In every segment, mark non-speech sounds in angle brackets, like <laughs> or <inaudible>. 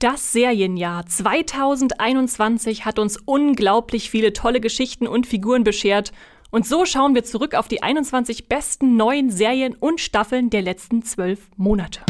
Das Serienjahr 2021 hat uns unglaublich viele tolle Geschichten und Figuren beschert. Und so schauen wir zurück auf die 21 besten neuen Serien und Staffeln der letzten zwölf Monate.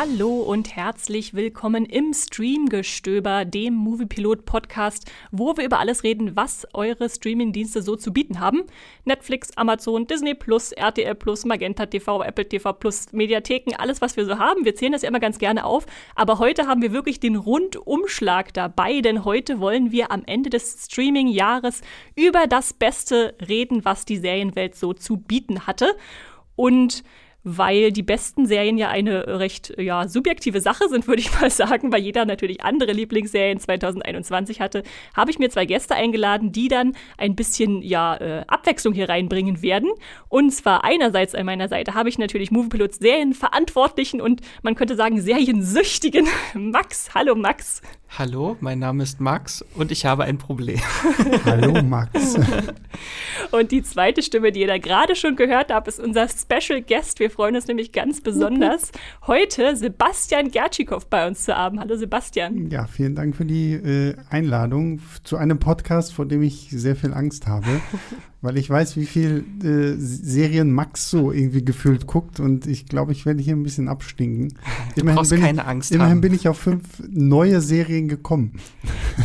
Hallo und herzlich willkommen im Streamgestöber, dem Moviepilot Podcast, wo wir über alles reden, was eure Streamingdienste so zu bieten haben. Netflix, Amazon, Disney Plus, RTL Plus, Magenta TV, Apple TV Plus, Mediatheken, alles was wir so haben. Wir zählen das ja immer ganz gerne auf, aber heute haben wir wirklich den Rundumschlag dabei, denn heute wollen wir am Ende des Streaming-Jahres über das Beste reden, was die Serienwelt so zu bieten hatte. Und weil die besten Serien ja eine recht ja, subjektive Sache sind, <laughs> würde ich mal sagen, weil jeder natürlich andere Lieblingsserien 2021 hatte, habe ich mir zwei Gäste eingeladen, die dann ein bisschen ja, äh, Abwechslung hier reinbringen werden. Und zwar einerseits an meiner Seite habe ich natürlich Moviepilots Serienverantwortlichen und man könnte sagen Seriensüchtigen <laughs> Max. Hallo Max. Hallo, mein Name ist Max und ich habe ein Problem. <laughs> Hallo Max. <laughs> und die zweite Stimme, die ihr da gerade schon gehört habt, ist unser Special Guest. Wir freuen uns nämlich ganz besonders, heute Sebastian Gertschikow bei uns zu haben. Hallo Sebastian. Ja, vielen Dank für die äh, Einladung zu einem Podcast, vor dem ich sehr viel Angst habe weil ich weiß, wie viel äh, Serien Max so irgendwie gefühlt guckt und ich glaube, ich werde hier ein bisschen abstinken. Du immerhin brauchst keine Angst Immerhin haben. bin ich auf fünf neue Serien gekommen.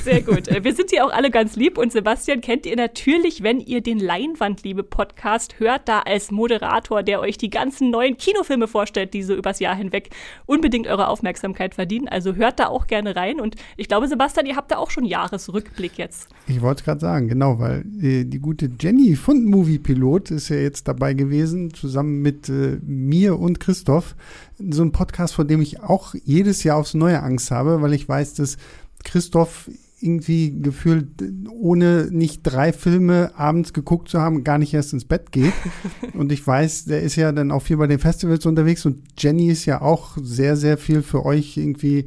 Sehr gut. Äh, wir sind hier auch alle ganz lieb und Sebastian kennt ihr natürlich, wenn ihr den Leinwandliebe-Podcast hört, da als Moderator, der euch die ganzen neuen Kinofilme vorstellt, die so übers Jahr hinweg unbedingt eure Aufmerksamkeit verdienen. Also hört da auch gerne rein und ich glaube, Sebastian, ihr habt da auch schon Jahresrückblick jetzt. Ich wollte es gerade sagen, genau, weil äh, die gute Jenny Movie von Movie Pilot ist ja jetzt dabei gewesen, zusammen mit äh, mir und Christoph. So ein Podcast, vor dem ich auch jedes Jahr aufs Neue Angst habe, weil ich weiß, dass Christoph irgendwie gefühlt, ohne nicht drei Filme abends geguckt zu haben, gar nicht erst ins Bett geht. <laughs> Und ich weiß, der ist ja dann auch viel bei den Festivals unterwegs und Jenny ist ja auch sehr, sehr viel für euch irgendwie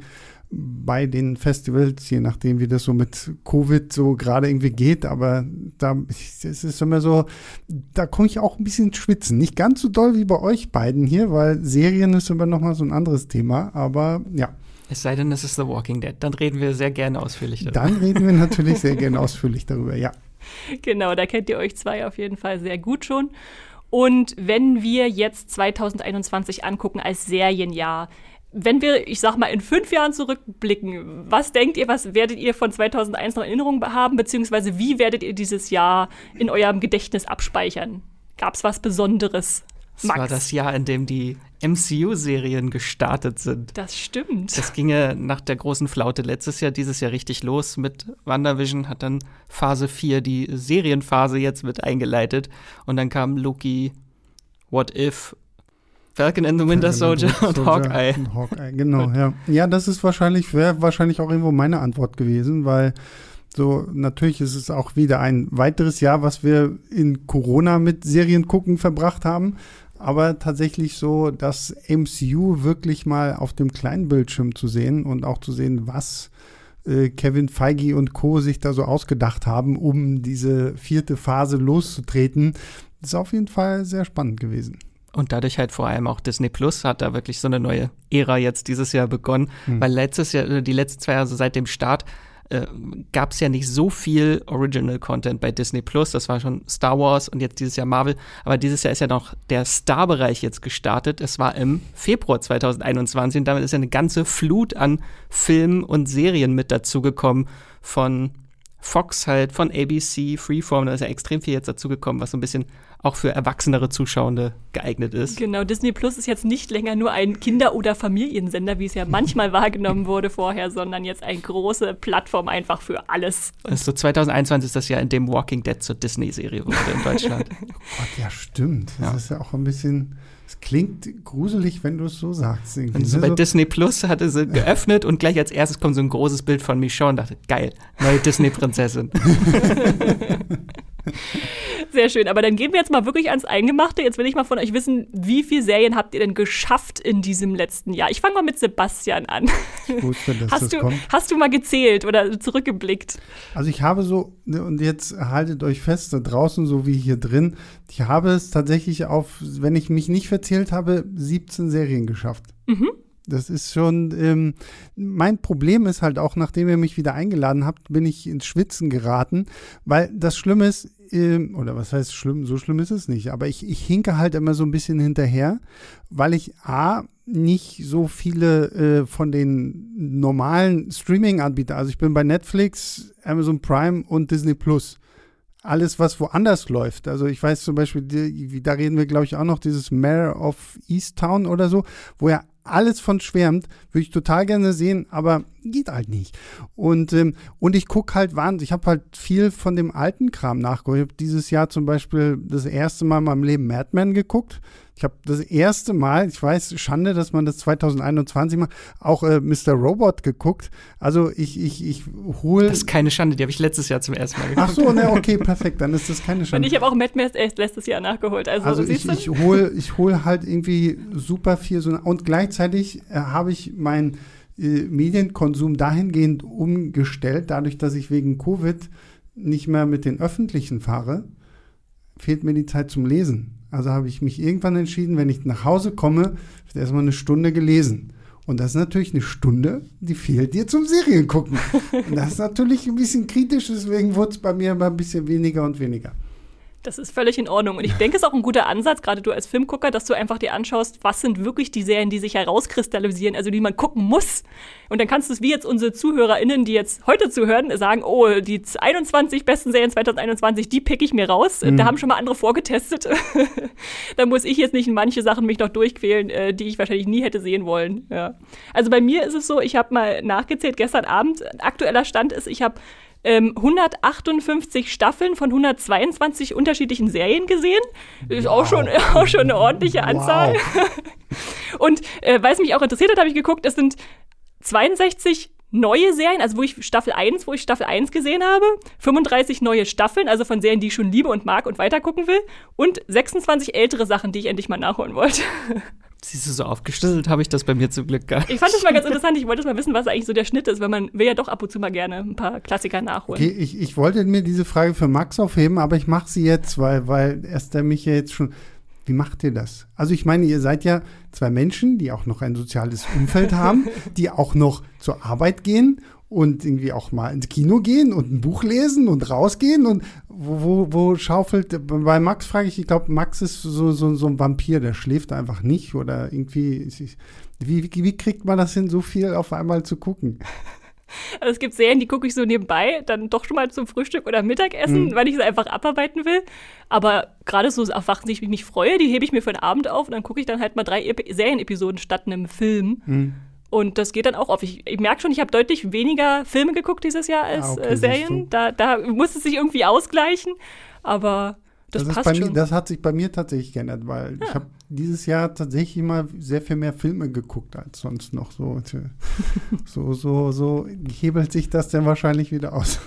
bei den Festivals, je nachdem, wie das so mit Covid so gerade irgendwie geht. Aber da es ist immer so, da komme ich auch ein bisschen schwitzen. Nicht ganz so doll wie bei euch beiden hier, weil Serien ist immer noch mal so ein anderes Thema. Aber ja. Es sei denn, es ist The Walking Dead. Dann reden wir sehr gerne ausführlich darüber. Dann reden wir <laughs> natürlich sehr gerne ausführlich darüber, ja. Genau, da kennt ihr euch zwei auf jeden Fall sehr gut schon. Und wenn wir jetzt 2021 angucken als Serienjahr, wenn wir, ich sag mal, in fünf Jahren zurückblicken, was denkt ihr, was werdet ihr von 2001 noch in Erinnerung haben, beziehungsweise wie werdet ihr dieses Jahr in eurem Gedächtnis abspeichern? Gab es was Besonderes? Das Max? war das Jahr, in dem die MCU-Serien gestartet sind. Das stimmt. Das ginge nach der großen Flaute letztes Jahr, dieses Jahr richtig los mit WandaVision, hat dann Phase 4 die Serienphase jetzt mit eingeleitet und dann kam Loki, What If Falcon and the Winter Soldier, und Hawkeye. Und Hawkeye, genau, ja. Ja, das ist wahrscheinlich, wäre wahrscheinlich auch irgendwo meine Antwort gewesen, weil so, natürlich ist es auch wieder ein weiteres Jahr, was wir in Corona mit Serien gucken verbracht haben. Aber tatsächlich so, das MCU wirklich mal auf dem kleinen Bildschirm zu sehen und auch zu sehen, was äh, Kevin Feige und Co. sich da so ausgedacht haben, um diese vierte Phase loszutreten, ist auf jeden Fall sehr spannend gewesen. Und dadurch halt vor allem auch Disney Plus hat da wirklich so eine neue Ära jetzt dieses Jahr begonnen, mhm. weil letztes Jahr, äh, die letzten zwei Jahre also seit dem Start, äh, gab es ja nicht so viel Original Content bei Disney Plus. Das war schon Star Wars und jetzt dieses Jahr Marvel. Aber dieses Jahr ist ja noch der Star-Bereich jetzt gestartet. Es war im Februar 2021 und damit ist ja eine ganze Flut an Filmen und Serien mit dazugekommen von Fox halt, von ABC, Freeform. Da ist ja extrem viel jetzt dazugekommen, was so ein bisschen auch für erwachsenere Zuschauende geeignet ist. Genau, Disney Plus ist jetzt nicht länger nur ein Kinder- oder Familiensender, wie es ja manchmal <laughs> wahrgenommen wurde vorher, sondern jetzt eine große Plattform einfach für alles. Also 2021 ist das Jahr, in dem Walking Dead zur Disney-Serie wurde in Deutschland. oh <laughs> Gott, ja, stimmt. Das ja. ist ja auch ein bisschen. Es klingt gruselig, wenn du es so sagst. Und so bei Disney Plus hatte sie geöffnet und gleich als erstes kommt so ein großes Bild von Michonne und dachte, geil, neue Disney-Prinzessin. <laughs> Sehr schön, aber dann gehen wir jetzt mal wirklich ans Eingemachte. Jetzt will ich mal von euch wissen, wie viele Serien habt ihr denn geschafft in diesem letzten Jahr? Ich fange mal mit Sebastian an. Ich wusste, dass hast, das du, kommt. hast du mal gezählt oder zurückgeblickt? Also ich habe so, ne, und jetzt haltet euch fest, da draußen so wie hier drin, ich habe es tatsächlich auf, wenn ich mich nicht verzählt habe, 17 Serien geschafft. Mhm. Das ist schon, ähm, mein Problem ist halt auch, nachdem ihr mich wieder eingeladen habt, bin ich ins Schwitzen geraten, weil das Schlimme ist, ähm, oder was heißt schlimm, so schlimm ist es nicht, aber ich, ich hinke halt immer so ein bisschen hinterher, weil ich A, nicht so viele äh, von den normalen Streaming-Anbietern, also ich bin bei Netflix, Amazon Prime und Disney Plus alles, was woanders läuft. Also ich weiß zum Beispiel, da reden wir, glaube ich, auch noch dieses Mayor of Easttown oder so, wo ja alles von schwärmt, würde ich total gerne sehen, aber geht halt nicht. Und, ähm, und ich gucke halt wahnsinnig, ich habe halt viel von dem alten Kram nachgeholt. Ich habe dieses Jahr zum Beispiel das erste Mal in meinem Leben Mad Men geguckt. Ich habe das erste Mal, ich weiß, Schande, dass man das 2021 macht, auch äh, Mr. Robot geguckt. Also ich, ich, ich hole. Das ist keine Schande, die habe ich letztes Jahr zum ersten Mal geguckt. Ach so, ne, okay, perfekt, dann ist das keine Schande. Und ich habe auch Mad Men erst letztes Jahr nachgeholt. Also, Also siehst ich, ich hole ich hol halt irgendwie super viel so und gleichzeitig äh, habe ich meinen äh, Medienkonsum dahingehend umgestellt, dadurch, dass ich wegen Covid nicht mehr mit den Öffentlichen fahre, fehlt mir die Zeit zum Lesen. Also habe ich mich irgendwann entschieden, wenn ich nach Hause komme, wird erstmal eine Stunde gelesen. Und das ist natürlich eine Stunde, die fehlt dir zum Serien gucken. <laughs> Und das ist natürlich ein bisschen kritisch, deswegen wurde es bei mir immer ein bisschen weniger und weniger. Das ist völlig in Ordnung. Und ich denke, es ist auch ein guter Ansatz, gerade du als Filmgucker, dass du einfach dir anschaust, was sind wirklich die Serien, die sich herauskristallisieren, also die man gucken muss. Und dann kannst du es wie jetzt unsere ZuhörerInnen, die jetzt heute zuhören, sagen, oh, die 21 besten Serien 2021, die pick ich mir raus. Da haben schon mal andere vorgetestet. <laughs> da muss ich jetzt nicht in manche Sachen mich noch durchquälen, äh, die ich wahrscheinlich nie hätte sehen wollen. Ja. Also bei mir ist es so, ich habe mal nachgezählt gestern Abend, aktueller Stand ist, ich habe ähm, 158 Staffeln von 122 unterschiedlichen Serien gesehen. Ist auch, schon, <laughs> auch schon eine ordentliche Anzahl. <laughs> Und äh, weil es mich auch interessiert hat, habe ich geguckt, es sind 62 neue Serien, also wo ich Staffel 1, wo ich Staffel 1 gesehen habe, 35 neue Staffeln, also von Serien, die ich schon liebe und mag und weitergucken will, und 26 ältere Sachen, die ich endlich mal nachholen wollte. <laughs> Siehst du, so aufgeschlüsselt habe ich das bei mir zum Glück gar nicht. Ich fand das mal ganz interessant. Ich wollte mal wissen, was eigentlich so der Schnitt ist, weil man will ja doch ab und zu mal gerne ein paar Klassiker nachholen. Okay, ich, ich wollte mir diese Frage für Max aufheben, aber ich mache sie jetzt, weil, weil erst der mich ja jetzt schon. Wie macht ihr das? Also ich meine, ihr seid ja zwei Menschen, die auch noch ein soziales Umfeld haben, <laughs> die auch noch zur Arbeit gehen und irgendwie auch mal ins Kino gehen und ein Buch lesen und rausgehen und wo, wo, wo schaufelt, bei Max frage ich, ich glaube, Max ist so, so, so ein Vampir, der schläft einfach nicht oder irgendwie, wie, wie, wie kriegt man das hin, so viel auf einmal zu gucken? <laughs> Also es gibt Serien, die gucke ich so nebenbei, dann doch schon mal zum Frühstück oder Mittagessen, Mhm. weil ich sie einfach abarbeiten will. Aber gerade so auf Sachen, die ich mich freue, die hebe ich mir für den Abend auf und dann gucke ich dann halt mal drei Epi Serienepisoden statt einem Film. Mhm. Und das geht dann auch auf. Ich, ich merke schon, ich habe deutlich weniger Filme geguckt dieses Jahr als Ah, okay, äh. Serien. Da, da muss es sich irgendwie ausgleichen. Aber das, Das, ist passt bei mir, schon. das hat sich bei mir tatsächlich geändert, weil ich habe dieses Jahr tatsächlich mal sehr viel mehr Filme geguckt als sonst noch. So, <laughs> so, so, so hebelt sich das dann wahrscheinlich wieder aus.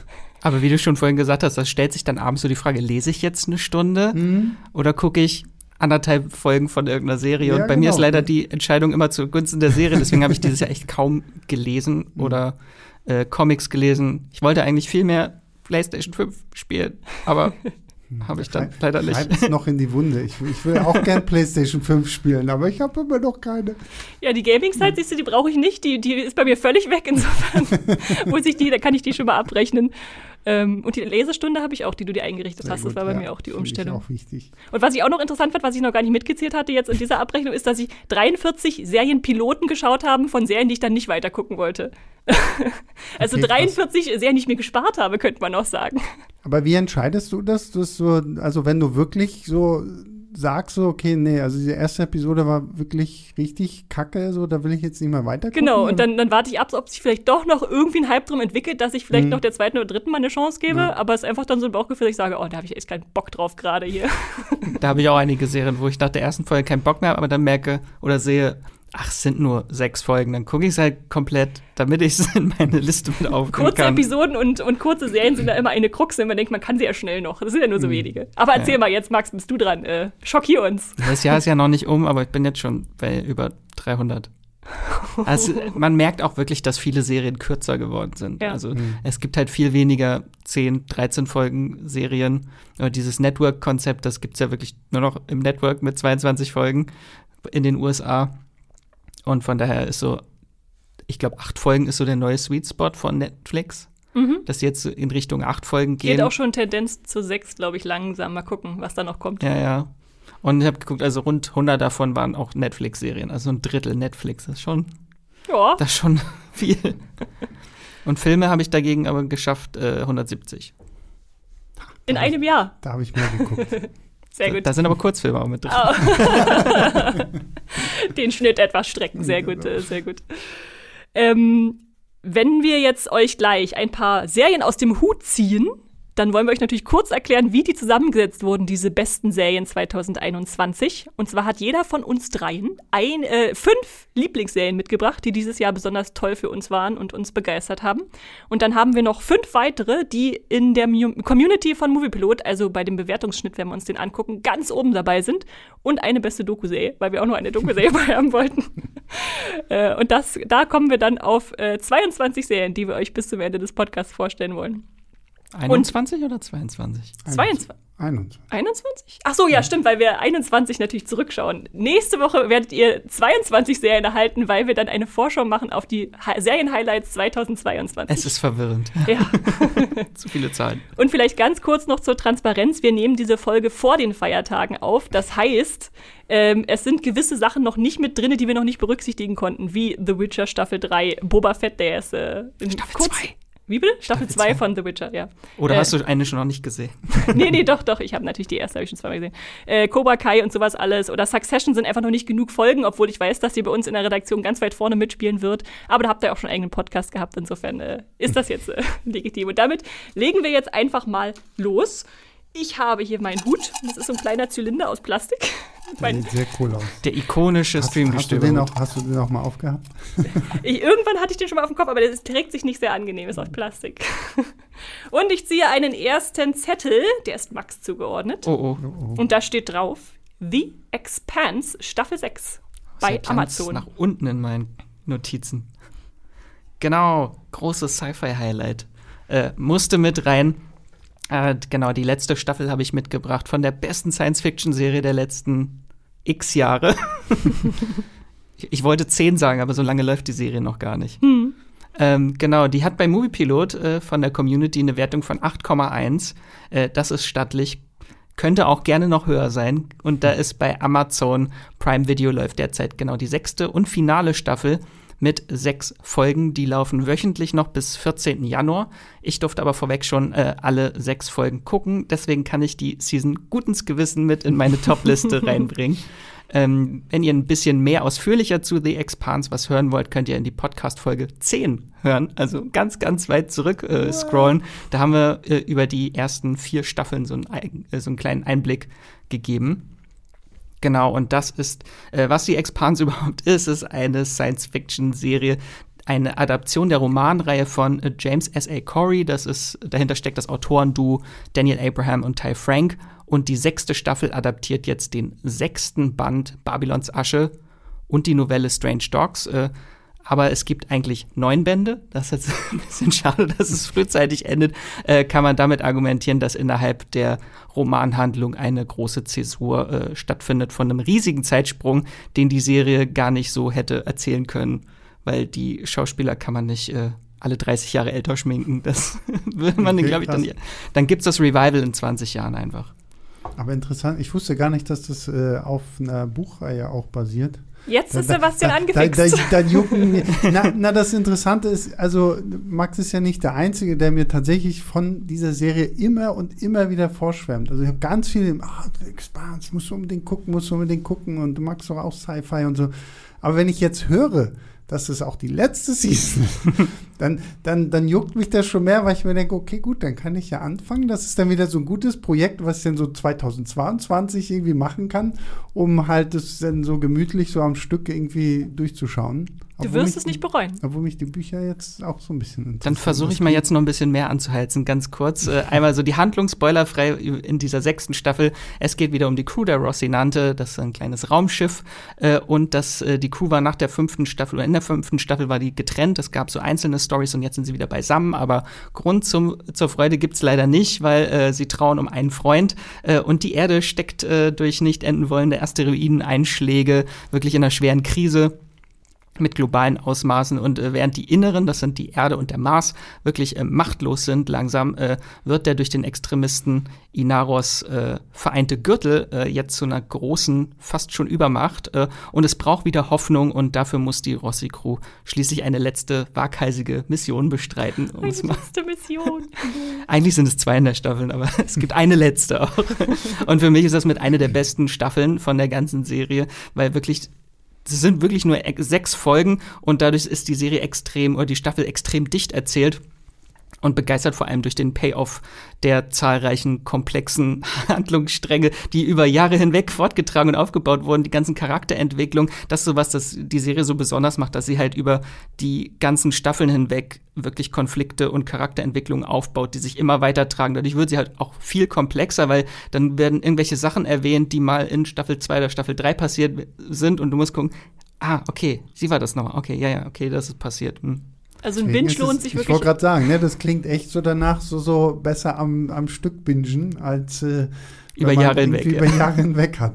Aber wie du schon vorhin gesagt hast, das stellt sich dann abends so die Frage, lese ich jetzt eine Stunde Mhm. oder gucke ich anderthalb Folgen von irgendeiner Serie? Ja, und bei mir genau. ist leider die Entscheidung immer zugunsten der Serie, deswegen habe ich dieses Jahr echt kaum gelesen <laughs> Mhm. oder äh, Comics gelesen. Ich wollte eigentlich viel mehr PlayStation 5 spielen, aber habe ich dann leider nicht. Schreib es noch in die Wunde. Ich, ich will auch gern <laughs> PlayStation 5 spielen, aber ich habe immer noch keine. Ja, die Gaming-Zeit, siehst du, die brauche ich nicht. Die, die ist bei mir völlig weg. Insofern <laughs> muss ich die, da kann ich die schon mal abrechnen. Ähm, und die Lesestunde habe ich auch, die du dir eingerichtet Sehr hast. Das gut, war bei ja, mir auch die finde ich Umstellung. auch wichtig. Und was ich auch noch interessant fand, was ich noch gar nicht mitgezählt hatte jetzt in dieser Abrechnung, ist, dass ich 43 Serienpiloten geschaut habe von Serien, die ich dann nicht weiter gucken wollte. <laughs> also Okay, krass. 43 Serien, die ich mir gespart habe, könnte man auch sagen. Aber wie entscheidest du das? so, also wenn du wirklich so sagst, so, okay, nee, also die erste Episode war wirklich richtig kacke, so, da will ich jetzt nicht mehr weiter Genau, und dann, dann warte ich ab, ob sich vielleicht doch noch irgendwie ein Hype drum entwickelt, dass ich vielleicht Mhm. noch der zweiten oder dritten mal eine Chance gebe. Ja. Aber es ist einfach dann so ein Bauchgefühl, dass ich sage, oh, da habe ich echt keinen Bock drauf gerade hier. <laughs> Da habe ich auch einige Serien, wo ich nach der ersten Folge keinen Bock mehr habe, aber dann merke oder sehe, ach, es sind nur sechs Folgen, dann gucke ich es halt komplett, damit ich es <laughs> in meine Liste mit aufnehmen Kurze kann. Episoden und, und kurze Serien sind da immer eine Krux, wenn man denkt, man kann sie ja schnell noch. Das sind ja nur so wenige. Aber erzähl Ja. mal jetzt, Max, bist du dran. Äh, schockier uns. Das Jahr ist ja noch nicht um, aber ich bin jetzt schon bei über 300. <laughs> Also man merkt auch wirklich, dass viele Serien kürzer geworden sind. Ja. Also es gibt halt viel weniger 10, 13 Folgen Serien. Aber dieses Network-Konzept, das gibt es ja wirklich nur noch im Network mit 22 Folgen in den USA. Und von daher ist so, ich glaube, acht Folgen ist so der neue Sweet Spot von Netflix. Dass sie jetzt in Richtung acht Folgen gehen. Mhm. Geht auch schon Tendenz zu sechs, glaube ich, langsam. Mal gucken, was da noch kommt. Ja, ja. Und ich habe geguckt, also rund 100 davon waren auch Netflix-Serien. Also ein Drittel Netflix ist schon, Ja. das ist schon <laughs> viel. Und Filme habe ich dagegen aber geschafft, äh, 170. In einem Jahr. Da habe ich mehr geguckt. <laughs> Sehr Da, gut. da sind aber Kurzfilme auch mit drin. <laughs> Den Schnitt etwas strecken. Sehr gut, äh, sehr gut. Ähm, wenn wir jetzt euch gleich ein paar Serien aus dem Hut ziehen, dann wollen wir euch natürlich kurz erklären, wie die zusammengesetzt wurden, diese besten Serien 2021. Und zwar hat jeder von uns dreien ein, äh, fünf Lieblingsserien mitgebracht, die dieses Jahr besonders toll für uns waren und uns begeistert haben. Und dann haben wir noch fünf weitere, die in der Mu Community von Moviepilot, also bei dem Bewertungsschnitt, wenn wir uns den angucken, ganz oben dabei sind. Und eine beste Doku-Serie, weil wir auch nur eine Doku-Serie <laughs> bei haben wollten. Äh, und das, da kommen wir dann auf äh, 22 Serien, die wir euch bis zum Ende des Podcasts vorstellen wollen. 21 oder 22? 22. 21. 21? Ach so, ja, stimmt, weil wir 21 natürlich zurückschauen. Nächste Woche werdet ihr 22 Serien erhalten, weil wir dann eine Vorschau machen auf die Hi- Serien-Highlights 2022. Es ist verwirrend. ja. <laughs> Zu viele Zahlen. Und vielleicht ganz kurz noch zur Transparenz. Wir nehmen diese Folge vor den Feiertagen auf. Das heißt, ähm, es sind gewisse Sachen noch nicht mit drin, die wir noch nicht berücksichtigen konnten, wie The Witcher Staffel 3, Boba Fett, der ist äh, in Staffel kurz- zwei. Wie bitte? Staffel Staffel 2 zwei. von The Witcher, ja. Oder Äh, hast du eine schon noch nicht gesehen? <laughs> nee, nee, doch, doch. Ich habe natürlich die erste, habe ich schon zweimal gesehen. Äh, Cobra Kai und sowas alles. Oder Succession sind einfach noch nicht genug Folgen, obwohl ich weiß, dass die bei uns in der Redaktion ganz weit vorne mitspielen wird. Aber da habt ihr auch schon einen eigenen Podcast gehabt. Insofern äh, ist das jetzt äh, <laughs> legitim. Und damit legen wir jetzt einfach mal los. Ich habe hier meinen Hut. Das ist so ein kleiner Zylinder aus Plastik. Der Mein, sieht sehr cool aus. Der ikonische Hast, hast, du den Streamgestöber. auch, hast du den auch mal aufgehabt? <laughs> ich, irgendwann hatte ich den schon mal auf dem Kopf, aber der ist- trägt sich nicht sehr angenehm, ist aus Plastik. <laughs> Und ich ziehe einen ersten Zettel, der ist Max zugeordnet. Oh, oh. Und da steht drauf The Expanse Staffel 6 bei ganz Amazon. Nach unten in meinen Notizen. Genau, großes Sci-Fi-Highlight. Äh, musste mit rein. Äh, genau, die letzte Staffel habe ich mitgebracht von der besten Science-Fiction-Serie der letzten x Jahre. ich, <laughs> ich wollte zehn sagen, aber so lange läuft die Serie noch gar nicht. Ähm, genau, die hat bei Moviepilot äh, von der Community eine Wertung von 8,1. Äh, das ist stattlich. Könnte auch gerne noch höher sein. Und da ist bei Amazon Prime Video läuft derzeit genau die sechste und finale Staffel mit sechs Folgen. Die laufen wöchentlich noch bis 14. Januar. Ich durfte aber vorweg schon äh, alle sechs Folgen gucken. Deswegen kann ich die Season gutens Gewissen mit in meine Top-Liste <laughs> reinbringen. Ähm, wenn ihr ein bisschen mehr ausführlicher zu The Expanse was hören wollt, könnt ihr in die Podcast-Folge 10 hören. Also ganz, ganz weit zurück äh, scrollen. Da haben wir äh, über die ersten vier Staffeln so einen, äh, so einen kleinen Einblick gegeben. Genau, und das ist, äh, was die Expanse <laughs> überhaupt ist, ist eine Science-Fiction-Serie, eine Adaption der Romanreihe von äh, James S. A. Corey. Das ist, dahinter steckt das Autorenduo Daniel Abraham und Ty Frank. Und die sechste Staffel adaptiert jetzt den sechsten Band Babylons Asche und die Novelle Strange Dogs. Äh, aber es gibt eigentlich neun Bände. Das ist jetzt <laughs> ein bisschen schade, dass es frühzeitig endet. Äh, kann man damit argumentieren, dass innerhalb der Romanhandlung eine große Zäsur äh, stattfindet von einem riesigen Zeitsprung, den die Serie gar nicht so hätte erzählen können, weil die Schauspieler kann man nicht äh, alle 30 Jahre älter schminken. Das <laughs> würde man, Okay, glaube ich, dann. Dann gibt's das Revival in 20 Jahren einfach. Aber interessant, ich wusste gar nicht, dass das äh, auf einer Buchreihe auch basiert. Jetzt ist Sebastian da, angefixt. Da, da, da jucken. <laughs> Na, na, das Interessante ist, also Max ist ja nicht der Einzige, der mir tatsächlich von dieser Serie immer und immer wieder vorschwärmt. Also ich habe ganz viele, ah, The Expanse, musst du unbedingt gucken, musst du unbedingt gucken und du magst doch auch Sci-Fi und so. Aber wenn ich jetzt höre, dass es auch die letzte Season ist, <laughs> dann, dann, dann juckt mich das schon mehr, weil ich mir denke, okay, gut, dann kann ich ja anfangen. Das ist dann wieder so ein gutes Projekt, was ich dann so 2022 irgendwie machen kann, um halt das dann so gemütlich so am Stück irgendwie durchzuschauen. Du wirst es nicht bereuen. Obwohl mich die Bücher jetzt auch so ein bisschen interessieren. Dann versuche ich mal jetzt noch ein bisschen mehr anzuheizen, ganz kurz. Äh, <laughs> einmal so die Handlung spoilerfrei in dieser sechsten Staffel. Es geht wieder um die Crew der Rocinante, das ist ein kleines Raumschiff. Äh, und das, äh, die Crew war nach der fünften Staffel, oder in der fünften Staffel war die getrennt. Es gab so einzelne Stories und jetzt sind sie wieder beisammen. Aber Grund zum, zur Freude gibt's leider nicht, weil äh, sie trauen um einen Freund. Äh, und die Erde steckt äh, durch nicht enden wollende Asteroideneinschläge wirklich in einer schweren Krise mit globalen Ausmaßen und äh, während die Inneren, das sind die Erde und der Mars, wirklich äh, machtlos sind, langsam äh, wird der durch den Extremisten Inaros äh, vereinte Gürtel äh, jetzt zu einer großen, fast schon Übermacht äh, und es braucht wieder Hoffnung und dafür muss die Rossi-Crew schließlich eine letzte waghalsige Mission bestreiten. Eine letzte Mission. <laughs> Eigentlich sind es zwei in der Staffel, aber <laughs> es gibt eine letzte auch. <laughs> und für mich ist das mit einer der besten Staffeln von der ganzen Serie, weil wirklich es sind wirklich nur sechs Folgen und dadurch ist die Serie extrem oder die Staffel extrem dicht erzählt und begeistert vor allem durch den Payoff der zahlreichen komplexen <laughs> Handlungsstränge, die über Jahre hinweg fortgetragen und aufgebaut wurden, die ganzen Charakterentwicklung, das ist so was, das die Serie so besonders macht, dass sie halt über die ganzen Staffeln hinweg wirklich Konflikte und Charakterentwicklung aufbaut, die sich immer weiter tragen. Dadurch wird sie halt auch viel komplexer, weil dann werden irgendwelche Sachen erwähnt, die mal in Staffel 2 oder Staffel 3 passiert sind und du musst gucken, ah, okay, sie war das nochmal, okay, ja, ja, okay, das ist passiert. Hm. Also ein Binge lohnt sich ich wirklich. Ich wollte gerade sagen, ne, das klingt echt so danach so, so besser am, am Stück bingen, als äh, über Jahre hinweg. Über Jahre hinweg hat.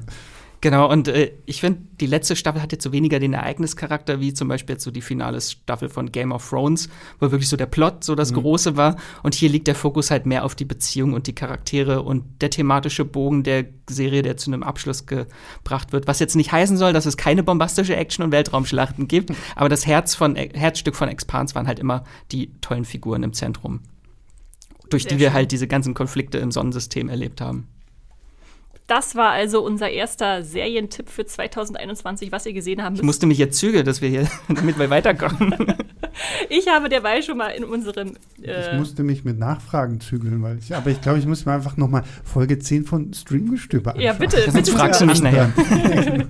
Genau, und äh, ich finde, die letzte Staffel hat jetzt so weniger den Ereignischarakter wie zum Beispiel jetzt so die finale Staffel von Game of Thrones, wo wirklich so der Plot so das mhm. Große war. Und hier liegt der Fokus halt mehr auf die Beziehung und die Charaktere und der thematische Bogen der Serie, der zu einem Abschluss gebracht wird. Was jetzt nicht heißen soll, dass es keine bombastische Action- und Weltraumschlachten gibt, aber das Herz von, äh, Herzstück von Expans waren halt immer die tollen Figuren im Zentrum, durch Sehr die wir schön. halt diese ganzen Konflikte im Sonnensystem erlebt haben. Das war also unser erster Serientipp für 2021, was ihr gesehen haben müsst. Ich musste mich jetzt zügeln, dass wir hier <laughs> damit wir weiterkommen. <laughs> ich habe derweil schon mal in unserem. Äh ich musste mich mit Nachfragen zügeln, weil ich, aber ich glaube, ich muss mir einfach noch mal Folge 10 von Streamgestöber anschauen. Ja, bitte. bitte Sonst fragst du mich nachher. <laughs>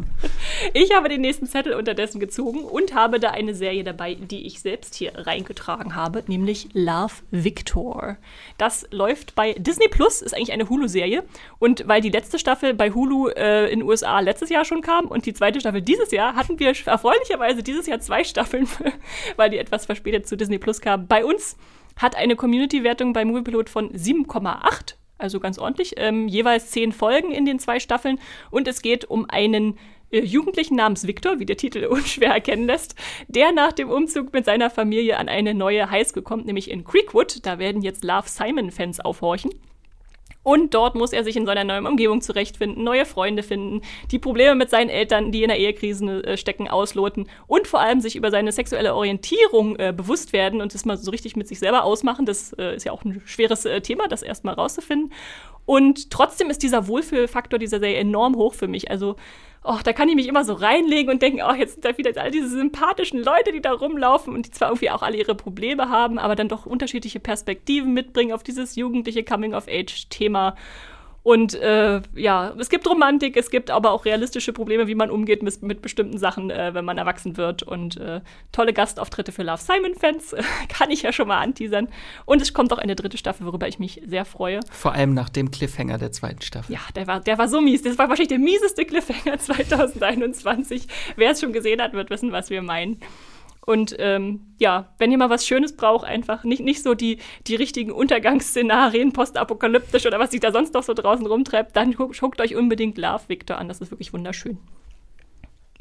ich habe den nächsten Zettel unterdessen gezogen und habe da eine Serie dabei, die ich selbst hier reingetragen habe, nämlich Love Victor. Das läuft bei Disney Plus, ist eigentlich eine Hulu-Serie und weil die letzte Staffel bei Hulu äh, in den USA letztes Jahr schon kam und die zweite Staffel dieses Jahr, hatten wir erfreulicherweise dieses Jahr zwei Staffeln, <laughs> weil die etwas verspätet zu Disney Plus kamen. Bei uns hat eine Community-Wertung bei Moviepilot von 7,8 also ganz ordentlich, ähm, jeweils zehn Folgen in den zwei Staffeln und es geht um einen äh, Jugendlichen namens Victor, wie der Titel <laughs> unschwer erkennen lässt, der nach dem Umzug mit seiner Familie an eine neue Highschool kommt, nämlich in Creekwood. Da werden jetzt Love Simon-Fans aufhorchen. Und dort muss er sich in seiner neuen Umgebung zurechtfinden, neue Freunde finden, die Probleme mit seinen Eltern, die in der Ehekrise äh, stecken, ausloten und vor allem sich über seine sexuelle Orientierung äh, bewusst werden und das mal so richtig mit sich selber ausmachen. Das äh, ist ja auch ein schweres äh, Thema, das erstmal rauszufinden. Und trotzdem ist dieser Wohlfühlfaktor dieser Serie enorm hoch für mich. Also oh, da kann ich mich immer so reinlegen und denken, oh, jetzt sind da wieder all diese sympathischen Leute, die da rumlaufen und die zwar irgendwie auch alle ihre Probleme haben, aber dann doch unterschiedliche Perspektiven mitbringen auf dieses jugendliche Coming-of-Age-Thema. Und äh, ja, es gibt Romantik, es gibt aber auch realistische Probleme, wie man umgeht mit, mit bestimmten Sachen, äh, wenn man erwachsen wird. Und äh, tolle Gastauftritte für Love Simon-Fans, <laughs> kann ich ja schon mal anteasern. Und es kommt auch eine dritte Staffel, worüber ich mich sehr freue. Vor allem nach dem Cliffhanger der zweiten Staffel. Ja, der war, der war so mies. Das war wahrscheinlich der mieseste Cliffhanger <laughs> 2021. Wer es schon gesehen hat, wird wissen, was wir meinen. Und ähm, ja, wenn ihr mal was Schönes braucht, einfach nicht, nicht so die, die richtigen Untergangsszenarien, postapokalyptisch oder was sich da sonst noch so draußen rumtreibt, dann guckt euch unbedingt Love Victor an. Das ist wirklich wunderschön.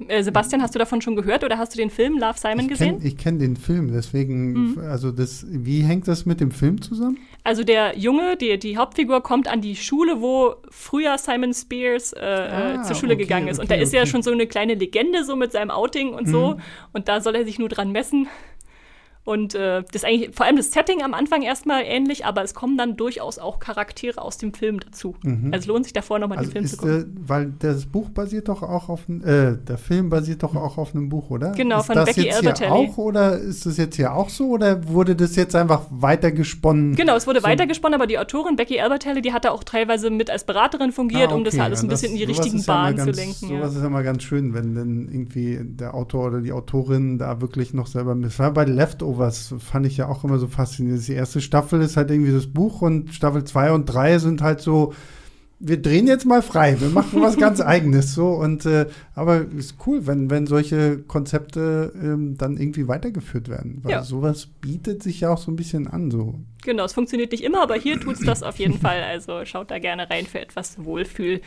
Äh, Sebastian, hast du davon schon gehört oder hast du den Film Love Simon ich gesehen? Kenn, ich kenne den Film, deswegen, mhm. also das, wie hängt das mit dem Film zusammen? Also der Junge, die, die Hauptfigur, kommt an die Schule, wo früher Simon Spears äh, ah, zur Schule okay, gegangen ist. Okay, und da ist okay. ja schon so eine kleine Legende so mit seinem Outing und mhm. so. Und da soll er sich nur dran messen. Und äh, das ist eigentlich vor allem das Setting am Anfang erstmal ähnlich, aber es kommen dann durchaus auch Charaktere aus dem Film dazu. Mhm. Also lohnt sich davor nochmal also den Film ist, zu gucken. Äh, weil das Buch basiert doch auch auf äh, der Film basiert doch auch auf einem Buch, oder? Genau, ist von das Becky jetzt Albertelli. Hier auch oder ist das jetzt hier auch so oder wurde das jetzt einfach weitergesponnen? Genau, es wurde so weitergesponnen, aber die Autorin Becky Albertelli, die hat da auch teilweise mit als Beraterin fungiert, ah, okay. um das alles ein bisschen das, in die richtigen Bahnen ja zu lenken. Sowas ja. ist immer ganz schön, wenn dann irgendwie der Autor oder die Autorin da wirklich noch selber mit. Das war bei Leftovers, fand ich ja auch immer so faszinierend. Die erste Staffel ist halt irgendwie das Buch und Staffel 2 und 3 sind halt so, wir drehen jetzt mal frei, wir machen was ganz <laughs> eigenes so und äh, aber ist cool, wenn wenn solche Konzepte ähm, dann irgendwie weitergeführt werden, weil ja. sowas bietet sich ja auch so ein bisschen an so. Genau, es funktioniert nicht immer, aber hier tut es das auf jeden Fall. Also schaut da gerne rein für etwas Wohlfühl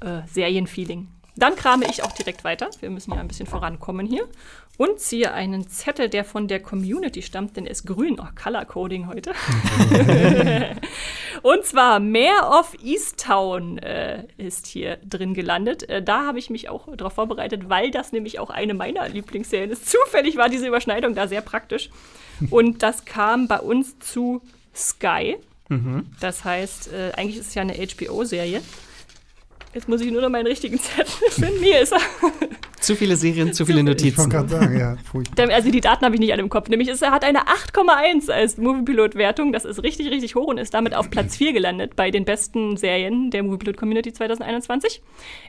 äh, Serienfeeling. Dann krame ich auch direkt weiter. Wir müssen ja ein bisschen vorankommen hier. Und ziehe einen Zettel, der von der Community stammt, denn er ist grün. Oh, Color Coding heute. <laughs> und zwar Mayor of Easttown äh, ist hier drin gelandet. Äh, da habe ich mich auch darauf vorbereitet, weil das nämlich auch eine meiner Lieblingsserien ist. Zufällig war diese Überschneidung da sehr praktisch. Und das kam bei uns zu Sky. Mhm. Das heißt, äh, eigentlich ist es ja eine HBO-Serie. Jetzt muss ich nur noch meinen richtigen Zettel <laughs> finden. Hier ist er. Zu viele Serien, zu viele Notizen. Ich sagen, ja, furchtbar. Also die Daten habe ich nicht alle im Kopf. Nämlich ist, er hat eine 8,1 als Moviepilot-Wertung. Das ist richtig, richtig hoch und ist damit auf Platz 4 gelandet bei den besten Serien der Moviepilot-Community 2021.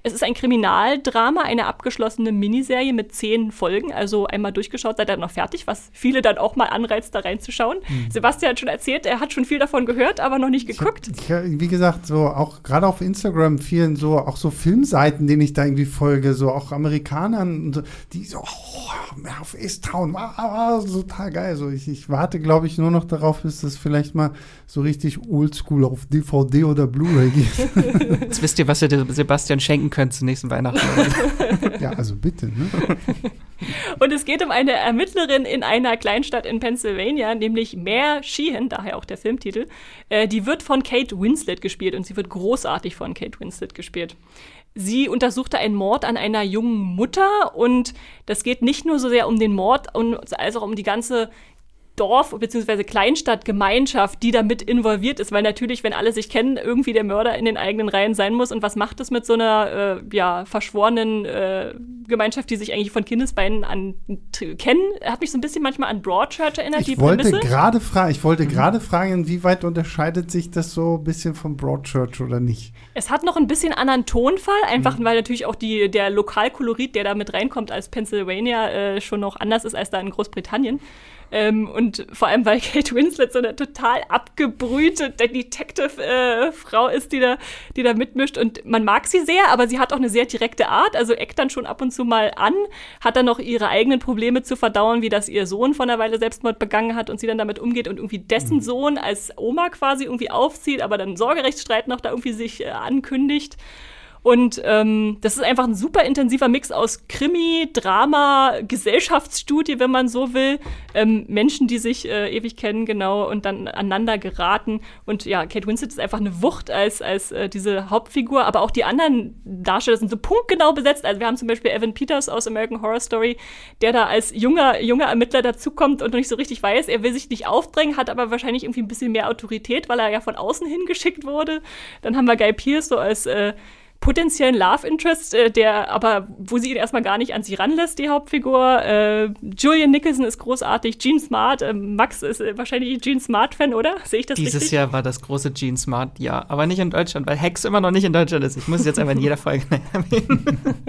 Es ist ein Kriminaldrama, eine abgeschlossene Miniserie mit zehn Folgen. Also einmal durchgeschaut, seid ihr noch fertig, was viele dann auch mal anreizt, da reinzuschauen. Mhm. Sebastian hat schon erzählt, er hat schon viel davon gehört, aber noch nicht geguckt. Ich hab, ich, wie gesagt, so auch gerade auf Instagram vielen so, auch so Filmseiten, denen ich da irgendwie folge, so auch Amerikaner Amerikanern, die so, oh, auf Easttown, wow, total geil. So, ich, ich warte, glaube ich, nur noch darauf, bis das vielleicht mal so richtig oldschool auf DVD oder Blu-ray geht. Jetzt wisst ihr, was ihr Sebastian schenken könnt zur nächsten Weihnachten. <laughs> ja, also bitte. Ne? Und es geht um eine Ermittlerin in einer Kleinstadt in Pennsylvania, nämlich Mare Sheehan, daher auch der Filmtitel. Äh, die wird von Kate Winslet gespielt und sie wird großartig von Kate Winslet gespielt. Sie untersuchte einen Mord an einer jungen Mutter und das geht nicht nur so sehr um den Mord, als auch um die ganze Dorf- bzw. Kleinstadtgemeinschaft, die damit involviert ist, weil natürlich, wenn alle sich kennen, irgendwie der Mörder in den eigenen Reihen sein muss. Und was macht es mit so einer äh, ja, verschworenen äh, Gemeinschaft, die sich eigentlich von Kindesbeinen an kennen? Hat mich so ein bisschen manchmal an Broadchurch erinnert, ich die wollte gerade fragen, Ich wollte mhm. gerade fragen, inwieweit unterscheidet sich das so ein bisschen von Broadchurch oder nicht? Es hat noch ein bisschen anderen Tonfall, einfach mhm. weil natürlich auch die, der Lokalkolorit, der da mit reinkommt als Pennsylvania, äh, schon noch anders ist als da in Großbritannien. Ähm, und vor allem, weil <laughs> Kate Winslet so eine total abgebrühte Detective-Frau äh, ist, die da, die da mitmischt. Und man mag sie sehr, aber sie hat auch eine sehr direkte Art. Also eckt dann schon ab und zu mal an, hat dann noch ihre eigenen Probleme zu verdauern, wie dass ihr Sohn von einer Weile Selbstmord begangen hat und sie dann damit umgeht und irgendwie dessen mhm. Sohn als Oma quasi irgendwie aufzieht, aber dann Sorgerechtsstreit noch da irgendwie sich äh, ankündigt. Und ähm, das ist einfach ein super intensiver Mix aus Krimi, Drama, Gesellschaftsstudie, wenn man so will. Ähm, Menschen, die sich äh, ewig kennen, genau, und dann aneinander geraten. Und ja, Kate Winslet ist einfach eine Wucht als, als äh, diese Hauptfigur, aber auch die anderen Darsteller sind so punktgenau besetzt. Also wir haben zum Beispiel Evan Peters aus American Horror Story, der da als junger, junger Ermittler dazukommt und noch nicht so richtig weiß, er will sich nicht aufdrängen, hat aber wahrscheinlich irgendwie ein bisschen mehr Autorität, weil er ja von außen hingeschickt wurde. Dann haben wir Guy Pierce so als äh, potenziellen Love Interest, äh, der aber, wo sie ihn erstmal gar nicht an sich ranlässt, die Hauptfigur. Äh, Julian Nicholson ist großartig, Gene Smart, äh, Max ist äh, wahrscheinlich Gene Smart-Fan, oder? Sehe ich das Dieses richtig? Jahr war das große Gene Smart, ja, aber nicht in Deutschland, weil Hex immer noch nicht in Deutschland ist. Ich muss es jetzt einfach in jeder Folge <laughs> erwähnen. <laughs>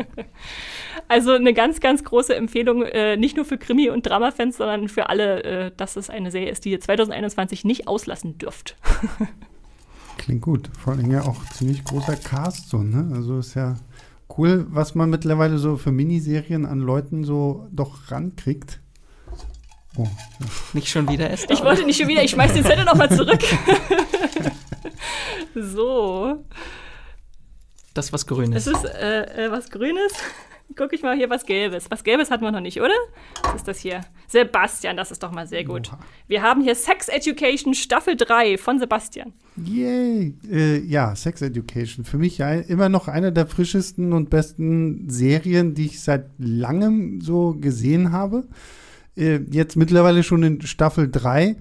Also eine ganz, ganz große Empfehlung, äh, nicht nur für Krimi- und Drama-Fans, sondern für alle, äh, dass es eine Serie ist, die ihr 2021 nicht auslassen dürft. <laughs> Klingt gut. Vor allem ja auch ziemlich großer Cast so, ne? Also ist ja cool, was man mittlerweile so für Miniserien an Leuten so doch rankriegt. Oh. Nicht schon wieder Esther. Ich wollte nicht schon wieder, ich schmeiß den Zettel nochmal zurück. <laughs> so. Das was Grünes. Das ist äh, äh, was Grünes. Guck ich mal hier was Gelbes. Was Gelbes hatten wir noch nicht, oder? Was ist das hier? Sebastian, das ist doch mal sehr gut. Oha. Wir haben hier Sex Education Staffel 3 von Sebastian. Yay! Äh, ja, Sex Education. Für mich ja immer noch eine der frischesten und besten Serien, die ich seit langem so gesehen habe. Äh, jetzt mittlerweile schon in Staffel 3.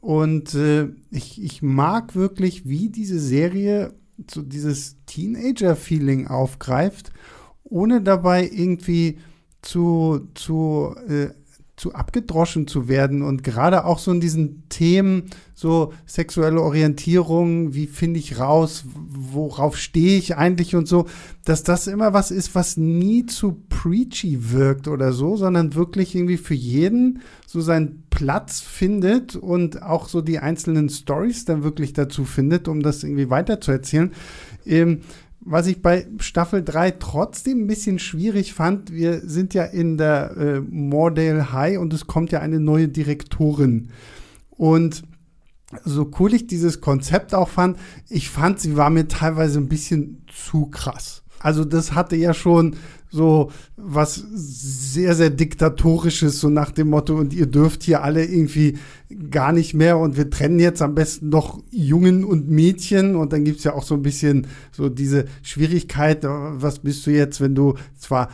Und äh, ich, ich mag wirklich, wie diese Serie so dieses Teenager-Feeling aufgreift, ohne dabei irgendwie zu, zu äh, zu abgedroschen zu werden und gerade auch so in diesen Themen, so sexuelle Orientierung, wie finde ich raus, worauf stehe ich eigentlich und so, dass das immer was ist, was nie zu preachy wirkt oder so, sondern wirklich irgendwie für jeden so seinen Platz findet und auch so die einzelnen Stories dann wirklich dazu findet, um das irgendwie weiterzuerzählen. Ähm, was ich bei Staffel 3 trotzdem ein bisschen schwierig fand, wir sind ja in der äh, Mordale High und es kommt ja eine neue Direktorin. Und so cool ich dieses Konzept auch fand, ich fand, sie war mir teilweise ein bisschen zu krass. Also das hatte ja schon so was sehr, sehr diktatorisches, so nach dem Motto, und ihr dürft hier alle irgendwie gar nicht mehr und wir trennen jetzt am besten noch Jungen und Mädchen und dann gibt's ja auch so ein bisschen so diese Schwierigkeit, was bist du jetzt, wenn du zwar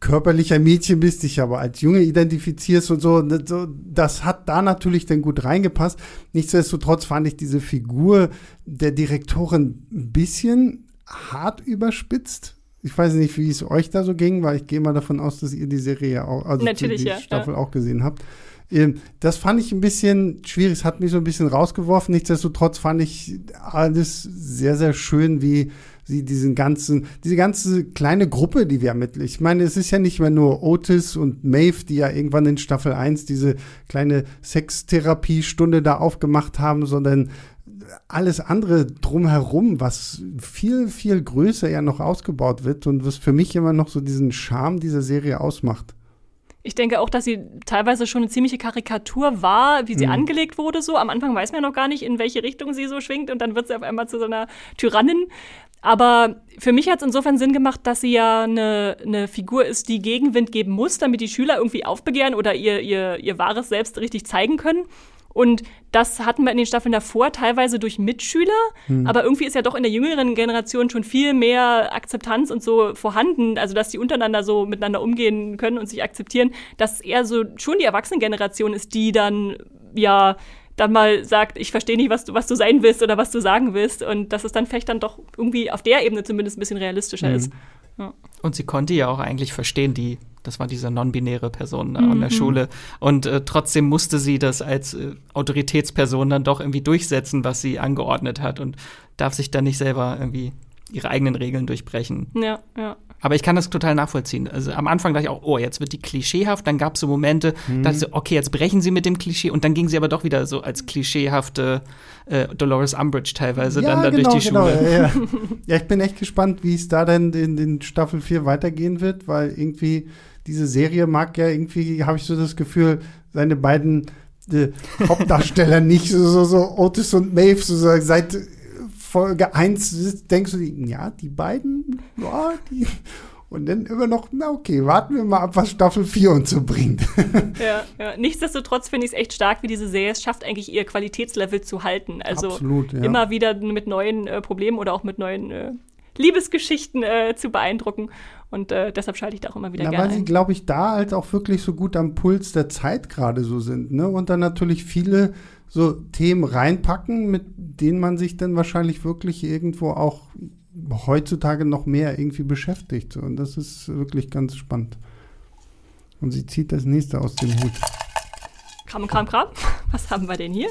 körperlicher Mädchen bist, dich aber als Junge identifizierst und so. Das hat da natürlich dann gut reingepasst. Nichtsdestotrotz fand ich diese Figur der Direktorin ein bisschen hart überspitzt ich weiß nicht, wie es euch da so ging, weil ich gehe mal davon aus, dass ihr die Serie auch, also Natürlich, die, ja, Staffel ja. auch gesehen habt. Ähm, das fand ich ein bisschen schwierig, es hat mich so ein bisschen rausgeworfen. Nichtsdestotrotz fand ich alles sehr, sehr schön, wie sie diesen ganzen, diese ganze kleine Gruppe, die wir ermitteln. Ich meine, es ist ja nicht mehr nur Otis und Maeve, die ja irgendwann in Staffel 1 diese kleine Sextherapiestunde da aufgemacht haben, sondern alles andere drumherum, was viel, viel größer ja noch ausgebaut wird und was für mich immer noch so diesen Charme dieser Serie ausmacht. Ich denke auch, dass sie teilweise schon eine ziemliche Karikatur war, wie sie mhm. angelegt wurde. So am Anfang weiß man ja noch gar nicht, in welche Richtung sie so schwingt und dann wird sie auf einmal zu so einer Tyrannin. Aber für mich hat es insofern Sinn gemacht, dass sie ja eine, eine Figur ist, die Gegenwind geben muss, damit die Schüler irgendwie aufbegehren oder ihr, ihr, ihr wahres Selbst richtig zeigen können. Und das hatten wir in den Staffeln davor teilweise durch Mitschüler, hm. aber irgendwie ist ja doch in der jüngeren Generation schon viel mehr Akzeptanz und so vorhanden, also dass die untereinander so miteinander umgehen können und sich akzeptieren, dass eher so schon die Erwachsenengeneration ist, die dann ja dann mal sagt, ich verstehe nicht, was du, was du sein willst oder was du sagen willst und dass es dann vielleicht dann doch irgendwie auf der Ebene zumindest ein bisschen realistischer mhm. ist. Ja. Und sie konnte ja auch eigentlich verstehen, die das war diese non-binäre Person da mhm. an der. Schule. Und äh, trotzdem musste sie das als äh, Autoritätsperson dann doch irgendwie durchsetzen, was sie angeordnet hat und darf sich dann nicht selber irgendwie ihre eigenen Regeln durchbrechen. Ja, ja. Aber ich kann das total nachvollziehen. Also am Anfang dachte ich auch, oh, jetzt wird die klischeehaft. Dann gab es so Momente, mhm. dachte ich so, okay, jetzt brechen sie mit dem Klischee. Und dann ging sie aber doch wieder so als klischeehafte äh, Dolores Umbridge teilweise ja, dann da genau, durch die genau, Schule. Ja, ja. <laughs> ja, ich bin echt gespannt, wie es da dann in, in Staffel 4 weitergehen wird, weil irgendwie diese Serie mag ja irgendwie, habe ich so das Gefühl, seine beiden äh, Hauptdarsteller <laughs> nicht, so, so, so Otis und Maeve, so, so seit Folge 1 denkst du, ja, die beiden, ja, die. Und dann immer noch, na okay, warten wir mal ab, was Staffel 4 uns so bringt. <laughs> Ja, <laughs> ja. Nichtsdestotrotz finde ich es echt stark, wie diese Serie es schafft, eigentlich ihr Qualitätslevel zu halten. Also Absolut, ja. immer wieder mit neuen äh, Problemen oder auch mit neuen äh, Liebesgeschichten äh, zu beeindrucken. Und äh, deshalb schalte ich da auch immer wieder Na, gerne Weil sie, glaube ich, da halt auch wirklich so gut am Puls der Zeit gerade so sind. Ne? Und dann natürlich viele so Themen reinpacken, mit denen man sich dann wahrscheinlich wirklich irgendwo auch heutzutage noch mehr irgendwie beschäftigt. Und das ist wirklich ganz spannend. Und sie zieht das nächste aus dem Hut. Kram, kram, kram. <laughs> Was haben wir denn hier?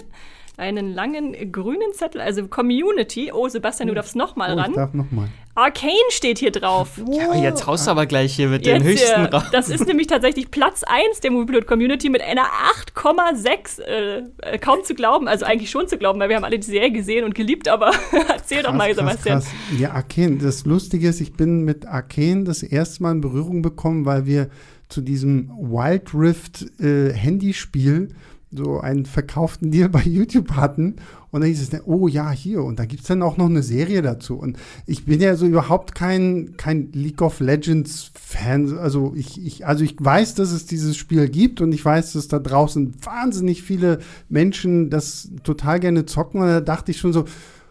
Einen langen grünen Zettel, also Community. Oh, Sebastian, du oh. darfst noch mal oh, ran. Ich darf noch mal. Arcane steht hier drauf. Ja, jetzt haust du aber gleich hier mit jetzt, den höchsten äh. Das ist nämlich tatsächlich Platz 1 der Moviepilot Community mit einer 8,6. Äh, äh, kaum zu glauben, also eigentlich schon zu glauben, weil wir haben alle die Serie gesehen und geliebt, aber <laughs> erzähl krass, doch mal, krass, Sebastian. Krass. Ja, Arcane, das Lustige ist, ich bin mit Arcane das erste Mal in Berührung bekommen, weil wir zu diesem Wild Rift äh, Handyspiel so einen verkauften Deal bei YouTube hatten. Und dann hieß es, oh ja, hier. Und da gibt es dann auch noch eine Serie dazu. Und ich bin ja so überhaupt kein, kein League of Legends Fan. Also ich, ich, also ich weiß, dass es dieses Spiel gibt und ich weiß, dass da draußen wahnsinnig viele Menschen das total gerne zocken. Und da dachte ich schon so,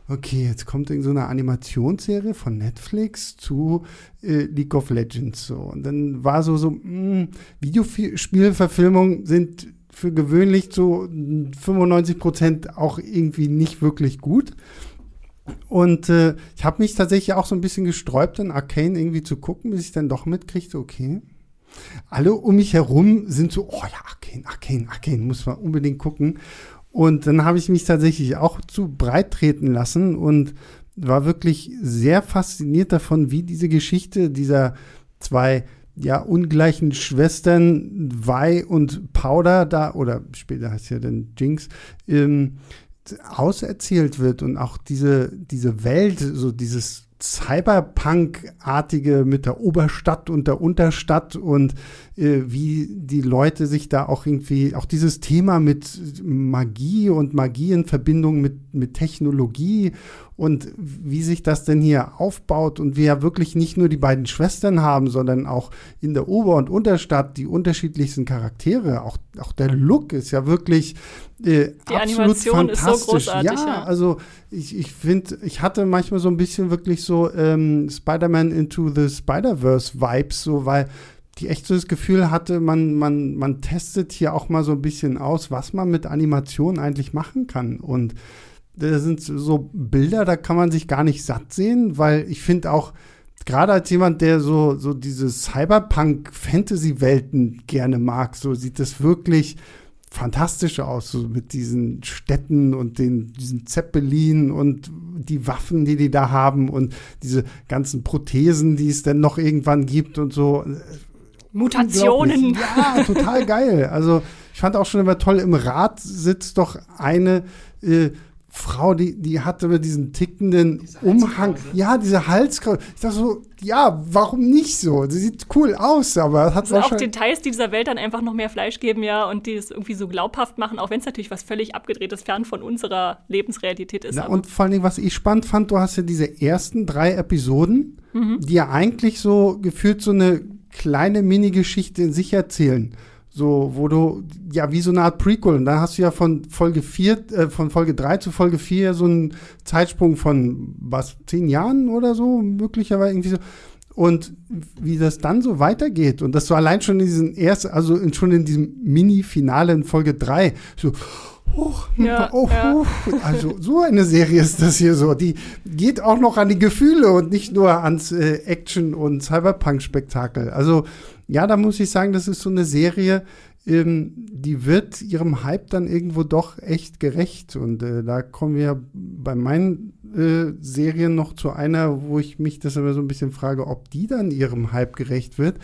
okay, jetzt kommt irgend so eine Animationsserie von Netflix zu äh, League of Legends so. Und dann war so, so, mh, hm, Videospielverfilmungen sind für gewöhnlich so 95 Prozent auch irgendwie nicht wirklich gut. Und äh, ich habe mich tatsächlich auch so ein bisschen gesträubt, dann Arcane irgendwie zu gucken, bis ich dann doch mitkriegte, okay. Alle um mich herum sind so, oh ja, Arcane, Arcane, Arcane, muss man unbedingt gucken. Und dann habe ich mich tatsächlich auch zu breit treten lassen und war wirklich sehr fasziniert davon, wie diese Geschichte dieser zwei ja ungleichen Schwestern Vi und Powder da oder später heißt ja dann Jinx ähm, auserzählt wird und auch diese diese Welt so dieses Cyberpunk-artige mit der Oberstadt und der Unterstadt und äh, wie die Leute sich da auch irgendwie, auch dieses Thema mit Magie und Magie in Verbindung mit, mit Technologie und wie sich das denn hier aufbaut und wir ja wirklich nicht nur die beiden Schwestern haben, sondern auch in der Ober- und Unterstadt die unterschiedlichsten Charaktere. Auch, auch der Look ist ja wirklich äh, die absolut Animation fantastisch. ist so großartig. Ja, Ja, also ich, ich finde, ich hatte manchmal so ein bisschen wirklich so ähm, Spider-Man into the Spider-Verse-Vibes, so weil die echt so das Gefühl hatte, man, man, man testet hier auch mal so ein bisschen aus, was man mit Animation eigentlich machen kann. Und das sind so Bilder, da kann man sich gar nicht satt sehen, weil ich finde auch, gerade als jemand, der so, so diese Cyberpunk-Fantasy-Welten gerne mag, so sieht das wirklich fantastisch aus, so mit diesen Städten und den, diesen Zeppelin und die Waffen, die die da haben und diese ganzen Prothesen, die es dann noch irgendwann gibt und so. Mutationen. Ja, total geil. Also ich fand auch schon immer toll, im Rad sitzt doch eine äh, Frau, die, die hatte mit diesen tickenden Umhang. Ja, diese Halskrause. Ich dachte so, ja, warum nicht so? Sie sieht cool aus, aber hat sind auch. Details, die dieser Welt dann einfach noch mehr Fleisch geben, ja, und die es irgendwie so glaubhaft machen, auch wenn es natürlich was völlig abgedrehtes, fern von unserer Lebensrealität ist. Na, und vor allen Dingen, was ich spannend fand, du hast ja diese ersten drei Episoden, die ja eigentlich so gefühlt so eine kleine Mini-Geschichte in sich erzählen. So, wo du, ja, wie so eine Art Prequel. Und da hast du ja von Folge 4, äh, von Folge 3 zu Folge 4 so einen Zeitsprung von, was, zehn Jahren oder so, möglicherweise irgendwie so. Und wie das dann so weitergeht und dass du allein schon in diesen ersten, also in, schon in diesem Mini-Finale in Folge 3, so, hoch, Ja, oh, ja. hoch. Also so eine Serie ist das hier so. Die geht auch noch an die Gefühle und nicht nur ans äh, Action- und Cyberpunk-Spektakel. Also ja, da muss ich sagen, das ist so eine Serie, ähm, die wird ihrem Hype dann irgendwo doch echt gerecht. Und äh, da kommen wir bei meinen äh, Serien noch zu einer, wo ich mich das immer so ein bisschen frage, ob die dann ihrem Hype gerecht wird.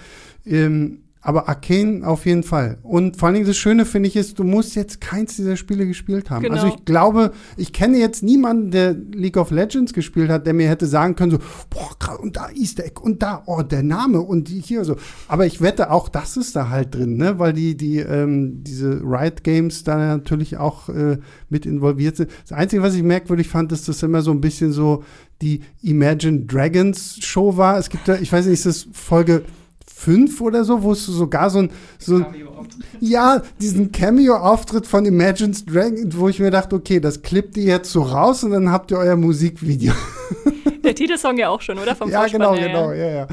Ähm, aber Arcane auf jeden Fall. Und vor allen Dingen das Schöne finde ich ist, du musst jetzt keins dieser Spiele gespielt haben. Genau. Also ich glaube, ich kenne jetzt niemanden, der League of Legends gespielt hat, der mir hätte sagen können, so, boah, und da Easter Egg und da, oh, der Name und die hier so. Aber ich wette, auch das ist da halt drin, ne? Weil die, die, ähm, diese Riot Games da natürlich auch äh, mit involviert sind. Das Einzige, was ich merkwürdig fand, ist, dass das immer so ein bisschen so die Imagine Dragons Show war. Es gibt da, ich weiß nicht, ist das Folge fünf oder so, wo es sogar so ein, so ja, diesen Cameo-Auftritt von Imagine Dragons, wo ich mir dachte, okay, das klippt ihr jetzt so raus und dann habt ihr euer Musikvideo. <laughs> Der Titelsong ja auch schon, oder? Vom ja, Vorspann, genau, ja, genau, ja, ja.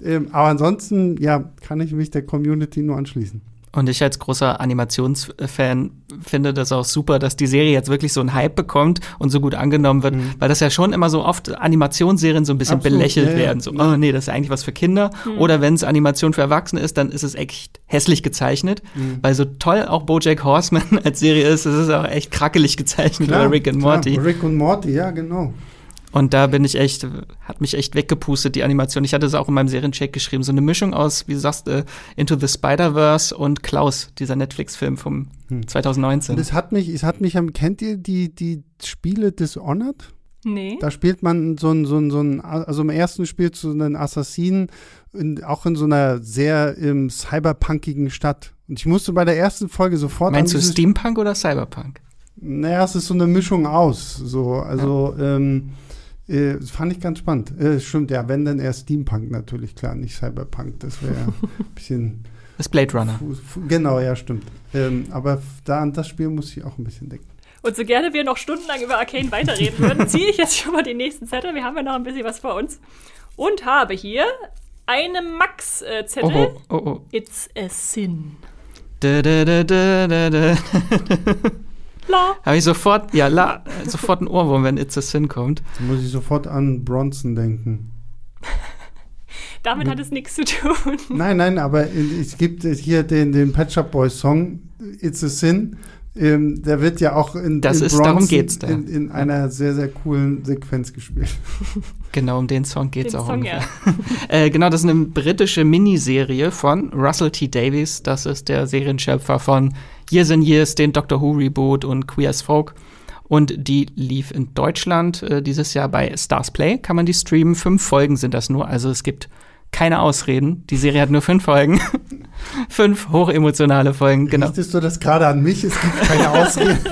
Ähm, aber ansonsten, ja, kann ich mich der Community nur anschließen. Und ich als großer Animationsfan finde das auch super, dass die Serie jetzt wirklich so einen Hype bekommt und so gut angenommen wird, weil das ja schon immer so oft Animationsserien so ein bisschen Absolut, belächelt ja, ja. werden. So, oh nee, das ist eigentlich was für Kinder. Oder wenn es Animation für Erwachsene ist, dann ist es echt hässlich gezeichnet. Weil so toll auch Bojack Horseman <laughs> als Serie ist, es ist auch echt krackelig gezeichnet oder Rick and klar, Morty. Rick und Morty, ja, genau. Und da bin ich echt, hat mich echt weggepustet, die Animation. Ich hatte es auch in meinem Seriencheck geschrieben. So eine Mischung aus, wie du sagst, äh, Into the Spider-Verse und Klaus, dieser Netflix-Film vom Hm. 2019. Und es hat mich, es hat mich, am- kennt ihr die, die Spiele Dishonored? Nee. Da spielt man so ein, so ein, so ein, also im ersten spielt so einen Assassinen, in, auch in so einer sehr ähm, cyberpunkigen Stadt. Und ich musste bei der ersten Folge sofort Meinst an du Steampunk oder Cyberpunk? Naja, es ist so eine Mischung aus. So, also, ähm, äh, das fand ich ganz spannend. Äh, stimmt, ja, wenn dann eher Steampunk natürlich, klar, nicht Cyberpunk. Das wäre ja <laughs> ein bisschen. Das ist Blade Runner. fu- fu- Genau, ja, stimmt. Ähm, aber da an das Spiel muss ich auch ein bisschen denken. Und so gerne wir noch stundenlang über Arcane weiterreden würden, <laughs> ziehe ich jetzt schon mal den nächsten Zettel. Wir haben ja noch ein bisschen was vor uns. Und habe hier einen Max-Zettel. Oh, oh, oh, oh. It's a Sin. Da, da, da, da, da, da. <laughs> La. Habe ich sofort, ja, la, sofort ein Ohrwurm, wenn It's a Sin kommt. Da muss ich sofort an Bronson denken. <laughs> Damit hat es nichts zu tun. Nein, nein, aber es gibt hier den, den Pet Shop Boys Song It's a Sin. Ähm, der wird ja auch in, Das in ist- darum geht's da. In, in einer sehr, sehr coolen Sequenz gespielt. <laughs> Genau, um den Song geht es Den auch Song, ungefähr. ja. <laughs> Äh, genau, das ist eine britische Miniserie von Russell T. Davies. Das ist der Serienschöpfer von Years and Years, den Doctor Who Reboot und Queer as Folk. Und die lief in Deutschland äh, dieses Jahr bei Stars Play. Kann man die streamen? Fünf Folgen sind das nur. Also es gibt keine Ausreden. Die Serie hat nur fünf Folgen. <laughs> fünf hochemotionale Folgen, genau. Richtest du das gerade an mich? Es gibt keine Ausrede. <laughs>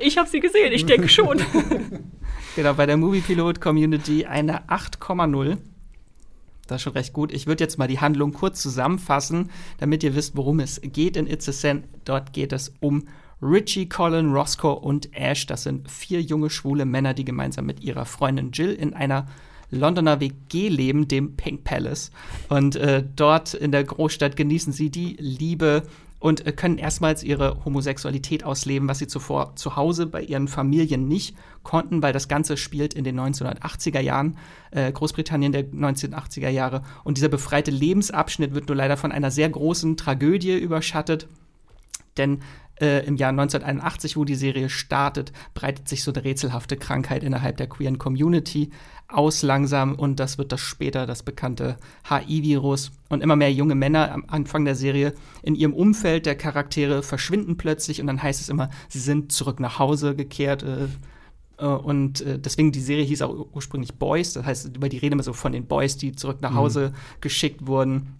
Ich habe sie gesehen, ich denke schon. <laughs> Genau, bei der Movie Pilot Community eine 8,0. Das ist schon recht gut. Ich würde jetzt mal die Handlung kurz zusammenfassen, damit ihr wisst, worum es geht in It's a Sin. Dort geht es um Richie, Colin, Roscoe und Ash. Das sind vier junge schwule Männer, die gemeinsam mit ihrer Freundin Jill in einer Londoner WG leben, dem Pink Palace. Und äh, dort in der Großstadt genießen sie die Liebe und äh, können erstmals ihre Homosexualität ausleben, was sie zuvor zu Hause bei ihren Familien nicht konnten, weil das Ganze spielt in den 1980er Jahren, äh, Großbritannien der 1980er Jahre. Und dieser befreite Lebensabschnitt wird nur leider von einer sehr großen Tragödie überschattet. Denn äh, im Jahr 1981, wo die Serie startet, breitet sich so eine rätselhafte Krankheit innerhalb der queeren Community aus langsam und das wird das später das bekannte HI-Virus. Und immer mehr junge Männer am Anfang der Serie in ihrem Umfeld der Charaktere verschwinden plötzlich und dann heißt es immer, sie sind zurück nach Hause gekehrt. Äh, äh, und äh, deswegen die Serie hieß auch ursprünglich Boys, das heißt, über die reden immer so von den Boys, die zurück nach Hause geschickt wurden.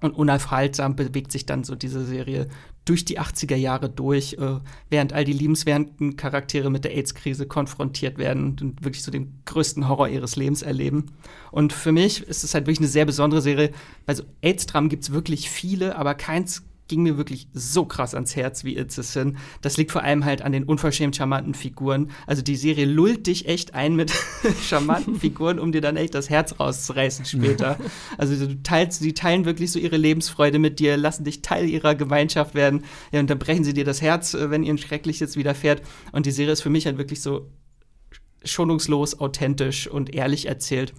Und unaufhaltsam bewegt sich dann so diese Serie durch die 80er Jahre durch, äh, während all die liebenswerten Charaktere mit der AIDS-Krise konfrontiert werden und wirklich so den größten Horror ihres Lebens erleben. Und für mich ist es halt wirklich eine sehr besondere Serie, weil so AIDS-Dramen gibt es wirklich viele, aber keins ging mir wirklich so krass ans Herz wie It's a Sin. Das liegt vor allem halt an den unverschämt charmanten Figuren. Also die Serie lullt dich echt ein mit <laughs> charmanten Figuren, um dir dann echt das Herz rauszureißen später. <laughs> Also du teilst, die teilen wirklich so ihre Lebensfreude mit dir, lassen dich Teil ihrer Gemeinschaft werden. Ja, und dann brechen sie dir das Herz, äh, wenn ihnen Schreckliches widerfährt. Und die Serie ist für mich halt wirklich so schonungslos, authentisch und ehrlich erzählt.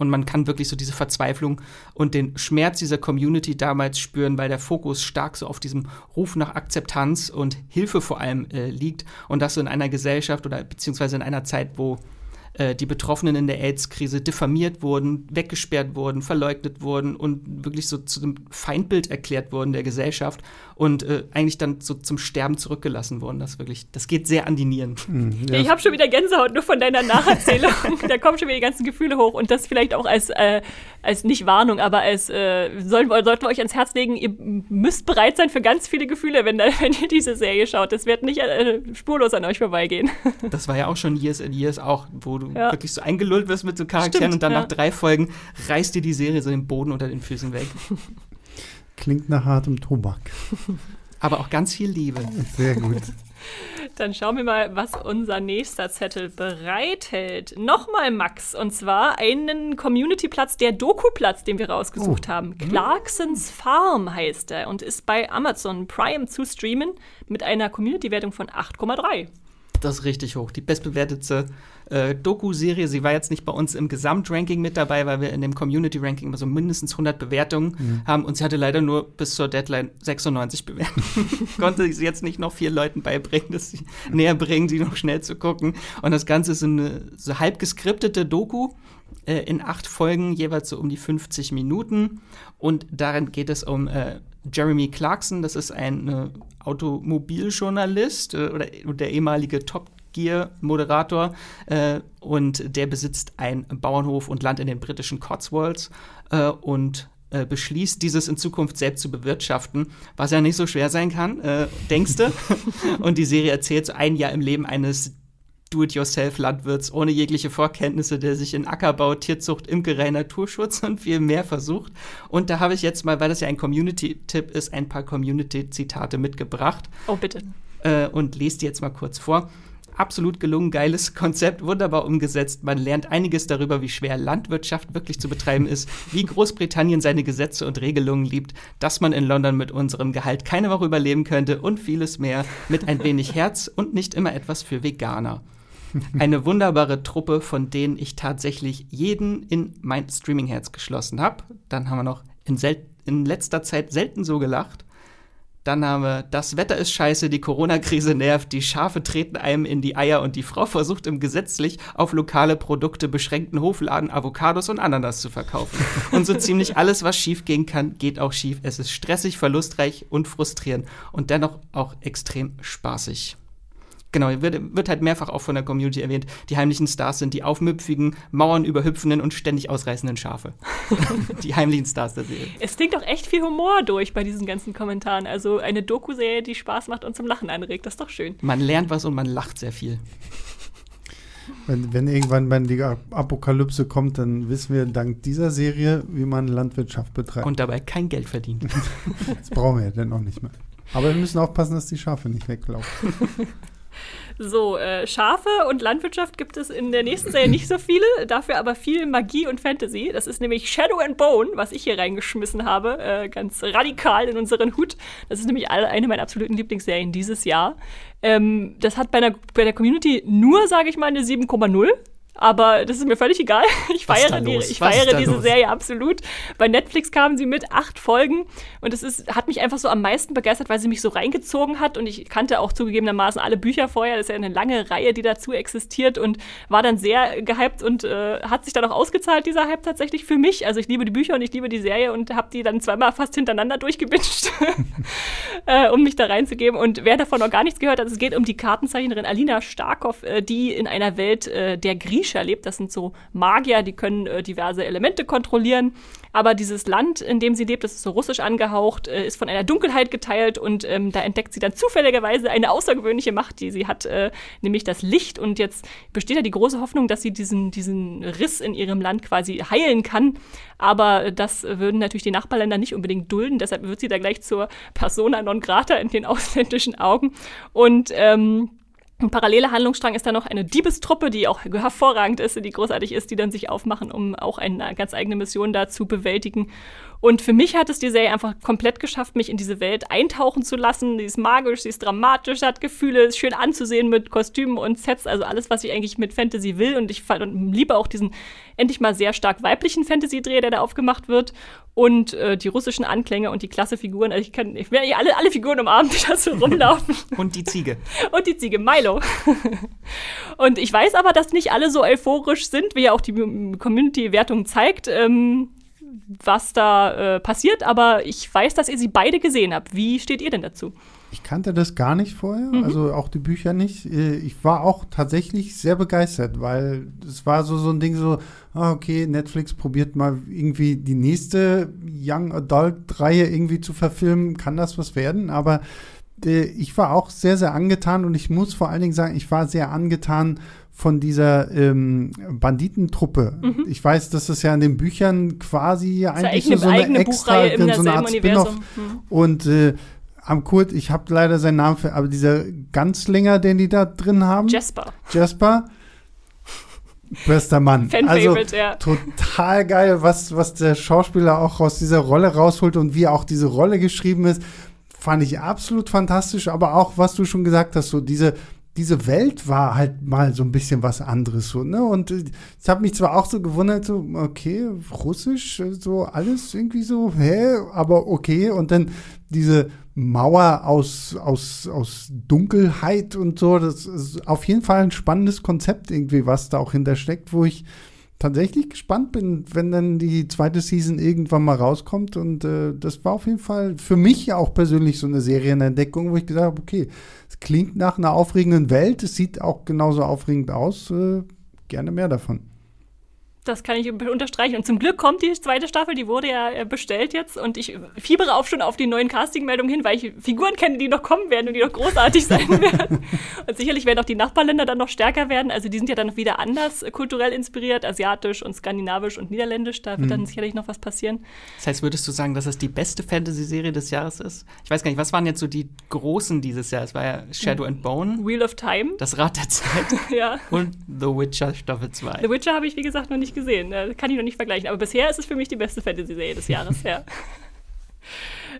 Und man kann wirklich so diese Verzweiflung und den Schmerz dieser Community damals spüren, weil der Fokus stark so auf diesem Ruf nach Akzeptanz und Hilfe vor allem äh, liegt. Und das so in einer Gesellschaft oder beziehungsweise in einer Zeit, wo äh, die Betroffenen in der AIDS-Krise diffamiert wurden, weggesperrt wurden, verleugnet wurden und wirklich so zu einem Feindbild erklärt wurden der Gesellschaft und äh, eigentlich dann so zum Sterben zurückgelassen wurden. Das wirklich, das geht sehr an die Nieren. Ich habe schon wieder Gänsehaut nur von deiner Nacherzählung. <laughs> da kommen schon wieder die ganzen Gefühle hoch. Und das vielleicht auch als, äh, als nicht Warnung, aber als äh, sollen, wir- sollten wir euch ans Herz legen, ihr müsst bereit sein für ganz viele Gefühle, wenn, <laughs> wenn ihr diese Serie schaut. Das wird nicht äh, spurlos an euch vorbeigehen. Das war ja auch schon Years and Years auch, wo du Ja. wirklich so eingelullt wirst mit so Charakteren Stimmt, und dann ja. nach drei Folgen reißt dir die Serie so den Boden unter den Füßen weg. <laughs> Klingt nach hartem Tobak. Aber auch ganz viel Liebe. Sehr gut. <laughs> Dann schauen wir mal, was unser nächster Zettel bereithält. Nochmal Max, und zwar einen Community-Platz, der Doku-Platz, den wir rausgesucht Oh. haben. Clarksons Farm heißt er und ist bei Amazon Prime zu streamen mit einer Community-Wertung von 8,3. Das ist richtig hoch. Die bestbewertete äh, Doku-Serie. Sie war jetzt nicht bei uns im Gesamtranking mit dabei, weil wir in dem Community-Ranking immer so mindestens 100 Bewertungen haben. Und sie hatte leider nur bis zur Deadline 96 Bewertungen. <laughs> Konnte sie jetzt nicht noch vier Leuten beibringen, dass sie näher bringen, die noch schnell zu gucken. Und das Ganze ist eine so halb geskriptete Doku äh, in acht Folgen, jeweils so um die 50 Minuten. Und darin geht es um äh, Jeremy Clarkson, das ist ein äh, Automobiljournalist äh, oder der ehemalige Top Gear-Moderator äh, und der besitzt einen Bauernhof und Land in den britischen Cotswolds äh, und äh, beschließt, dieses in Zukunft selbst zu bewirtschaften, was ja nicht so schwer sein kann, äh, denkst du. <laughs> und die Serie erzählt so ein Jahr im Leben eines Do-it-yourself-Landwirts ohne jegliche Vorkenntnisse, der sich in Ackerbau, Tierzucht, Imkerei, Naturschutz und viel mehr versucht. Und da habe ich jetzt mal, weil das ja ein Community-Tipp ist, ein paar Community-Zitate mitgebracht. Oh, bitte. äh, und lese die jetzt mal kurz vor absolut gelungen, geiles Konzept, wunderbar umgesetzt. Man lernt einiges darüber, wie schwer Landwirtschaft wirklich zu betreiben ist, wie Großbritannien seine Gesetze und Regelungen liebt, dass man in London mit unserem Gehalt keine Woche überleben könnte und vieles mehr mit ein wenig Herz und nicht immer etwas für Veganer. Eine wunderbare Truppe, von denen ich tatsächlich jeden in mein Streaming-Herz geschlossen habe. Dann haben wir noch in, in letzter Zeit selten so gelacht. Dann haben wir, das Wetter ist scheiße, die Corona-Krise nervt, die Schafe treten einem in die Eier und die Frau versucht im gesetzlich auf lokale Produkte beschränkten Hofladen Avocados und Ananas zu verkaufen. Und so ziemlich alles, was schief gehen kann, geht auch schief. Es ist stressig, verlustreich und frustrierend und dennoch auch extrem spaßig. Genau, wird, wird halt mehrfach auch von der Community erwähnt. Die heimlichen Stars sind die aufmüpfigen, Mauern überhüpfenden und ständig ausreißenden Schafe. <laughs> die heimlichen Stars der Serie. Es klingt auch echt viel Humor durch bei diesen ganzen Kommentaren. Also eine Doku-Serie, die Spaß macht und zum Lachen anregt. Das ist doch schön. Man lernt was und man lacht sehr viel. Wenn, wenn irgendwann mal die Apokalypse kommt, dann wissen wir dank dieser Serie, wie man Landwirtschaft betreibt. Und dabei kein Geld verdient. <laughs> das brauchen wir ja dann auch nicht mehr. Aber wir müssen aufpassen, dass die Schafe nicht weglaufen. <laughs> So, äh, Schafe und Landwirtschaft gibt es in der nächsten Serie nicht so viele, dafür aber viel Magie und Fantasy. Das ist nämlich Shadow and Bone, was ich hier reingeschmissen habe, äh, ganz radikal in unseren Hut. Das ist nämlich eine meiner absoluten Lieblingsserien dieses Jahr. Ähm, das hat bei, einer, bei der Community nur, sage ich mal, eine 7,0. Aber das ist mir völlig egal. <laughs> Ich feiere, die, ich feiere diese los? Serie absolut. Bei Netflix kamen sie mit acht Folgen und es ist, hat mich einfach so am meisten begeistert, weil sie mich so reingezogen hat und ich kannte auch zugegebenermaßen alle Bücher vorher. Das ist ja eine lange Reihe, die dazu existiert und war dann sehr gehypt und äh, hat sich dann auch ausgezahlt, dieser Hype tatsächlich für mich. Also ich liebe die Bücher und ich liebe die Serie und habe die dann zweimal fast hintereinander durchgebinscht, <laughs> äh, um mich da reinzugeben. Und wer davon noch gar nichts gehört hat, es geht um die Kartenzeichnerin Alina Starkov, äh, die in einer Welt äh, der Griechen Nische erlebt. Das sind so Magier, die können äh, diverse Elemente kontrollieren. Aber dieses Land, in dem sie lebt, das ist so russisch angehaucht, äh, ist von einer Dunkelheit geteilt und ähm, da entdeckt sie dann zufälligerweise eine außergewöhnliche Macht, die sie hat, äh, nämlich das Licht. Und jetzt besteht ja die große Hoffnung, dass sie diesen, diesen Riss in ihrem Land quasi heilen kann. Aber das würden natürlich die Nachbarländer nicht unbedingt dulden. Deshalb wird sie da gleich zur Persona non grata in den <laughs> ausländischen Augen. Und ähm, ein paralleler Handlungsstrang ist dann noch eine Diebestruppe, die auch hervorragend ist, die großartig ist, die dann sich aufmachen, um auch eine ganz eigene Mission da zu bewältigen. Und für mich hat es die Serie einfach komplett geschafft, mich in diese Welt eintauchen zu lassen. Sie ist magisch, sie ist dramatisch, hat Gefühle, ist schön anzusehen mit Kostümen und Sets, also alles, was ich eigentlich mit Fantasy will. Und ich und liebe auch diesen endlich mal sehr stark weiblichen Fantasy-Dreh, der da aufgemacht wird. Und äh, die russischen Anklänge und die klasse Figuren. Also ich kann, ich werde alle, alle Figuren umarmen, die da so rumlaufen. <laughs> und die Ziege. und die Ziege, Milo. <laughs> und ich weiß aber, dass nicht alle so euphorisch sind, wie ja auch die Community-Wertung zeigt. Ähm, was da äh, passiert, aber ich weiß, dass ihr sie beide gesehen habt. Wie steht ihr denn dazu? Ich kannte das gar nicht vorher, mhm. also auch die Bücher nicht. Äh, ich war auch tatsächlich sehr begeistert, weil es war so, so ein Ding so, ah, okay, Netflix probiert mal irgendwie die nächste Young Adult-Reihe irgendwie zu verfilmen. Kann das was werden? Aber äh, ich war auch sehr, sehr angetan und ich muss vor allen Dingen sagen, ich war sehr angetan von dieser ähm, Banditentruppe. Mhm. Ich weiß, dass es ja in den Büchern quasi das eigentlich so, so eine extra, so eine Art Spin-off. Mhm. Und äh, am Kurt, ich habe leider seinen Namen für, aber dieser Ganzlinger, den die da drin haben. Jasper. Jasper. Bester Mann. also ja. total geil, was, was der Schauspieler auch aus dieser Rolle rausholt und wie auch diese Rolle geschrieben ist, fand ich absolut fantastisch. Aber auch, was du schon gesagt hast, so diese diese Welt war halt mal so ein bisschen was anderes so, ne? Und äh, ich habe mich zwar auch so gewundert, so, okay, Russisch, so alles irgendwie so, hä, aber okay. Und dann diese Mauer aus, aus, aus Dunkelheit und so, das ist auf jeden Fall ein spannendes Konzept irgendwie, was da auch hintersteckt, wo ich tatsächlich gespannt bin, wenn dann die zweite Season irgendwann mal rauskommt. Und äh, das war auf jeden Fall für mich auch persönlich so eine Serienentdeckung, wo ich gesagt habe, okay, es klingt nach einer aufregenden Welt, es sieht auch genauso aufregend aus. Äh, gerne mehr davon. Das kann ich unterstreichen. Und zum Glück kommt die zweite Staffel, die wurde ja äh, bestellt jetzt. Und ich fiebere auch schon auf die neuen Casting-Meldungen hin, weil ich Figuren kenne, die noch kommen werden und die noch großartig sein <laughs> werden. und sicherlich werden auch die Nachbarländer dann noch stärker werden. Also die sind ja dann noch wieder anders äh, kulturell inspiriert, asiatisch und skandinavisch und niederländisch. Da wird mhm. dann sicherlich noch was passieren. Das heißt, würdest du sagen, dass es die beste Fantasy-Serie des Jahres ist? Ich weiß gar nicht, was waren jetzt so die großen dieses Jahr? Es war ja Shadow and Bone. Wheel of Time. Das Rad der Zeit. <laughs> ja. Und The Witcher Staffel 2. The Witcher habe ich, wie gesagt, noch nicht gesehen. Kann ich noch nicht vergleichen. Aber bisher ist es für mich die beste Fantasy-Serie des Jahres, <laughs> ja.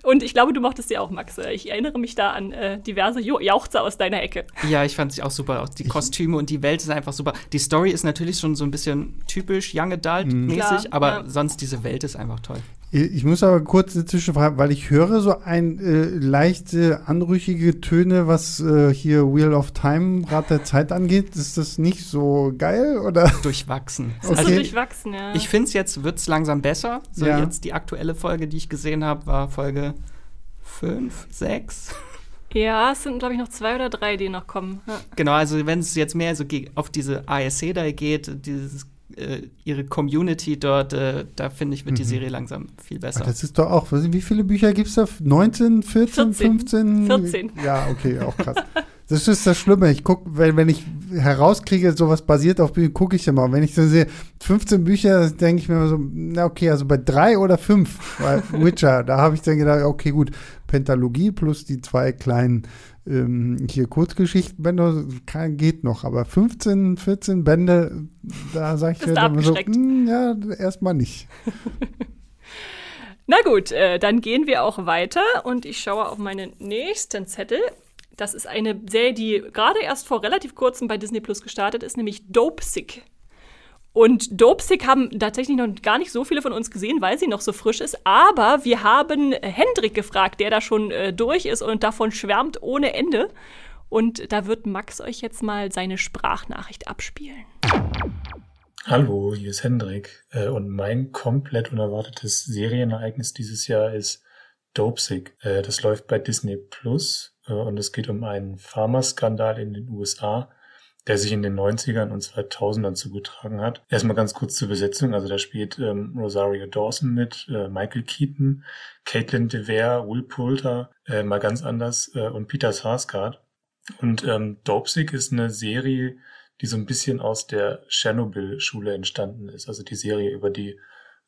Und ich glaube, du mochtest sie auch, Max. Ich erinnere mich da an äh, diverse Jauchzer aus deiner Ecke. Ja, ich fand sie auch super. Die Kostüme und die Welt sind einfach super. Die Story ist natürlich schon so ein bisschen typisch Young Adult-mäßig, mhm. aber ja. sonst diese Welt ist einfach toll. Ich muss aber kurz eine Zwischenfrage, weil ich höre so ein äh, leichte anrüchige Töne, was äh, hier Wheel of Time Rat der Zeit angeht. Ist das nicht so geil oder? Durchwachsen. <laughs> Okay. Also, durchwachsen, ja. Ich finde es jetzt wird's langsam besser. So ja. jetzt die aktuelle Folge, die ich gesehen habe, war Folge 5, 6. Ja, es sind, glaube ich, noch zwei oder drei, die noch kommen. Ja. Genau, also wenn es jetzt mehr so auf diese ASC da geht, dieses äh, ihre Community dort, äh, da finde ich, wird die mhm. Serie langsam viel besser. Ach, das ist doch auch, wie viele Bücher gibt es da? 19, 14, 14, 15? 14. Ja, okay, auch krass. Das ist das Schlimme. Ich gucke, wenn, wenn ich herauskriege, sowas basiert auf Büchern, gucke ich immer. Und wenn ich so sehe, 15 Bücher, denke ich mir immer so, na okay, also bei drei oder fünf, bei <laughs> Witcher, da habe ich dann gedacht, okay, gut, Pentalogie plus die zwei kleinen ähm, hier Kurzgeschichtenbände kann, geht noch, aber 15, 14 Bände, da sage ich ja immer so, mh, hm, ja, erstmal nicht. <laughs> Na gut, äh, dann gehen wir auch weiter und ich schaue auf meinen nächsten Zettel. Das ist eine Serie, die gerade erst vor relativ kurzem bei Disney Plus gestartet ist, nämlich Dope Sick. Und Dopesick haben tatsächlich noch gar nicht so viele von uns gesehen, weil sie noch so frisch ist. Aber wir haben Hendrik gefragt, der da schon äh, durch ist und davon schwärmt ohne Ende. Und da wird Max euch jetzt mal seine Sprachnachricht abspielen. Hallo, hier ist Hendrik. Äh, und mein komplett unerwartetes Serienereignis dieses Jahr ist Dopesick. Äh, das läuft bei Disney Plus äh, und es geht um einen Pharmaskandal in den USA der sich in den 90ern und 2000ern zugetragen hat. Erstmal ganz kurz zur Besetzung. Also da spielt ähm, Rosario Dawson mit, äh, Michael Keaton, Caitlin DeVere, Will Poulter, äh, mal ganz anders, äh, und Peter Sarsgaard. Und ähm, Dopesick ist eine Serie, die so ein bisschen aus der Chernobyl-Schule entstanden ist. Also die Serie über die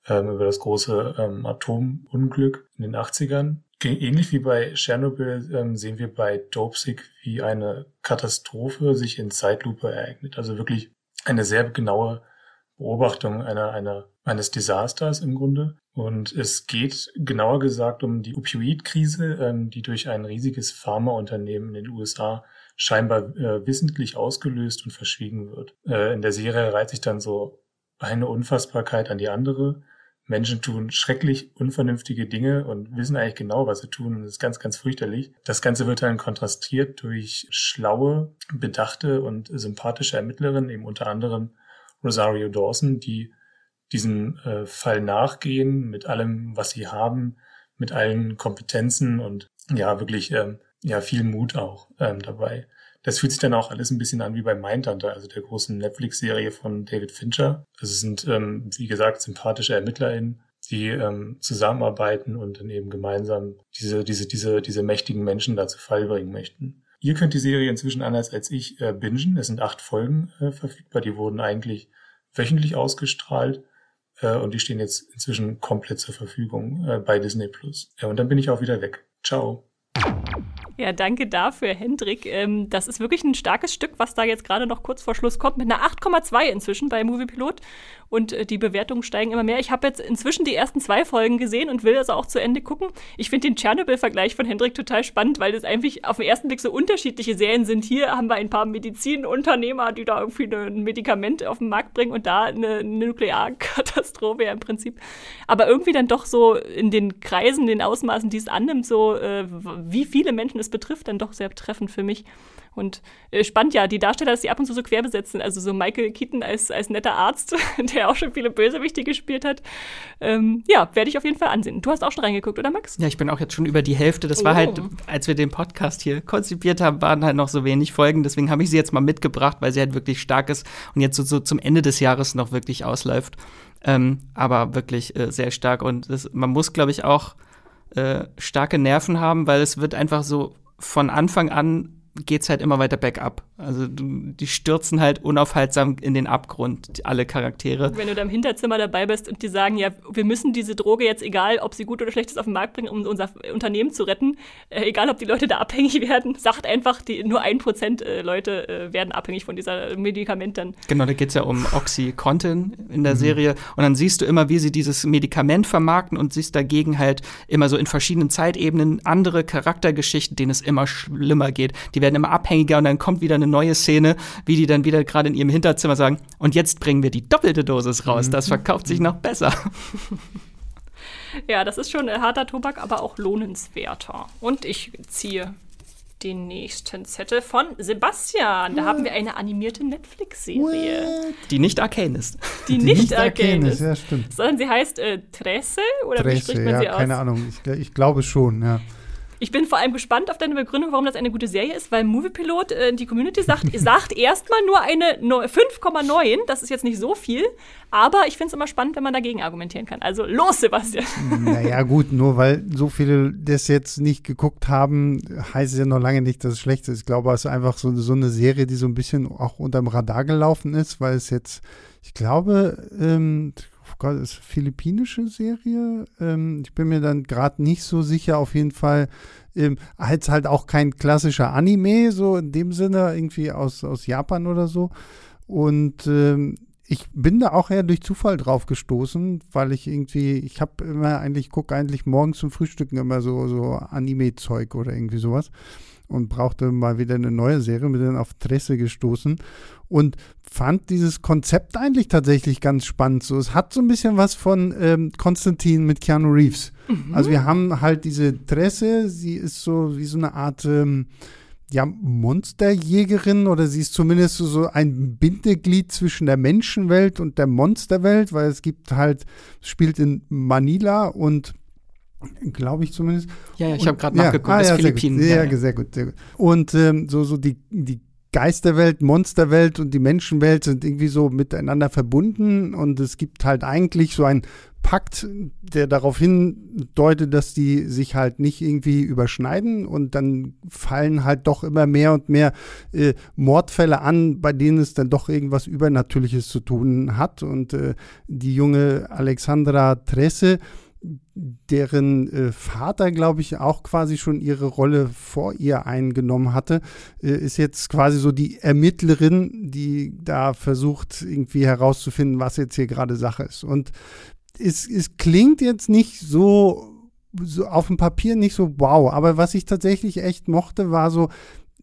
ähm, über das große ähm, Atomunglück in den 80ern. Ähnlich wie bei Tschernobyl ähm, sehen wir bei Dopesick, wie eine Katastrophe sich in Zeitlupe ereignet. Also wirklich eine sehr genaue Beobachtung einer, einer, eines Desasters im Grunde. Und es geht genauer gesagt um die Opioidkrise, ähm, die durch ein riesiges Pharmaunternehmen in den USA scheinbar äh, wissentlich ausgelöst und verschwiegen wird. Äh, in der Serie reiht sich dann so eine Unfassbarkeit an die andere. Menschen tun schrecklich unvernünftige Dinge und wissen eigentlich genau, was sie tun. Und das ist ganz, ganz fürchterlich. Das Ganze wird dann kontrastiert durch schlaue, bedachte und sympathische Ermittlerinnen, eben unter anderem Rosario Dawson, die diesem äh, Fall nachgehen mit allem, was sie haben, mit allen Kompetenzen und ja, wirklich ähm, ja viel Mut auch ähm, dabei. Das fühlt sich dann auch alles ein bisschen an wie bei Mindhunter, also der großen Netflix-Serie von David Fincher. Also es sind, ähm, wie gesagt, sympathische ErmittlerInnen, die ähm, zusammenarbeiten und dann eben gemeinsam diese, diese, diese, diese mächtigen Menschen da zu Fall bringen möchten. Ihr könnt die Serie inzwischen anders als ich äh, bingen. Es sind acht Folgen äh, verfügbar. Die wurden eigentlich wöchentlich ausgestrahlt äh, und die stehen jetzt inzwischen komplett zur Verfügung äh, bei Disney Plus. Ja, und dann bin ich auch wieder weg. Ciao. Ja, danke dafür, Hendrik. Ähm, das ist wirklich ein starkes Stück, was da jetzt gerade noch kurz vor Schluss kommt, mit einer 8,2 inzwischen bei Moviepilot. Und äh, die Bewertungen steigen immer mehr. Ich habe jetzt inzwischen die ersten zwei Folgen gesehen und will also auch zu Ende gucken. Ich finde den Tschernobyl-Vergleich von Hendrik total spannend, weil das eigentlich auf den ersten Blick so unterschiedliche Serien sind. Hier haben wir ein paar Medizinunternehmer, die da irgendwie ein Medikament auf den Markt bringen und da eine, eine Nuklearkatastrophe ja im Prinzip. Aber irgendwie dann doch so in den Kreisen, den Ausmaßen, die es annimmt, so äh, wie viele Menschen es betrifft, dann doch sehr treffend für mich. Und äh, spannend ja, die Darsteller, dass die ab und zu so quer besetzen. Also so Michael Keaton als, als netter Arzt, <laughs> der auch schon viele Bösewichte gespielt hat. Ähm, ja, werde ich auf jeden Fall ansehen. Du hast auch schon reingeguckt, oder Max? Ja, ich bin auch jetzt schon über die Hälfte. Das oh. war halt, als wir den Podcast hier konzipiert haben, waren halt noch so wenig Folgen. Deswegen habe ich sie jetzt mal mitgebracht, weil sie halt wirklich stark ist und jetzt so, so zum Ende des Jahres noch wirklich ausläuft. Ähm, aber wirklich äh, sehr stark. Und das, man muss, glaube ich, auch äh, starke Nerven haben, weil es wird einfach so von Anfang an geht's halt immer weiter bergab. Also die stürzen halt unaufhaltsam in den Abgrund, alle Charaktere. Wenn du da im Hinterzimmer dabei bist und die sagen, ja, wir müssen diese Droge jetzt, egal ob sie gut oder schlecht ist, auf den Markt bringen, um unser Unternehmen zu retten, äh, egal ob die Leute da <laughs> abhängig werden, sagt einfach, die, nur ein Prozent äh, Leute äh, werden abhängig von dieser Medikament dann. Genau, da geht's ja um Oxycontin in der mhm. Serie und dann siehst du immer, wie sie dieses Medikament vermarkten und siehst dagegen halt immer so in verschiedenen Zeitebenen andere Charaktergeschichten, denen es immer schlimmer geht. Die werden immer abhängiger und dann kommt wieder eine neue Szene, wie die dann wieder gerade in ihrem Hinterzimmer sagen, und jetzt bringen wir die doppelte Dosis raus, das mhm. verkauft sich noch besser. Ja, das ist schon ein harter Tobak, aber auch lohnenswerter. Und ich ziehe den nächsten Zettel von Sebastian. Da haben wir eine animierte Netflix-Serie. Die nicht Arcane ist. Die, Die nicht, nicht Arcane ist. Ja, stimmt. Sondern sie heißt äh, Tresse oder Tresse, wie spricht man ja, sie aus? Keine Ahnung. Ich, ich glaube schon, ja. Ich bin vor allem gespannt auf deine Begründung, warum das eine gute Serie ist, weil Moviepilot, äh, die Community sagt, <laughs> sagt erstmal nur eine 5,9. Das ist jetzt nicht so viel, aber ich finde es immer spannend, wenn man dagegen argumentieren kann. Also los, Sebastian. <laughs> Naja, <laughs> gut, nur weil so viele das jetzt nicht geguckt haben, heißt es ja noch lange nicht, dass es schlecht ist. Ich glaube, es ist einfach so, so eine Serie, die so ein bisschen auch unterm Radar gelaufen ist, weil es jetzt, ich glaube, ähm, Gott, ist philippinische Serie. Ähm, ich bin mir dann gerade nicht so sicher, auf jeden Fall. Ähm, als halt auch kein klassischer Anime, so in dem Sinne, irgendwie aus, aus Japan oder so. Und ähm, ich bin da auch eher durch Zufall drauf gestoßen, weil ich irgendwie, ich habe immer eigentlich, gucke eigentlich morgens zum Frühstücken immer so, so Anime-Zeug oder irgendwie sowas und brauchte mal wieder eine neue Serie, bin dann auf Tresse gestoßen und fand dieses Konzept eigentlich tatsächlich ganz spannend. So, es hat so ein bisschen was von ähm, Konstantin mit Keanu Reeves. Mhm. Also wir haben halt diese Tresse, sie ist so wie so eine Art ähm, ja, Monsterjägerin oder sie ist zumindest so, so ein Bindeglied zwischen der Menschenwelt und der Monsterwelt, weil es gibt halt, spielt in Manila und glaube ich zumindest. Ja, ja ich habe gerade nachgeguckt, ja, ah, ja, Philippinen. Sehr, ja, ja. sehr gut, sehr gut. Und ähm, so, so die, die Geisterwelt, Monsterwelt und die Menschenwelt sind irgendwie so miteinander verbunden und es gibt halt eigentlich so ein Pakt, der darauf hindeutet, dass die sich halt nicht irgendwie überschneiden und dann fallen halt doch immer mehr und mehr äh, Mordfälle an, bei denen es dann doch irgendwas Übernatürliches zu tun hat und äh, die junge Alexandra Tresse deren äh, Vater, glaube ich, auch quasi schon ihre Rolle vor ihr eingenommen hatte, äh, ist jetzt quasi so die Ermittlerin, die da versucht, irgendwie herauszufinden, was jetzt hier gerade Sache ist. Und es, es klingt jetzt nicht so, so auf dem Papier nicht so wow, aber was ich tatsächlich echt mochte, war so,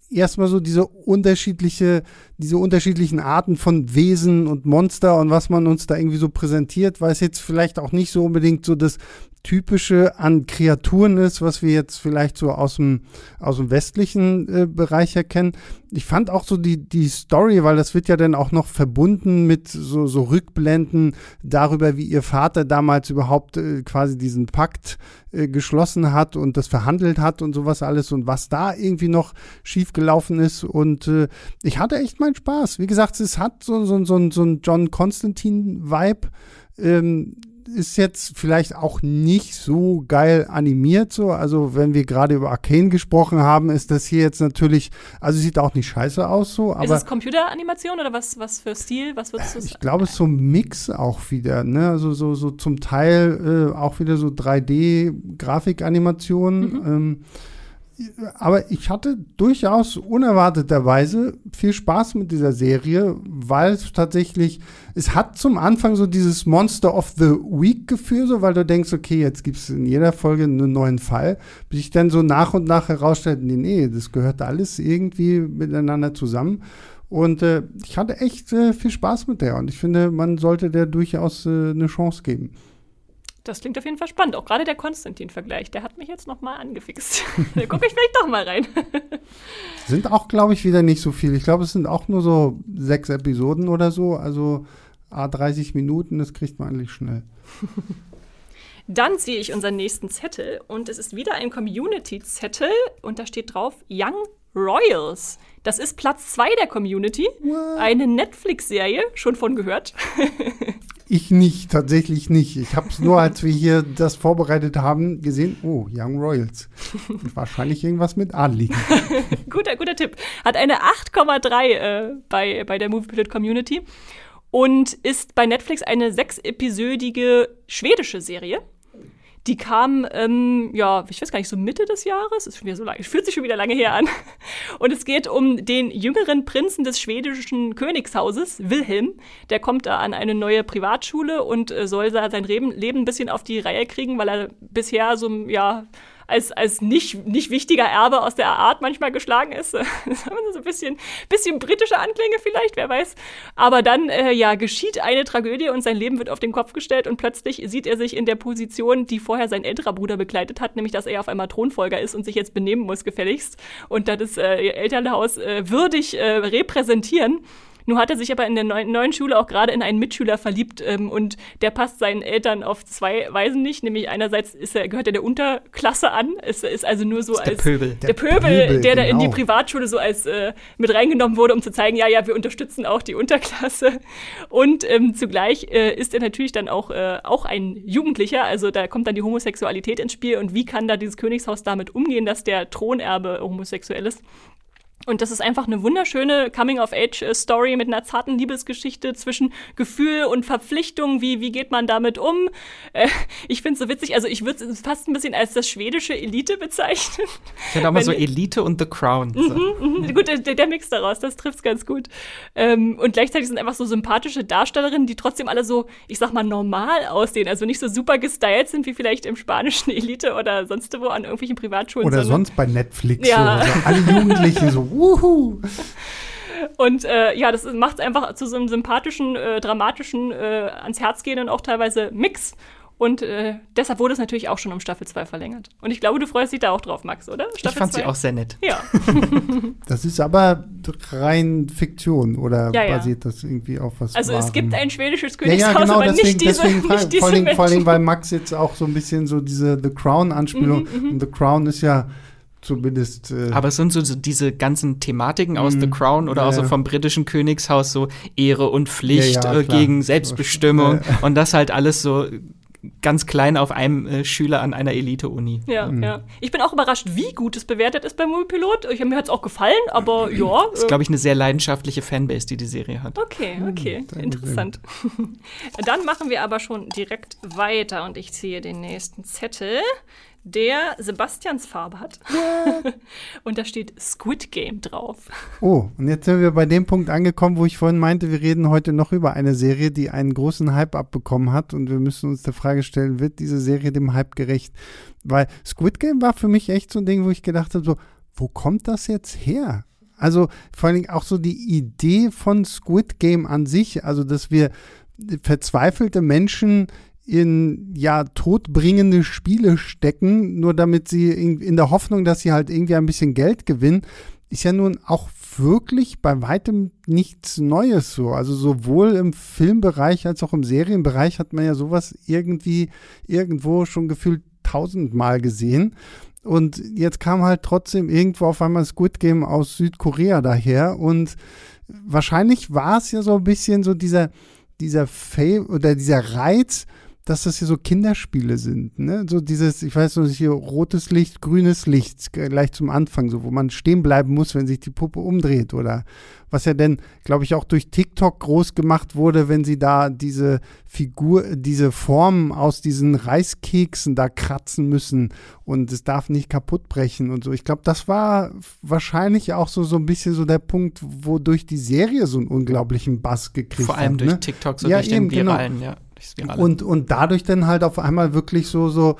erstmal so diese unterschiedliche, diese unterschiedlichen Arten von Wesen und Monster und was man uns da irgendwie so präsentiert, weil es jetzt vielleicht auch nicht so unbedingt so das Typische an Kreaturen ist, was wir jetzt vielleicht so aus dem, aus dem westlichen äh, Bereich erkennen. Ich fand auch so die, die Story, weil das wird ja dann auch noch verbunden mit so, so Rückblenden darüber, wie ihr Vater damals überhaupt äh, quasi diesen Pakt äh, geschlossen hat und das verhandelt hat und sowas alles und was da irgendwie noch schiefgelaufen ist. Und äh, ich hatte echt meinen Spaß. Wie gesagt, es hat so, so, so, so ein John Constantine-Vibe. Ähm, ist jetzt vielleicht auch nicht so geil animiert so. Also wenn wir gerade über Arcane gesprochen haben, ist das hier jetzt natürlich, also sieht auch nicht scheiße aus so. Aber ist es Computeranimation oder was, was für Stil? Was würdest du sagen? Ich glaube, es ist so ein Mix auch wieder, ne? Also so, so zum Teil äh, auch wieder so 3D-Grafikanimationen. Mhm. Ähm, aber ich hatte durchaus unerwarteterweise viel Spaß mit dieser Serie, weil es tatsächlich, es hat zum Anfang so dieses Monster of the Week Gefühl, so, weil du denkst, okay, jetzt gibt es in jeder Folge einen neuen Fall, bis ich dann so nach und nach herausstellte, nee, nee, das gehört alles irgendwie miteinander zusammen. Und äh, ich hatte echt äh, viel Spaß mit der und ich finde, man sollte der durchaus äh, eine Chance geben. Das klingt auf jeden Fall spannend. Auch gerade der Konstantin-Vergleich, der hat mich jetzt noch mal angefixt. <laughs> da gucke ich vielleicht doch mal rein. <laughs> sind auch, glaube ich, wieder nicht so viel. Ich glaube, es sind auch nur so sechs Episoden oder so. Also A30 Minuten, das kriegt man eigentlich schnell. <laughs> Dann ziehe ich unseren nächsten Zettel und es ist wieder ein Community-Zettel und da steht drauf Young Royals. Das ist Platz 2 der Community. What? Eine Netflix-Serie, schon von gehört. Ich nicht, tatsächlich nicht. Ich habe es nur, als wir hier das vorbereitet haben, gesehen, oh, Young Royals. Wahrscheinlich irgendwas mit Adligen. <laughs> guter, guter Tipp. Hat eine 8,3 äh, bei, bei der Movie Pilot Community und ist bei Netflix eine sechsepisödige schwedische Serie. Die kam, ähm, ja, ich weiß gar nicht, so Mitte des Jahres, ist schon wieder so lange, fühlt sich schon wieder lange her an. <laughs> Und es geht um den jüngeren Prinzen des schwedischen Königshauses, Wilhelm. Der kommt da an eine neue Privatschule und äh, soll da sein Leben, ein bisschen auf die Reihe kriegen, weil er bisher so, ja, als, als nicht, nicht wichtiger Erbe aus der Art manchmal geschlagen ist. <laughs> so ein bisschen, bisschen britische Anklänge vielleicht, wer weiß. Aber dann, äh, ja, geschieht eine Tragödie und sein Leben wird auf den Kopf gestellt und plötzlich sieht er sich in der Position, die vorher sein älterer Bruder begleitet hat, nämlich dass er auf einmal Thronfolger ist und sich jetzt benehmen muss gefälligst und das äh, Elternhaus äh, würdig äh, repräsentieren. Nun hat er sich aber in der neuen, neuen Schule auch gerade in einen Mitschüler verliebt ähm, und der passt seinen Eltern auf zwei Weisen nicht. Nämlich einerseits er, gehört er der Unterklasse an, ist, ist also nur so als der Pöbel, der, der Pöbel, Pöbel, der genau. da in die genau. Privatschule so als äh, mit reingenommen wurde, um zu zeigen, ja, ja, wir unterstützen auch die Unterklasse. Und ähm, zugleich äh, ist er natürlich dann auch, äh, auch ein Jugendlicher, also da kommt dann die Homosexualität ins Spiel und wie kann da dieses Königshaus damit umgehen, dass der Thronerbe homosexuell ist. Und das ist einfach eine wunderschöne Coming-of-Age-Story mit einer zarten Liebesgeschichte zwischen Gefühl und Verpflichtung. Wie, wie geht man damit um? Äh, ich finde es so witzig. Also, ich würde es fast ein bisschen als das schwedische Elite bezeichnen. Ich hätte auch mal so Elite und The Crown. So. Mhm, mh. Gut, der, der, Mix daraus, das trifft es ganz gut. Ähm, und gleichzeitig sind einfach so sympathische Darstellerinnen, die trotzdem alle so, ich sag mal, normal aussehen. Also nicht so super gestylt sind wie vielleicht im spanischen Elite oder sonst wo an irgendwelchen Privatschulen. Oder sonst bei Netflix. Ja. So. Also alle Jugendlichen so, <laughs> Wuhu! Und äh, ja, das macht es einfach zu so einem sympathischen, äh, dramatischen, äh, ans Herz gehenden auch teilweise Mix. Und äh, deshalb wurde es natürlich auch schon um Staffel 2 verlängert. Und ich glaube, du freust dich da auch drauf, Max, oder? Staffel ich fand zwei? sie auch sehr nett. Ja. <laughs> das ist aber rein Fiktion oder ja, ja. basiert das irgendwie auf was? Also es gibt ein schwedisches Königshaus, ja, ja, genau, aber deswegen, nicht diese, deswegen <laughs> nicht diese vor, allem, vor allem, weil Max jetzt auch so ein bisschen so diese The Crown-Anspielung mhm, mhm. und The Crown ist ja zumindest. Äh Aber es sind so, so diese ganzen Thematiken aus The mhm. Crown oder ja, auch so vom britischen Königshaus, so Ehre und Pflicht ja, ja, äh, gegen Selbstbestimmung und das halt alles so ganz klein auf einem äh, Schüler an einer Elite-Uni. Ja, mhm. ja. Ich bin auch überrascht, wie gut es bewertet ist beim Moviepilot. Ich, mir hat es auch gefallen, aber ja. Das ist, glaube ich, eine sehr leidenschaftliche Fanbase, die die Serie hat. Okay, okay. Mhm, Interessant. <laughs> Dann machen wir aber schon direkt weiter und ich ziehe den nächsten Zettel der Sebastiansfarbe hat. <laughs> und da steht Squid Game drauf. Oh, und jetzt sind wir bei dem Punkt angekommen, wo ich vorhin meinte, wir reden heute noch über eine Serie, die einen großen Hype abbekommen hat. Und wir müssen uns der Frage stellen, wird diese Serie dem Hype gerecht? Weil Squid Game war für mich echt so ein Ding, wo ich gedacht habe, so, wo kommt das jetzt her? Also vor allen Dingen auch so die Idee von Squid Game an sich, also dass wir verzweifelte Menschen in ja todbringende Spiele stecken, nur damit sie in, in, der Hoffnung, dass sie halt irgendwie ein bisschen Geld gewinnen, ist ja nun auch wirklich bei weitem nichts Neues so. Also sowohl im Filmbereich als auch im Serienbereich hat man ja sowas irgendwie irgendwo schon gefühlt tausendmal gesehen. Und jetzt kam halt trotzdem irgendwo auf einmal Squid Game aus Südkorea daher und wahrscheinlich war es ja so ein bisschen so dieser dieser Fame oder dieser Reiz, dass das hier so Kinderspiele sind. Ne? So dieses, ich weiß nicht, hier rotes Licht, grünes Licht, gleich zum Anfang, so wo man stehen bleiben muss, wenn sich die Puppe umdreht. Oder was ja denn, glaube ich, auch durch TikTok groß gemacht wurde, wenn sie da diese Figur, diese Formen aus diesen Reiskeksen da kratzen müssen und es darf nicht kaputt brechen und so. Ich glaube, das war wahrscheinlich auch so, so ein bisschen so der Punkt, wodurch die Serie so einen unglaublichen Bass gekriegt hat. Vor allem hat, durch ne? TikTok, so ja, durch eben, den genau. Viralen, ja. Und, und dadurch dann halt auf einmal wirklich so, so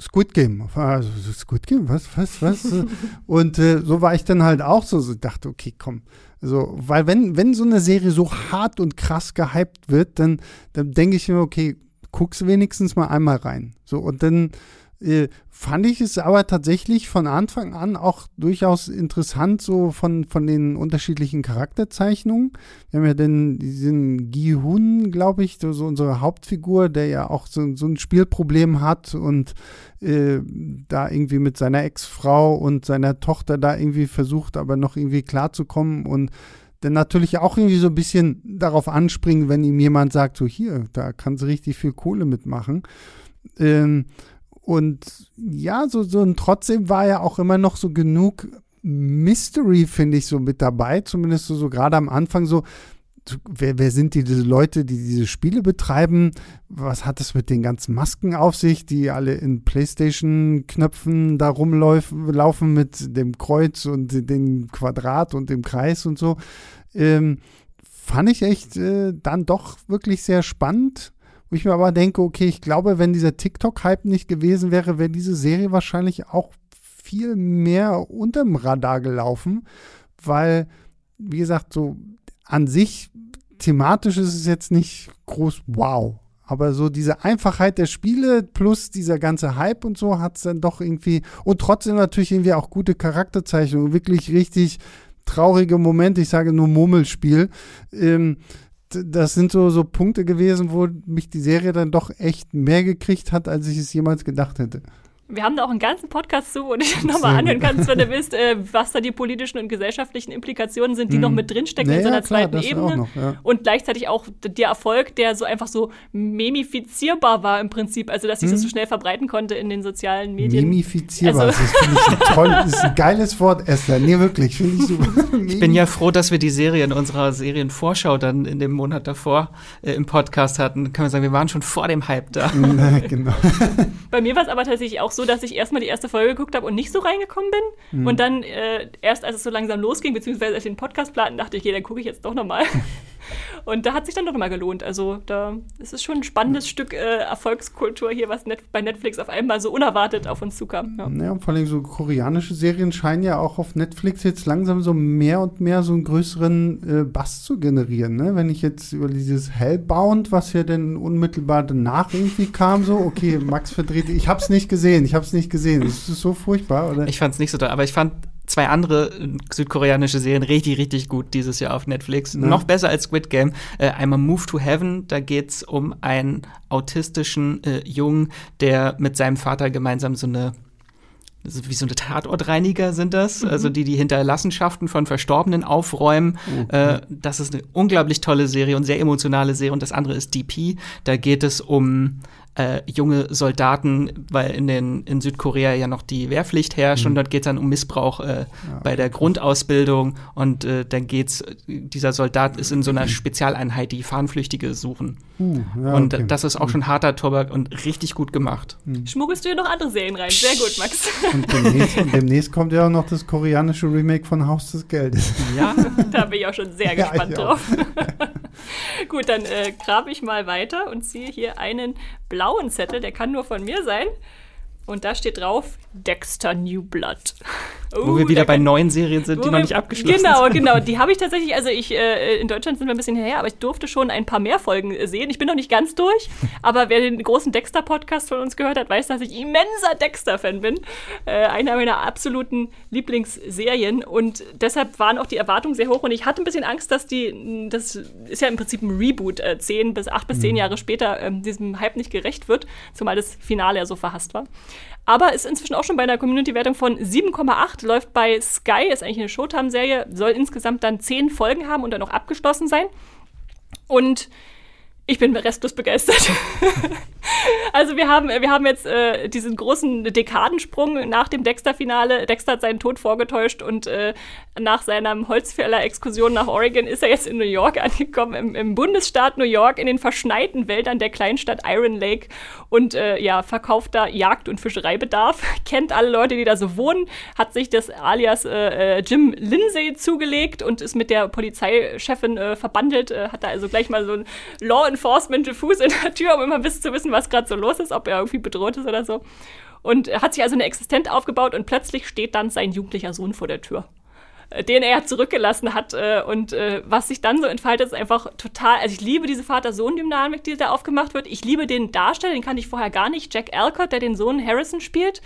Squid Game. Also, Squid Game, was, was, was? <laughs> und äh, so war ich dann halt auch so, so dachte, okay, komm. Also, weil wenn, wenn so eine Serie so hart und krass gehypt wird, dann, dann denke ich mir, okay, guck's wenigstens mal einmal rein. So, und dann äh, fand ich es aber tatsächlich von Anfang an auch durchaus interessant, so von, von den unterschiedlichen Charakterzeichnungen. Wir haben ja den, diesen Gi Hun, glaube ich, so, so, unsere Hauptfigur, der ja auch so, so ein Spielproblem hat und äh, da irgendwie mit seiner Ex-Frau und seiner Tochter da irgendwie versucht, aber noch irgendwie klarzukommen und dann natürlich auch irgendwie so ein bisschen darauf anspringen, wenn ihm jemand sagt, so hier, da kannst du richtig viel Kohle mitmachen. Ähm, und ja, so, so und trotzdem war ja auch immer noch so genug Mystery, finde ich, so mit dabei. Zumindest so, so gerade am Anfang so, wer, wer sind die, diese Leute, die diese Spiele betreiben? Was hat es mit den ganzen Masken auf sich, die alle in Playstation-Knöpfen da rumlaufen laufen mit dem Kreuz und dem Quadrat und dem Kreis und so? Ähm, fand ich echt äh, dann doch wirklich sehr spannend. Wo ich mir aber denke, okay, ich glaube, wenn dieser TikTok-Hype nicht gewesen wäre, wäre diese Serie wahrscheinlich auch viel mehr unterm Radar gelaufen, weil, wie gesagt, so an sich thematisch ist es jetzt nicht groß wow. Aber so diese Einfachheit der Spiele plus dieser ganze Hype und so hat es dann doch irgendwie und trotzdem natürlich irgendwie auch gute Charakterzeichnungen, wirklich richtig traurige Momente. Ich sage nur Murmelspiel. Ähm, das sind so, so Punkte gewesen, wo mich die Serie dann doch echt mehr gekriegt hat, als ich es jemals gedacht hätte. Wir haben da auch einen ganzen Podcast zu, wo du dich <laughs> nochmal anhören kannst, wenn du <laughs> willst, äh, was da die politischen und gesellschaftlichen Implikationen sind, die mhm. noch mit drinstecken naja, in so einer klar, zweiten Ebene. Noch, ja. Und gleichzeitig auch der Erfolg, der so einfach so memifizierbar war im Prinzip, also dass sich mhm. das so schnell verbreiten konnte in den sozialen Medien. Memifizierbar, also, das finde ich ein <laughs> toll, das ist ein geiles Wort, Esther. Nee, wirklich, finde ich super. ich bin ja froh, dass wir die Serie in unserer Serienvorschau dann in dem Monat davor äh, im Podcast hatten. Kann man sagen, wir waren schon vor dem Hype da. Na, genau. Bei mir war es aber tatsächlich auch so, so, dass ich erstmal die erste Folge geguckt habe und nicht so reingekommen bin. Mhm. Und dann äh, erst, als es so langsam losging, beziehungsweise als ich den Podcast platen, dachte ich, okay, dann gucke ich jetzt doch nochmal. <laughs> Und da hat sich dann doch mal gelohnt. Also da ist es schon ein spannendes ja. Stück äh, Erfolgskultur hier, was net bei Netflix auf einmal so unerwartet auf uns zukam. Ja. ja, vor allem so koreanische Serien scheinen ja auch auf Netflix jetzt langsam so mehr und mehr so einen größeren äh, Bass zu generieren. Ne? Wenn ich jetzt über dieses Hellbound, was ja dann unmittelbar danach irgendwie kam, so, okay, Max verdreht, ich hab's nicht gesehen, ich hab's nicht gesehen. Das ist so furchtbar, oder? Ich fand's nicht so toll, aber ich fand zwei andere südkoreanische Serien richtig, richtig gut dieses Jahr auf Netflix. Ja. Noch besser als Squid Game. Äh, einmal Move to Heaven, da geht's um einen autistischen äh, Jungen, der mit seinem Vater gemeinsam so eine wie so eine Tatortreiniger sind das, mhm. also die die Hinterlassenschaften von Verstorbenen aufräumen. Okay. Äh, das ist eine unglaublich tolle Serie und sehr emotionale Serie. Und das andere ist DP. Da geht es um äh, junge Soldaten, weil in, den, in Südkorea ja noch die Wehrpflicht herrscht mhm. und dort geht es dann um Missbrauch äh, ja. bei der Grundausbildung und äh, dann geht's, dieser Soldat ist in so einer Spezialeinheit, die Fahnenflüchtige suchen. Uh, ja, und okay. das ist auch schon harter Tobak und richtig gut gemacht. Mhm. Schmuggelst du hier noch andere Serien rein? Sehr gut, Max. Und demnächst, <laughs> demnächst, kommt ja auch noch das koreanische Remake von Haus des Geldes. Ja, <laughs> da bin ich auch schon sehr gespannt ja, drauf. <laughs> gut, dann äh, grabe ich mal weiter und ziehe hier einen blauen Zettel, der kann nur von mir sein. Und da steht drauf Dexter New Blood. Uh, Wo wir wieder bei neuen Serien sind, die noch nicht abgeschlossen genau, sind. Genau, genau. Die habe ich tatsächlich, also ich, äh, in Deutschland sind wir ein bisschen her, aber ich durfte schon ein paar mehr Folgen sehen. Ich bin noch nicht ganz durch, <laughs> aber wer den großen Dexter-Podcast von uns gehört hat, weiß, dass ich immenser Dexter-Fan bin. Äh, einer meiner absoluten Lieblingsserien und deshalb waren auch die Erwartungen sehr hoch und ich hatte ein bisschen Angst, dass die, das ist ja im Prinzip ein Reboot, äh, zehn bis acht bis zehn mhm. Jahre später ähm, diesem Hype nicht gerecht wird, zumal das Finale ja so verhasst war. Aber ist inzwischen auch schon bei einer Community-Wertung von 7,8, läuft bei Sky, ist eigentlich eine Showtime-Serie, soll insgesamt dann 10 Folgen haben und dann auch abgeschlossen sein. Und ich bin restlos begeistert. <laughs> also wir haben, wir haben jetzt äh, diesen großen Dekadensprung nach dem Dexter-Finale. Dexter hat seinen Tod vorgetäuscht und äh, nach seiner Holzfäller-Exkursion nach Oregon ist er jetzt in New York <laughs> angekommen, im, im, Bundesstaat New York, in den verschneiten Wäldern der Kleinstadt Iron Lake und äh, ja, verkauft da Jagd- und Fischereibedarf, <laughs> kennt alle Leute, die da so wohnen, hat sich das alias äh, äh, Jim Lindsay zugelegt und ist mit der Polizeichefin äh, verbandelt, hat da also gleich mal so ein Law Enforcement Fuß in der Tür, um immer zu wissen, was gerade so los ist, ob er irgendwie bedroht ist oder so. Und er hat sich also eine Existenz aufgebaut und plötzlich steht dann sein jugendlicher Sohn vor der Tür. äh, den er zurückgelassen hat. Äh, und äh, was sich dann so entfaltet, ist einfach total. Also ich liebe diese Vater-Sohn-Dynamik, die da aufgemacht wird. Ich liebe den Darsteller, den kannte ich vorher gar nicht, Jack Alcott, der den Sohn Harrison spielt.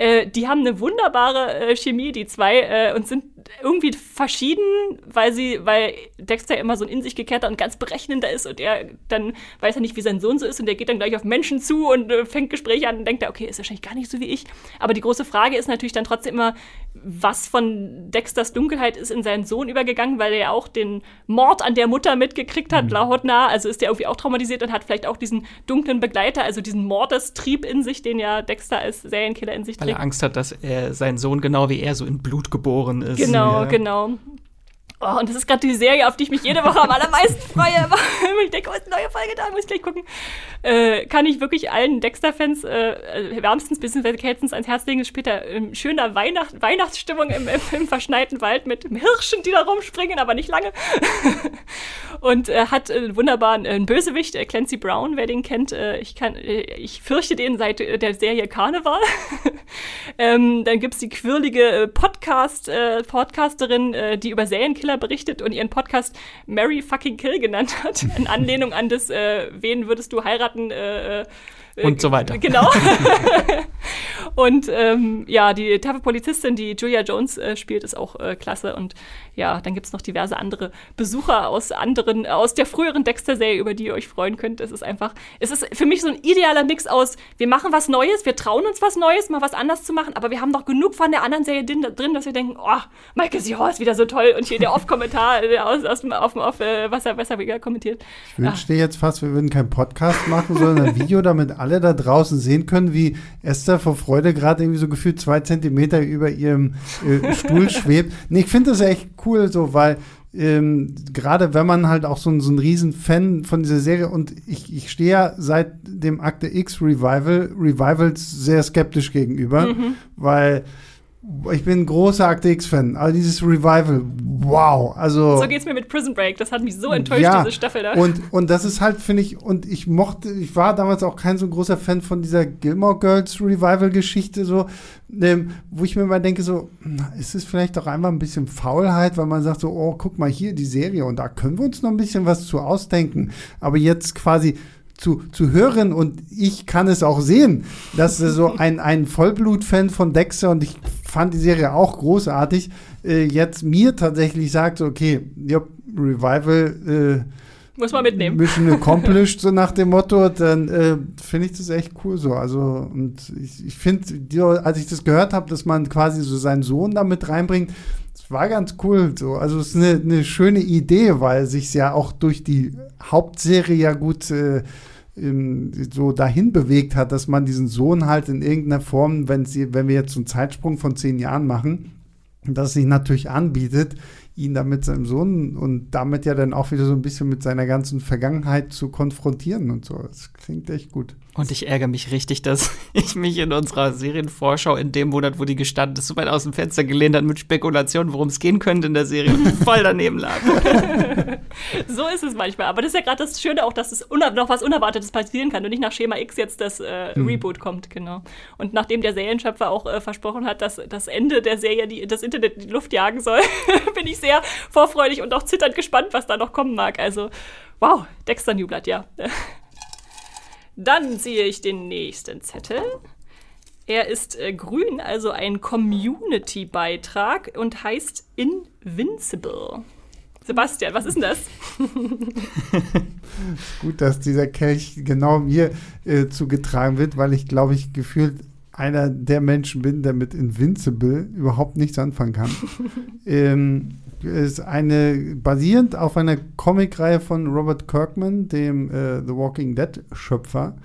Die haben eine wunderbare Chemie, die zwei, und sind irgendwie verschieden, weil sie, weil Dexter immer so ein in sich gekehrter und ganz berechnender ist und er dann weiß er nicht, wie sein Sohn so ist und der geht dann gleich auf Menschen zu und äh, fängt Gespräche an und denkt, okay, ist wahrscheinlich gar nicht so wie ich. Aber die große Frage ist natürlich dann trotzdem immer, was von Dexters Dunkelheit ist in seinen Sohn übergegangen, weil er ja auch den Mord an der Mutter mitgekriegt hat, mhm. lahotnah. Also ist der irgendwie auch traumatisiert und hat vielleicht auch diesen dunklen Begleiter, also diesen Mordestrieb in sich, den ja Dexter als Serienkiller in sich trägt. Weil er Angst hat, dass er sein Sohn genau wie er so in Blut geboren ist. Genau, ja. genau. Oh, und das ist gerade die Serie, auf die ich mich jede Woche am allermeisten freue. <laughs> ich denke, oh, ist eine neue Folge da, muss ich gleich gucken. Äh, kann ich wirklich allen Dexter-Fans äh, äh wärmstens bzw. kältestens ans Herz legen. Später in schöner Weihnacht Weihnachtsstimmung im, im, im, verschneiten Wald mit Hirschen, die da rumspringen, aber nicht lange. <laughs> und äh, hat einen wunderbaren äh, Bösewicht, äh, Clancy Brown, wer den kennt. Äh, ich, kann, äh, ich fürchte den seit äh, der Serie Karneval. <laughs> ähm, dann gibt es die quirlige Podcast, äh, Podcasterin, äh, die über Serienkiller berichtet und ihren Podcast Mary Fucking Kill genannt hat. <laughs> In Anlehnung an das, äh, wen würdest du heiraten? Äh, und so weiter. <laughs> Genau. und ähm, ja, die taffe Polizistin, die Julia Jones äh, spielt, ist auch äh, klasse. Und ja, dann gibt es noch diverse andere Besucher aus anderen, aus der früheren Dexter-Serie, über die ihr euch freuen könnt. Es ist einfach, es ist für mich so ein idealer Mix aus, wir machen was Neues, wir trauen uns was Neues, mal was anders zu machen, aber wir haben noch genug von der anderen Serie drin, dass wir denken, oh, Michael C. Hall ist wieder so toll und hier der Off-Kommentar äh, aus, aus dem auf, auf, äh, was er besser wieder kommentiert. Ich wünschte jetzt fast, wir würden keinen Podcast machen, sondern ein Video, damit alle da draußen sehen können, wie Esther vor Freude gerade irgendwie so gefühlt zwei Zentimeter über ihrem äh, Stuhl schwebt. Nee, ich finde das echt cool so, weil ähm, gerade wenn man halt auch so, so ein riesen Fan von dieser Serie und ich, ich stehe ja seit dem Akte X Revival, Revivals sehr skeptisch gegenüber, mhm. weil ich bin ein großer Akte X-Fan, aber dieses Revival, wow. Also, so geht's mir mit Prison Break, das hat mich so enttäuscht, ja, diese Staffel da. Und, und das ist halt, finde ich, und ich mochte, ich war damals auch kein so großer Fan von dieser Gilmore Girls Revival-Geschichte, so, ähm, wo ich mir mal denke, so, ist es vielleicht doch einfach ein bisschen Faulheit, weil man sagt so, oh, guck mal hier die Serie und da können wir uns noch ein bisschen was zu ausdenken. Aber jetzt quasi zu, zu hören und ich kann es auch sehen, dass so <laughs> ein, ein Vollblut-Fan von Dexter und ich fand die Serie auch großartig, äh, jetzt mir tatsächlich sagt, okay, ja, Revival äh, muss man mitnehmen. Mission accomplished, so <laughs> nach dem Motto, dann äh, finde ich das echt cool so. Also, und ich, ich finde, als ich das gehört habe, dass man quasi so seinen Sohn da mit reinbringt, war ganz cool so. Also, es ist eine, eine schöne Idee, weil sich ja auch durch die Hauptserie ja gut äh, so dahin bewegt hat, dass man diesen Sohn halt in irgendeiner Form, wenn, sie, wenn wir jetzt einen Zeitsprung von zehn Jahren machen, dass sich natürlich anbietet, ihn dann mit seinem Sohn und damit ja dann auch wieder so ein bisschen mit seiner ganzen Vergangenheit zu konfrontieren und so. Das klingt echt gut. Und ich ärgere mich richtig, dass <laughs> ich mich in unserer Serienvorschau in dem Monat, wo die gestanden ist, so weit aus dem Fenster gelehnt hat mit Spekulationen, worum es gehen könnte in der Serie und <laughs> voll daneben lag. <laughs> so ist es manchmal. Aber das ist ja gerade das Schöne auch, dass es noch was Unerwartetes passieren kann und nicht nach Schema X jetzt das äh, hm. Reboot kommt, genau. Und nachdem der Serienschöpfer auch äh, versprochen hat, dass das Ende der Serie die, das Internet in die Luft jagen soll, bin ich sehr vorfreudig und auch zitternd gespannt, was da noch kommen mag. Also, wow, Dexter Newblatt, ja. Dann ziehe ich den nächsten Zettel. Er ist äh, grün, also ein Community-Beitrag und heißt Invincible. Sebastian, was ist denn das? <laughs> Gut, dass dieser Kelch genau mir äh, zugetragen wird, weil ich glaube ich gefühlt einer der Menschen bin, der mit Invincible überhaupt nichts anfangen kann. <laughs> ähm, ist eine basierend auf einer Comicreihe von Robert Kirkman, dem äh, The Walking Dead Schöpfer.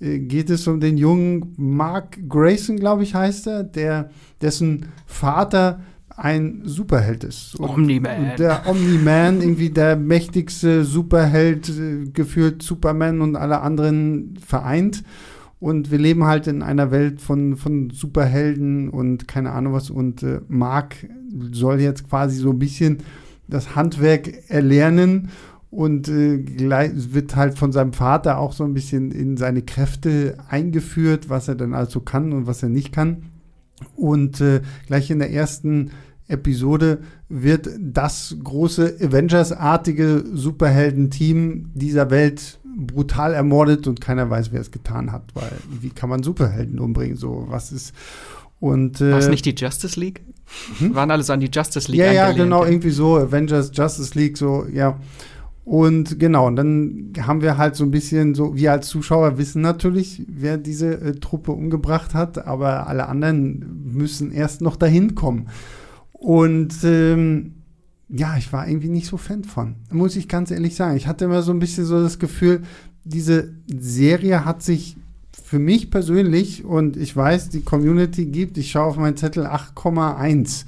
Äh, geht es um den jungen Mark Grayson, glaube ich, heißt er, der dessen Vater ein Superheld ist. Omni-Man. Der Omni-Man, irgendwie der mächtigste Superheld, äh, gefühlt Superman und alle anderen vereint. Und wir leben halt in einer Welt von, von Superhelden und keine Ahnung was. Und äh, Mark soll jetzt quasi so ein bisschen das Handwerk erlernen und äh, wird halt von seinem Vater auch so ein bisschen in seine Kräfte eingeführt, was er dann also kann und was er nicht kann. Und äh, gleich in der ersten Episode wird das große Avengers-artige Superhelden-Team dieser Welt brutal ermordet und keiner weiß, wer es getan hat, weil wie kann man Superhelden umbringen? So, was ist. Und, äh, War es nicht die Justice League? Hm? Waren alles an die Justice League Ja, ja, genau, irgendwie so, Avengers, Justice League, so, ja. Und genau, und dann haben wir halt so ein bisschen so, wir als Zuschauer wissen natürlich, wer diese äh, Truppe umgebracht hat, aber alle anderen müssen erst noch dahin kommen. Und ähm, ja, ich war irgendwie nicht so Fan von, muss ich ganz ehrlich sagen. Ich hatte immer so ein bisschen so das Gefühl, diese Serie hat sich für mich persönlich, und ich weiß, die Community gibt, ich schaue auf meinen Zettel 8,1.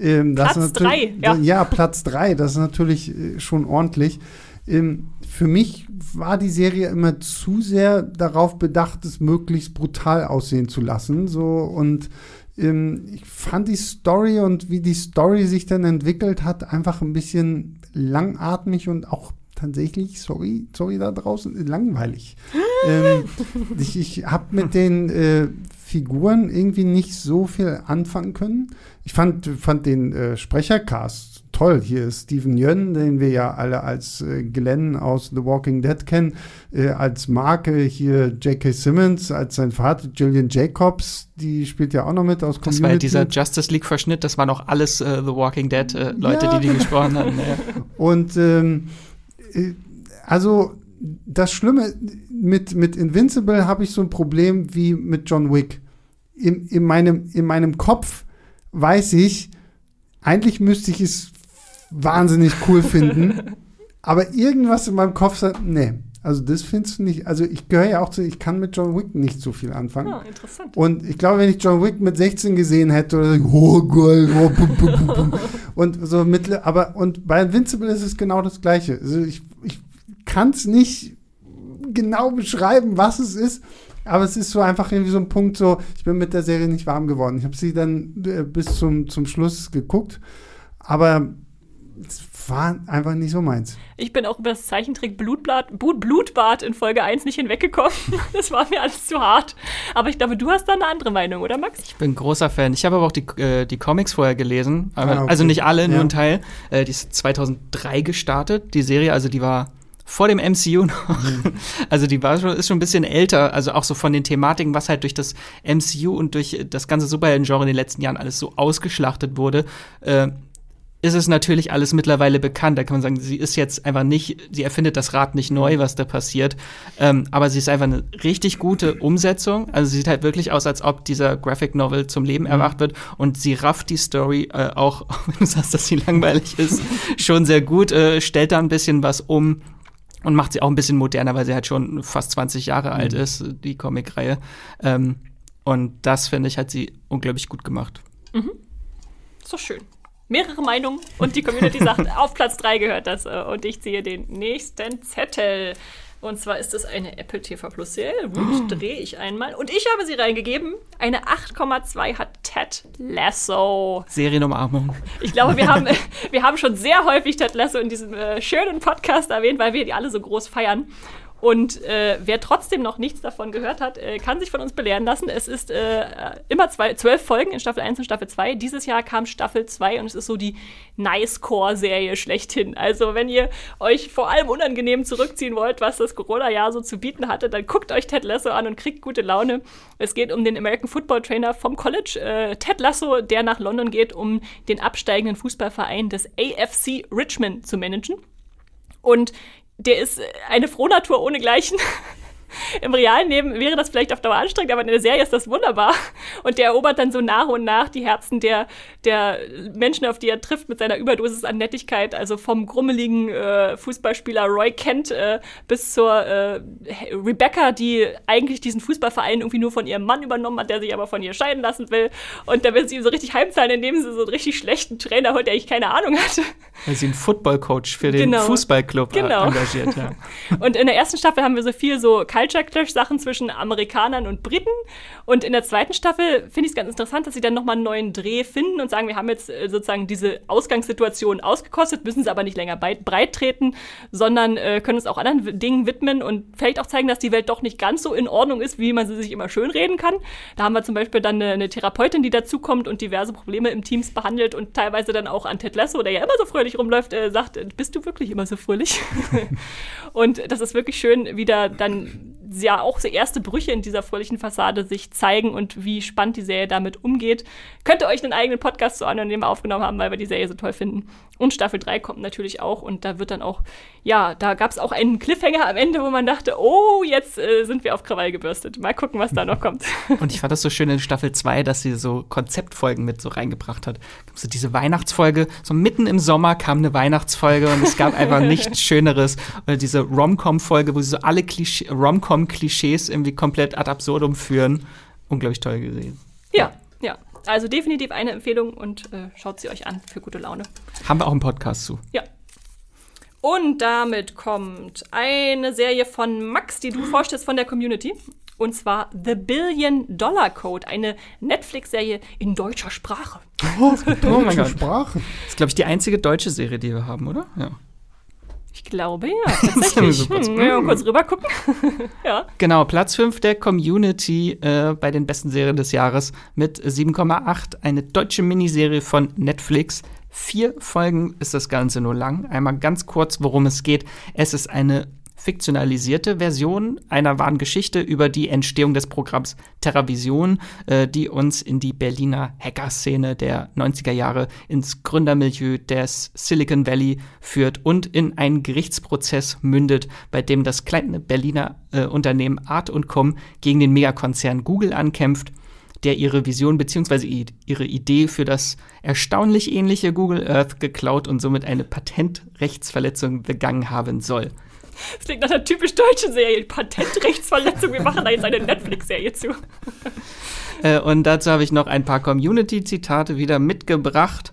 Ähm, Platz 3, ja. Ja, Platz 3, das ist natürlich äh, schon ordentlich. Ähm, für mich war die Serie immer zu sehr darauf bedacht, es möglichst brutal aussehen zu lassen. So und ähm, ich fand die Story und wie die Story sich dann entwickelt hat, einfach ein bisschen langatmig und auch tatsächlich, sorry, sorry da draußen, langweilig. <laughs> ähm, ich ich habe mit den äh, Figuren irgendwie nicht so viel anfangen können. Ich fand, fand den äh, Sprechercast toll. Hier ist Steven Yeun, den wir ja alle als äh, Glenn aus The Walking Dead kennen, äh, als Marke hier J.K. Simmons, als sein Vater Jillian Jacobs, die spielt ja auch noch mit aus Community. Das war ja dieser Justice League-Verschnitt, das waren auch alles äh, The Walking Dead-Leute, ja. die die gesprochen haben. Ja. <laughs> Und ähm, äh, also das Schlimme mit, mit Invincible habe ich so ein Problem wie mit John Wick. In, in, meinem, in meinem Kopf weiß ich, eigentlich müsste ich es wahnsinnig cool finden. aber irgendwas in meinem Kopf sagt, nee, also das findest du nicht. Also ich gehöre ja auch zu, ich kann mit John Wick nicht so viel anfangen. Oh, interessant. Und ich glaube, wenn ich John Wick mit 16 gesehen hätte, oder so, oh geil, oh, bum, bum, bum, <laughs> und so mit, aber und bei Invincible ist es genau das Gleiche. Also ich, ich kann es nicht genau beschreiben, was es ist. Aber es ist so einfach irgendwie so ein Punkt, so, ich bin mit der Serie nicht warm geworden. Ich habe sie dann äh, bis zum, zum Schluss geguckt. Aber es war einfach nicht so meins. Ich bin auch über das Zeichentrick Blutbad, Blutbad in Folge 1 nicht hinweggekommen. <laughs> Das war mir alles zu hart. Aber ich glaube, du hast da eine andere Meinung, oder Max? Ich bin großer Fan. Ich habe aber auch die, äh, die Comics vorher gelesen. Aber, ah, okay. Also nicht alle, nur ja. ein Teil. Äh, die ist 2003 gestartet, die Serie. Also die war vor dem MCU noch. Mhm. <laughs> Also die war schon, ist schon ein bisschen älter, also auch so von den Thematiken, was halt durch das MCU und durch das ganze Superhelden-Genre in den letzten Jahren alles so ausgeschlachtet wurde. Äh, ist es natürlich alles mittlerweile bekannt. Da kann man sagen, sie ist jetzt einfach nicht, sie erfindet das Rad nicht neu, was da passiert. Ähm, aber sie ist einfach eine richtig gute Umsetzung. Also sie sieht halt wirklich aus, als ob dieser Graphic Novel zum Leben mhm. erwacht wird. Und sie rafft die Story äh, auch, <laughs> wenn du sagst, dass sie langweilig ist, schon sehr gut, äh, stellt da ein bisschen was um und macht sie auch ein bisschen moderner, weil sie halt schon fast 20 Jahre mhm. alt ist, die Comicreihe. Ähm, und das, finde ich, hat sie unglaublich gut gemacht. Mhm. So schön mehrere Meinungen und die Community <laughs> sagt, auf Platz 3 gehört das. Äh, und ich ziehe den nächsten Zettel. Und zwar ist es eine Apple TV Plus Serie. Oh. Drehe ich einmal. Und ich habe sie reingegeben. Eine 8,2 hat Ted Lasso. Serienumarmung. Ich glaube, wir <laughs> haben, wir haben schon sehr häufig Ted Lasso in diesem äh, schönen Podcast erwähnt, weil wir die alle so groß feiern. Und äh, wer trotzdem noch nichts davon gehört hat, äh, kann sich von uns belehren lassen. Es ist äh, immer zwei, zwölf Folgen in Staffel 1 und Staffel 2. Dieses Jahr kam Staffel 2 und es ist so die Nice-Core-Serie schlechthin. Also, wenn ihr euch vor allem unangenehm zurückziehen wollt, was das Corona-Jahr so zu bieten hatte, dann guckt euch Ted Lasso an und kriegt gute Laune. Es geht um den American Football Trainer vom College, äh, Ted Lasso, der nach London geht, um den absteigenden Fußballverein des AFC Richmond zu managen. Und der ist eine Frohnatur ohnegleichen. Im realen Leben wäre das vielleicht auf Dauer anstrengend, aber in der Serie ist das wunderbar. Und der erobert dann so nach und nach die Herzen der, der Menschen, auf die er trifft, mit seiner Überdosis an Nettigkeit. Also vom grummeligen äh, Fußballspieler Roy Kent äh, bis zur äh, Rebecca, die eigentlich diesen Fußballverein irgendwie nur von ihrem Mann übernommen hat, der sich aber von ihr scheiden lassen will. Und da will sie ihm so richtig heimzahlen, indem sie so einen richtig schlechten Trainer holt, der eigentlich keine Ahnung hatte. Weil sie einen Footballcoach für den genau. Fußballclub genau. engagiert, ja. Und in der ersten Staffel haben wir so viel so Culture Clash Sachen zwischen Amerikanern und Briten. Und in der zweiten Staffel finde ich es ganz interessant, dass sie dann nochmal einen neuen Dreh finden und sagen, wir haben jetzt äh, sozusagen diese Ausgangssituation ausgekostet, müssen sie aber nicht länger breit treten, sondern äh, können uns auch anderen Dingen widmen und vielleicht auch zeigen, dass die Welt doch nicht ganz so in Ordnung ist, wie man sie sich immer schön reden kann. Da haben wir zum Beispiel dann eine, eine Therapeutin, die dazukommt und diverse Probleme im Teams behandelt und teilweise dann auch an Ted Lasso, der ja immer so fröhlich rumläuft, äh, sagt, bist du wirklich immer so fröhlich? <laughs> und das ist wirklich schön, wieder dann ja auch so erste Brüche in dieser fröhlichen Fassade sich zeigen und wie spannend die Serie damit umgeht. Könnt ihr euch einen eigenen Podcast zu Anonym aufgenommen haben, weil wir die Serie so toll finden. Und Staffel 3 kommt natürlich auch und da wird dann auch, ja, da gab es auch einen Cliffhanger am Ende, wo man dachte, oh, jetzt äh, sind wir auf Krawall gebürstet. Mal gucken, was da noch kommt. <laughs> Und ich fand das so schön in Staffel 2, dass sie so Konzeptfolgen mit so reingebracht hat. So diese Weihnachtsfolge, so mitten im Sommer kam eine Weihnachtsfolge und es gab einfach <laughs> nichts Schöneres. Oder diese Rom-Com-Folge, wo sie so alle Rom-Com-Klischees irgendwie komplett ad absurdum führen. Unglaublich toll gesehen. Ja, ja. Also definitiv eine Empfehlung und äh, schaut sie euch an für gute Laune. Haben wir auch einen Podcast zu. Ja. Und damit kommt eine Serie von Max, die du vorstellst von der Community. Und zwar The Billion Dollar Code, eine Netflix-Serie in deutscher Sprache. Oh, <laughs> oh deutsche Sprache. Das ist, glaube ich, die einzige deutsche Serie, die wir haben, oder? Ja. Ich glaube ja, <laughs> tatsächlich. hm, ja, kurz rüber gucken. <laughs> ja. Genau, Platz 5 der Community äh, bei den besten Serien des Jahres mit 7,8. Eine deutsche Miniserie von Netflix. Vier Folgen ist das Ganze nur lang. Einmal ganz kurz, worum es geht. Es ist eine fiktionalisierte Version einer wahren Geschichte über die Entstehung des Programms TerraVision, äh, die uns in die Berliner Hacker-Szene der 90er Jahre ins Gründermilieu des Silicon Valley führt und in einen Gerichtsprozess mündet, bei dem das kleine Berliner äh, Unternehmen Art Com gegen den Megakonzern Google ankämpft der ihre Vision bzw. ihre Idee für das erstaunlich ähnliche Google Earth geklaut und somit eine Patentrechtsverletzung begangen haben soll. Das klingt nach einer typisch deutschen Serie. Patentrechtsverletzung, wir machen da jetzt eine Netflix-Serie zu. Äh, und dazu habe ich noch ein paar Community-Zitate wieder mitgebracht.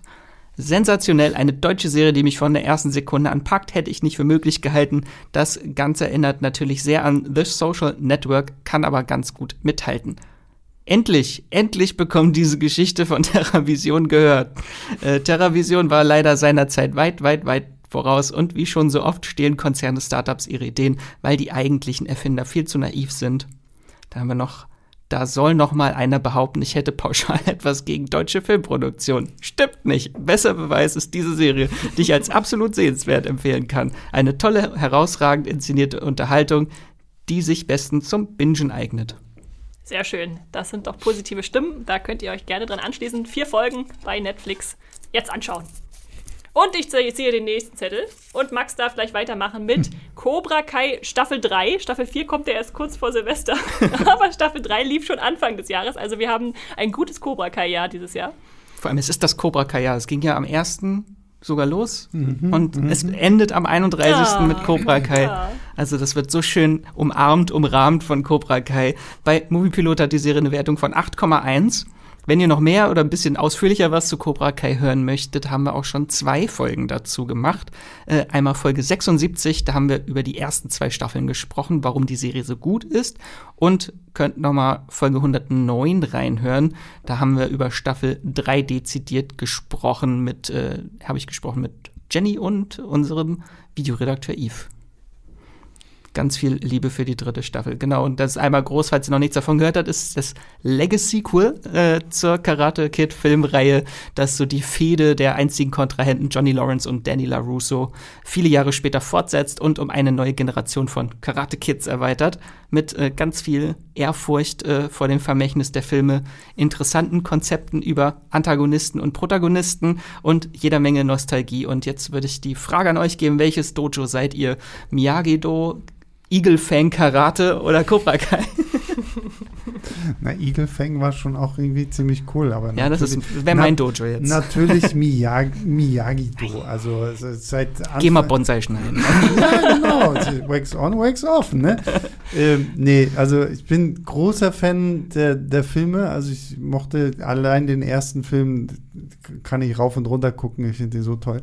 Sensationell, eine deutsche Serie, die mich von der ersten Sekunde anpackt, hätte ich nicht für möglich gehalten. Das Ganze erinnert natürlich sehr an The Social Network, kann aber ganz gut mithalten. Endlich, endlich bekommt diese Geschichte von <laughs> TerraVision gehört. Äh, TerraVision war leider seinerzeit weit, weit, weit voraus und wie schon so oft stehlen Konzerne Startups ihre Ideen, weil die eigentlichen Erfinder viel zu naiv sind. Da haben wir noch da soll noch mal einer behaupten, ich hätte pauschal <laughs> etwas gegen deutsche Filmproduktion. Stimmt nicht. Besser Beweis ist diese Serie, die ich als absolut sehenswert empfehlen kann. Eine tolle, herausragend inszenierte Unterhaltung, die sich bestens zum Bingen eignet. Sehr schön. Das sind doch positive Stimmen. Da könnt ihr euch gerne dran anschließen. Vier Folgen bei Netflix. Jetzt anschauen. Und ich ziehe den nächsten Zettel. Und Max darf gleich weitermachen mit <laughs> Cobra Kai Staffel 3. Staffel 4 kommt ja erst kurz vor Silvester. <laughs> Aber Staffel 3 lief schon Anfang des Jahres. Also wir haben ein gutes Cobra Kai-Jahr dieses Jahr. Vor allem, es ist das Cobra Kai-Jahr. Es ging ja am 1. sogar los. Mhm, und mhm. es endet am 31. Ja, mit Cobra Kai. Ja. Also das wird so schön umarmt, umrahmt von Cobra Kai. Bei Moviepilot hat die Serie eine Wertung von 8,1. Wenn ihr noch mehr oder ein bisschen ausführlicher was zu Cobra Kai hören möchtet, haben wir auch schon zwei Folgen dazu gemacht. Äh, einmal Folge 76, da haben wir über die ersten zwei Staffeln gesprochen, warum die Serie so gut ist. Und könnt noch mal Folge 109 reinhören. Da haben wir über Staffel 3 dezidiert gesprochen mit, äh, habe ich gesprochen mit Jenny und unserem Videoredakteur Yves ganz viel Liebe für die dritte Staffel. Genau, und das ist einmal groß, falls ihr noch nichts davon gehört habt, ist das Legacy-Sequel äh, zur Karate Kid-Filmreihe, das so die Fehde der einzigen Kontrahenten Johnny Lawrence und Danny LaRusso viele Jahre später fortsetzt und um eine neue Generation von Karate Kids erweitert, mit äh, ganz viel Ehrfurcht äh, vor dem Vermächtnis der Filme, interessanten Konzepten über Antagonisten und Protagonisten und jeder Menge Nostalgie. Und jetzt würde ich die Frage an euch geben, welches Dojo seid ihr? Miyagi-Do, Eagle Fang Karate oder Cobra Kai. Na, Eagle Fang war schon auch irgendwie ziemlich cool, aber Ja, das wäre mein Dojo jetzt. Natürlich <laughs> Miyagi-Do, also seit Anfang Geh mal Bonsai schneiden. ja, genau, wax on, wax off, ne? ähm, nee, also ich bin großer Fan der, der Filme, also ich mochte allein den ersten Film, kann ich rauf und runter gucken, ich finde den so toll.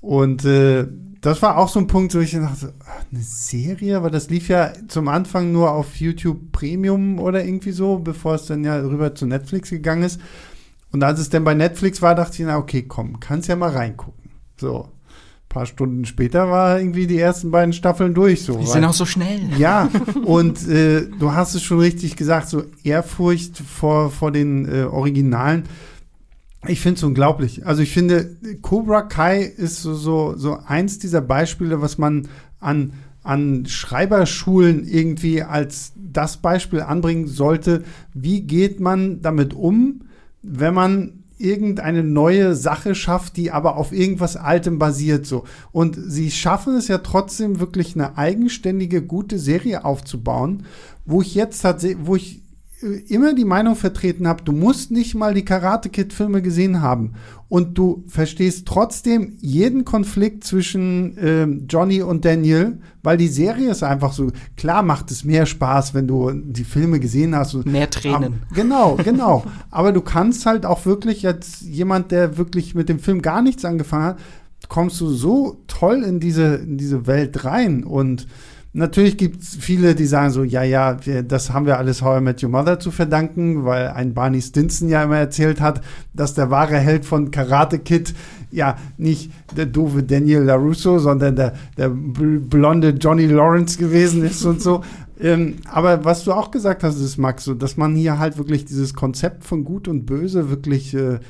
Und äh, das war auch so ein Punkt, wo ich dachte, eine Serie, aber das lief ja zum Anfang nur auf YouTube Premium oder irgendwie so, bevor es dann ja rüber zu Netflix gegangen ist. Und als es dann bei Netflix war, dachte ich, na okay, komm, kannst ja mal reingucken. So. Ein paar Stunden später war irgendwie die ersten beiden Staffeln durch. So, die sind auch so schnell. Ja, und äh, du hast es schon richtig gesagt, so Ehrfurcht vor, vor den äh, Originalen ich finde es unglaublich. Also ich finde, Cobra Kai ist so, so, so eins dieser Beispiele, was man an, an Schreiberschulen irgendwie als das Beispiel anbringen sollte. Wie geht man damit um, wenn man irgendeine neue Sache schafft, die aber auf irgendwas Altem basiert so. Und sie schaffen es ja trotzdem wirklich eine eigenständige, gute Serie aufzubauen, wo ich jetzt tatsächlich, wo ich immer die Meinung vertreten habe, du musst nicht mal die Karate Kid Filme gesehen haben und du verstehst trotzdem jeden Konflikt zwischen äh, Johnny und Daniel, weil die Serie ist einfach so, klar macht es mehr Spaß, wenn du die Filme gesehen hast. Mehr Tränen. Aber, genau, genau. Aber du kannst halt auch wirklich als jemand, der wirklich mit dem Film gar nichts angefangen hat, kommst du so toll in diese, in diese Welt rein und Natürlich gibt es viele, die sagen so, ja, ja, das haben wir alles How I Met Your Mother zu verdanken, weil ein Barney Stinson ja immer erzählt hat, dass der wahre Held von Karate Kid ja nicht der doofe Daniel LaRusso, sondern der, der blonde Johnny Lawrence gewesen ist und so. <laughs> ähm, aber was du auch gesagt hast, ist, Max, so, dass man hier halt wirklich dieses Konzept von Gut und Böse wirklich äh,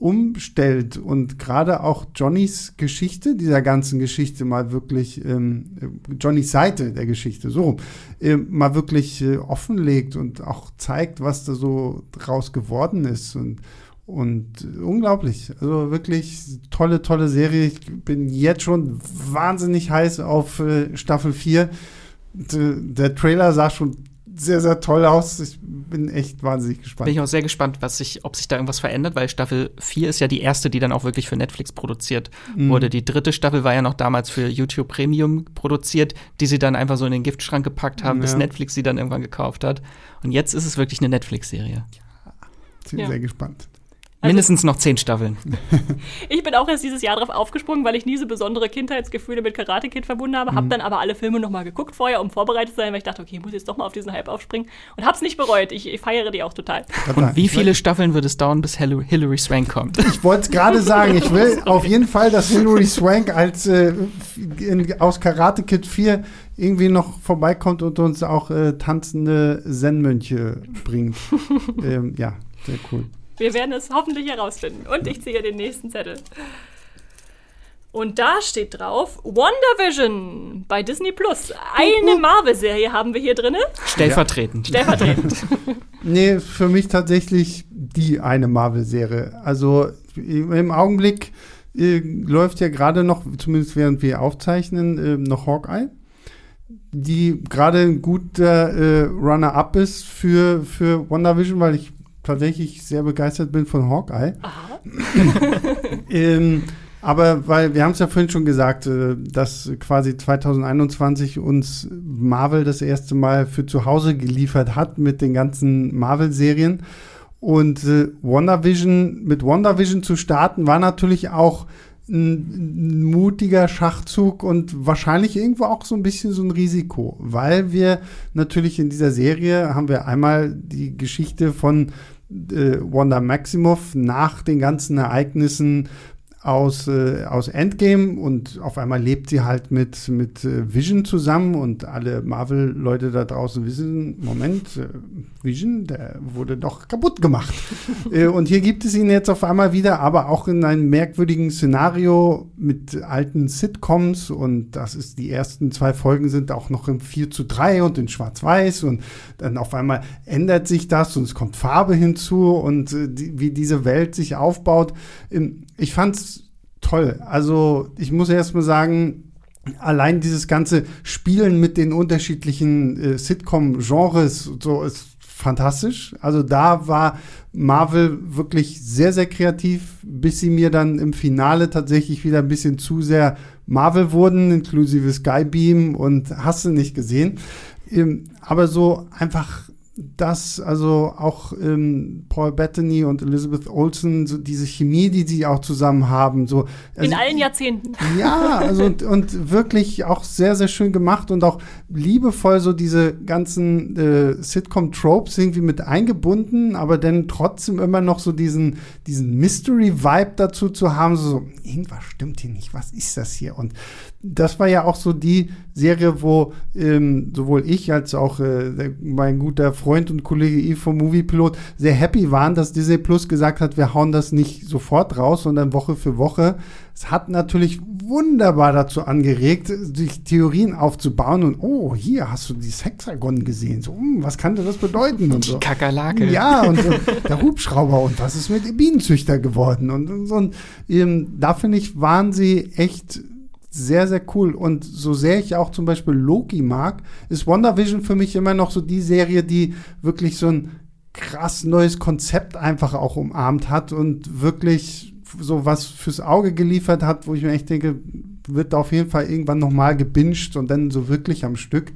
umstellt und gerade auch Johnnys Geschichte, dieser ganzen Geschichte mal wirklich, ähm, Johnnys Seite der Geschichte, so, äh, mal wirklich äh, offenlegt und auch zeigt, was da so draus geworden ist und und unglaublich. Also wirklich tolle, tolle Serie. Ich bin jetzt schon wahnsinnig heiß auf äh, Staffel 4. Der Trailer sah schon sehr, sehr toll aus. Ich bin echt wahnsinnig gespannt. Bin ich auch sehr gespannt, was sich, ob sich da irgendwas verändert, weil Staffel 4 ist ja die erste, die dann auch wirklich für Netflix produziert mhm. wurde. Die dritte Staffel war ja noch damals für YouTube Premium produziert, die sie dann einfach so in den Giftschrank gepackt haben, ja. bis Netflix sie dann irgendwann gekauft hat. Und jetzt ist es wirklich eine Netflix-Serie. Ja, bin ja. sehr gespannt. Also, Mindestens noch zehn Staffeln. <laughs> ich bin auch erst dieses Jahr drauf aufgesprungen, weil ich nie so besondere Kindheitsgefühle mit Karate Kid verbunden habe. Mhm. Hab dann aber alle Filme nochmal geguckt vorher, um vorbereitet zu sein, weil ich dachte, okay, ich muss jetzt doch mal auf diesen Hype aufspringen. Und hab's nicht bereut. Ich, ich feiere die auch total. Und wie viele Staffeln wird es dauern, bis Hilary Swank kommt? Ich wollte es gerade sagen. Ich will <laughs> auf jeden Fall, dass Hilary Swank als äh, in, aus Karate Kid 4 irgendwie noch vorbeikommt und uns auch äh, tanzende Zen-Mönche bringt. <laughs> ähm, ja, sehr cool. Wir werden es hoffentlich herausfinden. Und ich ziehe den nächsten Zettel. Und da steht drauf WandaVision bei Disney Plus. Eine Marvel-Serie haben wir hier drin. Stellvertretend. Ja. Stellvertretend. <laughs> nee, für mich tatsächlich die eine Marvel-Serie. Also im Augenblick äh, läuft ja gerade noch, zumindest während wir aufzeichnen, äh, noch Hawkeye. Die gerade ein guter äh, Runner-up ist für, für WandaVision, weil ich tatsächlich sehr begeistert bin von Hawkeye. <laughs> ähm, aber weil wir haben es ja vorhin schon gesagt, äh, dass quasi 2021 uns Marvel das erste Mal für zu Hause geliefert hat mit den ganzen Marvel-Serien. Und äh, WandaVision, mit WandaVision zu starten, war natürlich auch ein mutiger Schachzug und wahrscheinlich irgendwo auch so ein bisschen so ein Risiko, weil wir natürlich in dieser Serie haben wir einmal die Geschichte von äh, Wanda Maximoff nach den ganzen Ereignissen aus, äh, aus Endgame und auf einmal lebt sie halt mit, mit äh, Vision zusammen und alle Marvel-Leute da draußen wissen, Moment, äh, Vision, der wurde doch kaputt gemacht. <laughs> äh, und hier gibt es ihn jetzt auf einmal wieder, aber auch in einem merkwürdigen Szenario mit alten Sitcoms und das ist, die ersten zwei Folgen sind auch noch im 4 zu 3 und in Schwarz-Weiß und dann auf einmal ändert sich das und es kommt Farbe hinzu und äh, die, wie diese Welt sich aufbaut. Ähm, ich fand's toll. Also ich muss erst mal sagen, allein dieses ganze Spielen mit den unterschiedlichen äh, Sitcom-Genres so ist fantastisch. Also da war Marvel wirklich sehr, sehr kreativ, bis sie mir dann im Finale tatsächlich wieder ein bisschen zu sehr Marvel wurden, inklusive Skybeam und hast du nicht gesehen. Ähm, aber so einfach dass also auch ähm, Paul Bettany und Elizabeth Olsen, so diese Chemie, die sie auch zusammen haben, so also, in allen Jahrzehnten. Ja, also und, und, wirklich auch sehr, sehr schön gemacht und auch liebevoll so diese ganzen äh, Sitcom-Tropes irgendwie mit eingebunden, aber dann trotzdem immer noch so diesen, diesen Mystery-Vibe dazu zu haben, so, irgendwas stimmt hier nicht, was ist das hier? Und das war ja auch so die Serie, wo ähm, sowohl ich als auch äh, mein guter Freund und Kollege Yves vom Moviepilot sehr happy waren, dass Disney Plus gesagt hat, wir hauen das nicht sofort raus, sondern Woche für Woche. Es hat natürlich wunderbar dazu angeregt, sich Theorien aufzubauen und oh, hier hast du dieses Hexagon gesehen. So, hm, was könnte das bedeuten? Und Die so. Kakerlake. Ja, und so, der <laughs> Hubschrauber und was ist mit dem Bienenzüchter geworden? Und, und so. Und, ähm, da finde ich, waren sie echt sehr, sehr cool. Und so sehr ich auch zum Beispiel Loki mag, ist WandaVision für mich immer noch so die Serie, die wirklich so ein krass neues Konzept einfach auch umarmt hat und wirklich so was fürs Auge geliefert hat, wo ich mir echt denke, wird auf jeden Fall irgendwann nochmal gebinged und dann so wirklich am Stück.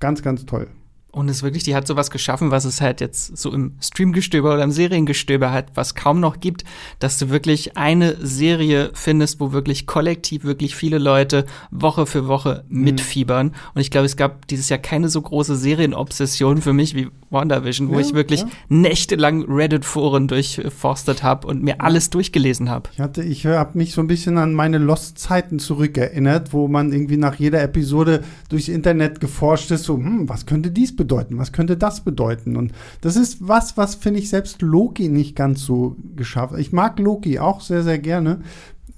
Ganz, ganz toll. Und es wirklich, die hat sowas geschaffen, was es halt jetzt so im Streamgestöber oder im Seriengestöber hat, was kaum noch gibt, dass du wirklich eine Serie findest, wo wirklich kollektiv wirklich viele Leute Woche für Woche mhm. mitfiebern. Und ich glaube, es gab dieses Jahr keine so große Serienobsession für mich wie WandaVision, wo ja, ich wirklich ja. nächtelang Reddit-Foren durchforstet habe und mir alles durchgelesen habe. Ich hatte, ich habe mich so ein bisschen an meine Lost-Zeiten zurückerinnert, wo man irgendwie nach jeder Episode durchs Internet geforscht ist, so, hm, was könnte dies bedeuten? Bedeuten? Was könnte das bedeuten? Und das ist was, was finde ich selbst Loki nicht ganz so geschafft. Ich mag Loki auch sehr, sehr gerne.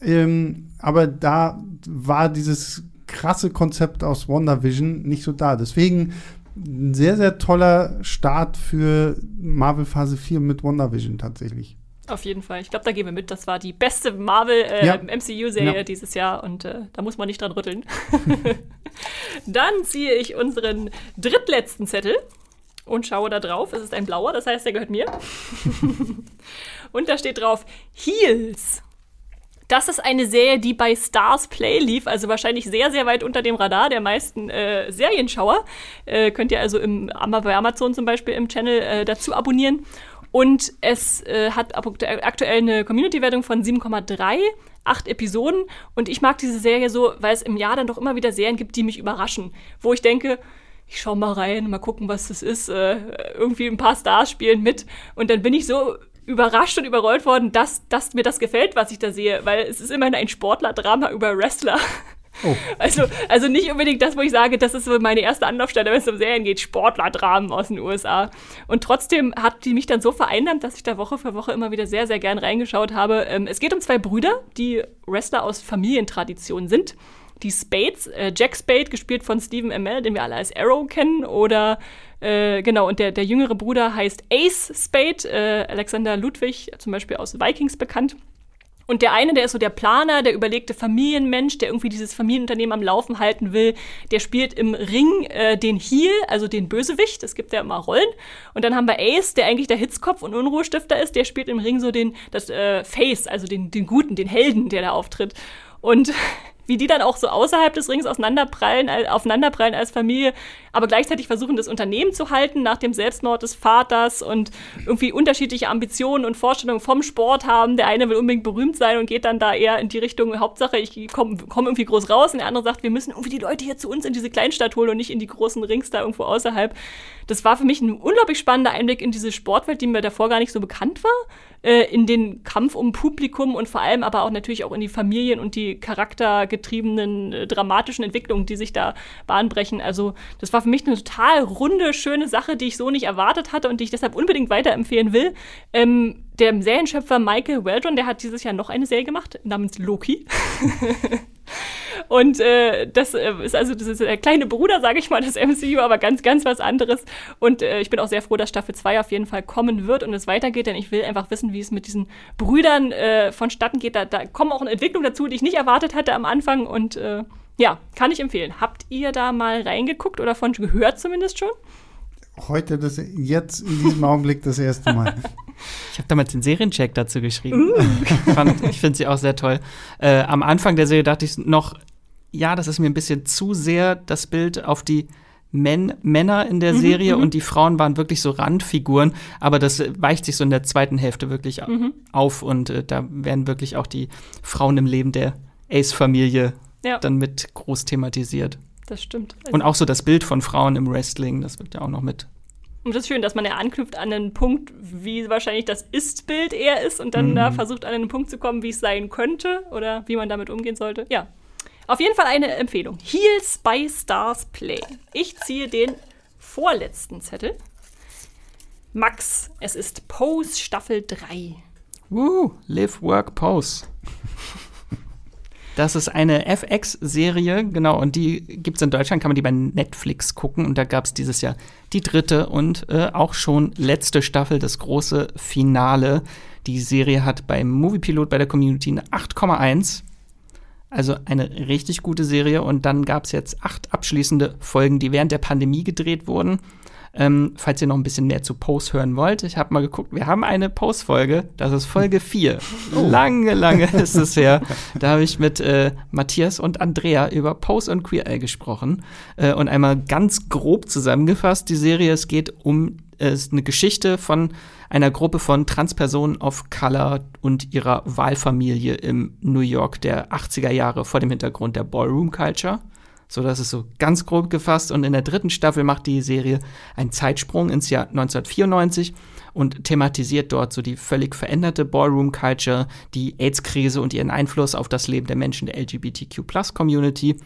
Ähm, aber da war dieses krasse Konzept aus WandaVision nicht so da. Deswegen ein sehr, sehr toller Start für Marvel Phase 4 mit WandaVision tatsächlich. Auf jeden Fall. Ich glaube, da gehen wir mit. Das war die beste Marvel-MCU-Serie äh, ja. dieses Jahr und äh, da muss man nicht dran rütteln. <laughs> Dann ziehe ich unseren drittletzten Zettel und schaue da drauf. Es ist ein blauer, das heißt, der gehört mir. <laughs> und da steht drauf Heels. Das ist eine Serie, die bei Stars Play lief, also wahrscheinlich sehr, sehr weit unter dem Radar der meisten äh, Serienschauer. Äh, könnt ihr also im, bei Amazon zum Beispiel im Channel äh, dazu abonnieren. Und es äh, hat aktuell eine Community-Wertung von 7,3, acht Episoden. Und ich mag diese Serie so, weil es im Jahr dann doch immer wieder Serien gibt, die mich überraschen. Wo ich denke, ich schau mal rein, mal gucken, was das ist. Äh, irgendwie ein paar Stars spielen mit. Und dann bin ich so überrascht und überrollt worden, dass, dass mir das gefällt, was ich da sehe. Weil es ist immerhin ein Sportler-Drama über Wrestler. Oh. Also, also nicht unbedingt das, wo ich sage, das ist so meine erste Anlaufstelle, wenn es um Serien geht, Sportlerdramen aus den USA. Und trotzdem hat die mich dann so vereinnahmt, dass ich da Woche für Woche immer wieder sehr, sehr gern reingeschaut habe. Ähm, es geht um zwei Brüder, die Wrestler aus Familientradition sind. Die Spades, äh, Jack Spade, gespielt von Stephen Amell, den wir alle als Arrow kennen, oder äh, genau, und der, der jüngere Bruder heißt Ace Spade, äh, Alexander Ludwig, zum Beispiel aus Vikings bekannt. Und der eine, der ist so der Planer, der überlegte Familienmensch, der irgendwie dieses Familienunternehmen am Laufen halten will, der spielt im Ring äh, den Heel, also den Bösewicht. Es gibt ja immer Rollen. Und dann haben wir Ace, der eigentlich der Hitzkopf und Unruhestifter ist, der spielt im Ring so den das äh, Face, also den, den Guten, den Helden, der da auftritt. Und <laughs> wie die dann auch so außerhalb des Rings auseinanderprallen, aufeinanderprallen als Familie, aber gleichzeitig versuchen, das Unternehmen zu halten nach dem Selbstmord des Vaters und irgendwie unterschiedliche Ambitionen und Vorstellungen vom Sport haben. Der eine will unbedingt berühmt sein und geht dann da eher in die Richtung, Hauptsache, ich komme komm irgendwie groß raus. Und der andere sagt, wir müssen irgendwie die Leute hier zu uns in diese Kleinstadt holen und nicht in die großen Rings da irgendwo außerhalb. Das war für mich ein unglaublich spannender Einblick in diese Sportwelt, die mir davor gar nicht so bekannt war äh, in den Kampf um Publikum und vor allem aber auch natürlich auch in die Familien und die charaktergetriebenen äh, dramatischen Entwicklungen, die sich da bahnbrechen. Also das war für mich eine total runde, schöne Sache, die ich so nicht erwartet hatte und die ich deshalb unbedingt weiterempfehlen will. Ähm, der Serienschöpfer Michael Weldron, der hat dieses Jahr noch eine Serie gemacht namens Loki. <laughs> Und äh, das äh, ist also das ist der kleine Bruder, sage ich mal, des MCU, aber ganz, ganz was anderes. Und äh, ich bin auch sehr froh, dass Staffel 2 auf jeden Fall kommen wird und es weitergeht, denn ich will einfach wissen, wie es mit diesen Brüdern äh, vonstatten geht. Da, da kommen auch eine Entwicklung dazu, die ich nicht erwartet hatte am Anfang. Und äh, ja, kann ich empfehlen. Habt ihr da mal reingeguckt oder von gehört zumindest schon? Heute, das, jetzt in diesem Augenblick das erste Mal. <laughs> Ich habe damals den Seriencheck dazu geschrieben. Uh. ich finde sie auch sehr toll. Äh, am Anfang der Serie dachte ich noch, ja, das ist mir ein bisschen zu sehr das Bild auf die Men Männer in der Mhm, Serie mhm. und die Frauen waren wirklich so Randfiguren, aber das weicht sich so in der zweiten Hälfte wirklich Mhm. auf und äh, da werden wirklich auch die Frauen im Leben der Ace-Familie Ja, dann mit groß thematisiert. Das stimmt. Und auch so das Bild von Frauen im Wrestling, das wird ja auch noch mit. Und das ist schön, dass man ja anknüpft an einen Punkt, wie wahrscheinlich das Ist-Bild eher ist und dann da versucht, an einen Punkt zu kommen, wie es sein könnte oder wie man damit umgehen sollte. Ja. Auf jeden Fall eine Empfehlung. Heels by Stars Play. Ich ziehe den vorletzten Zettel. Max, es ist Pose Staffel 3. Woo, Live, Work, Pose. Das ist eine FX-Serie, genau, und die gibt es in Deutschland, kann man die bei Netflix gucken. Und da gab es dieses Jahr die dritte und äh, auch schon letzte Staffel, das große Finale. Die Serie hat beim Moviepilot bei der Community eine 8,1. Also eine richtig gute Serie. Und dann gab es jetzt acht abschließende Folgen, die während der Pandemie gedreht wurden. Ähm, falls ihr noch ein bisschen mehr zu Pose hören wollt, ich habe mal geguckt, wir haben eine Pose-Folge, das ist Folge <laughs> 4. Lange, lange ist es her. <laughs> Da habe ich mit äh, Matthias und Andrea über Pose und Queer Eye gesprochen. Äh, und einmal ganz grob zusammengefasst, die Serie, es geht um, äh, ist eine Geschichte von einer Gruppe von Transpersonen of Color und ihrer Wahlfamilie im New York der 80er Jahre vor dem Hintergrund der Ballroom Culture. So, das ist so ganz grob gefasst. Und in der dritten Staffel macht die Serie einen Zeitsprung ins Jahr 1994 und thematisiert dort so die völlig veränderte Ballroom-Culture, die AIDS-Krise und ihren Einfluss auf das Leben der Menschen der LGBTQ-Plus-Community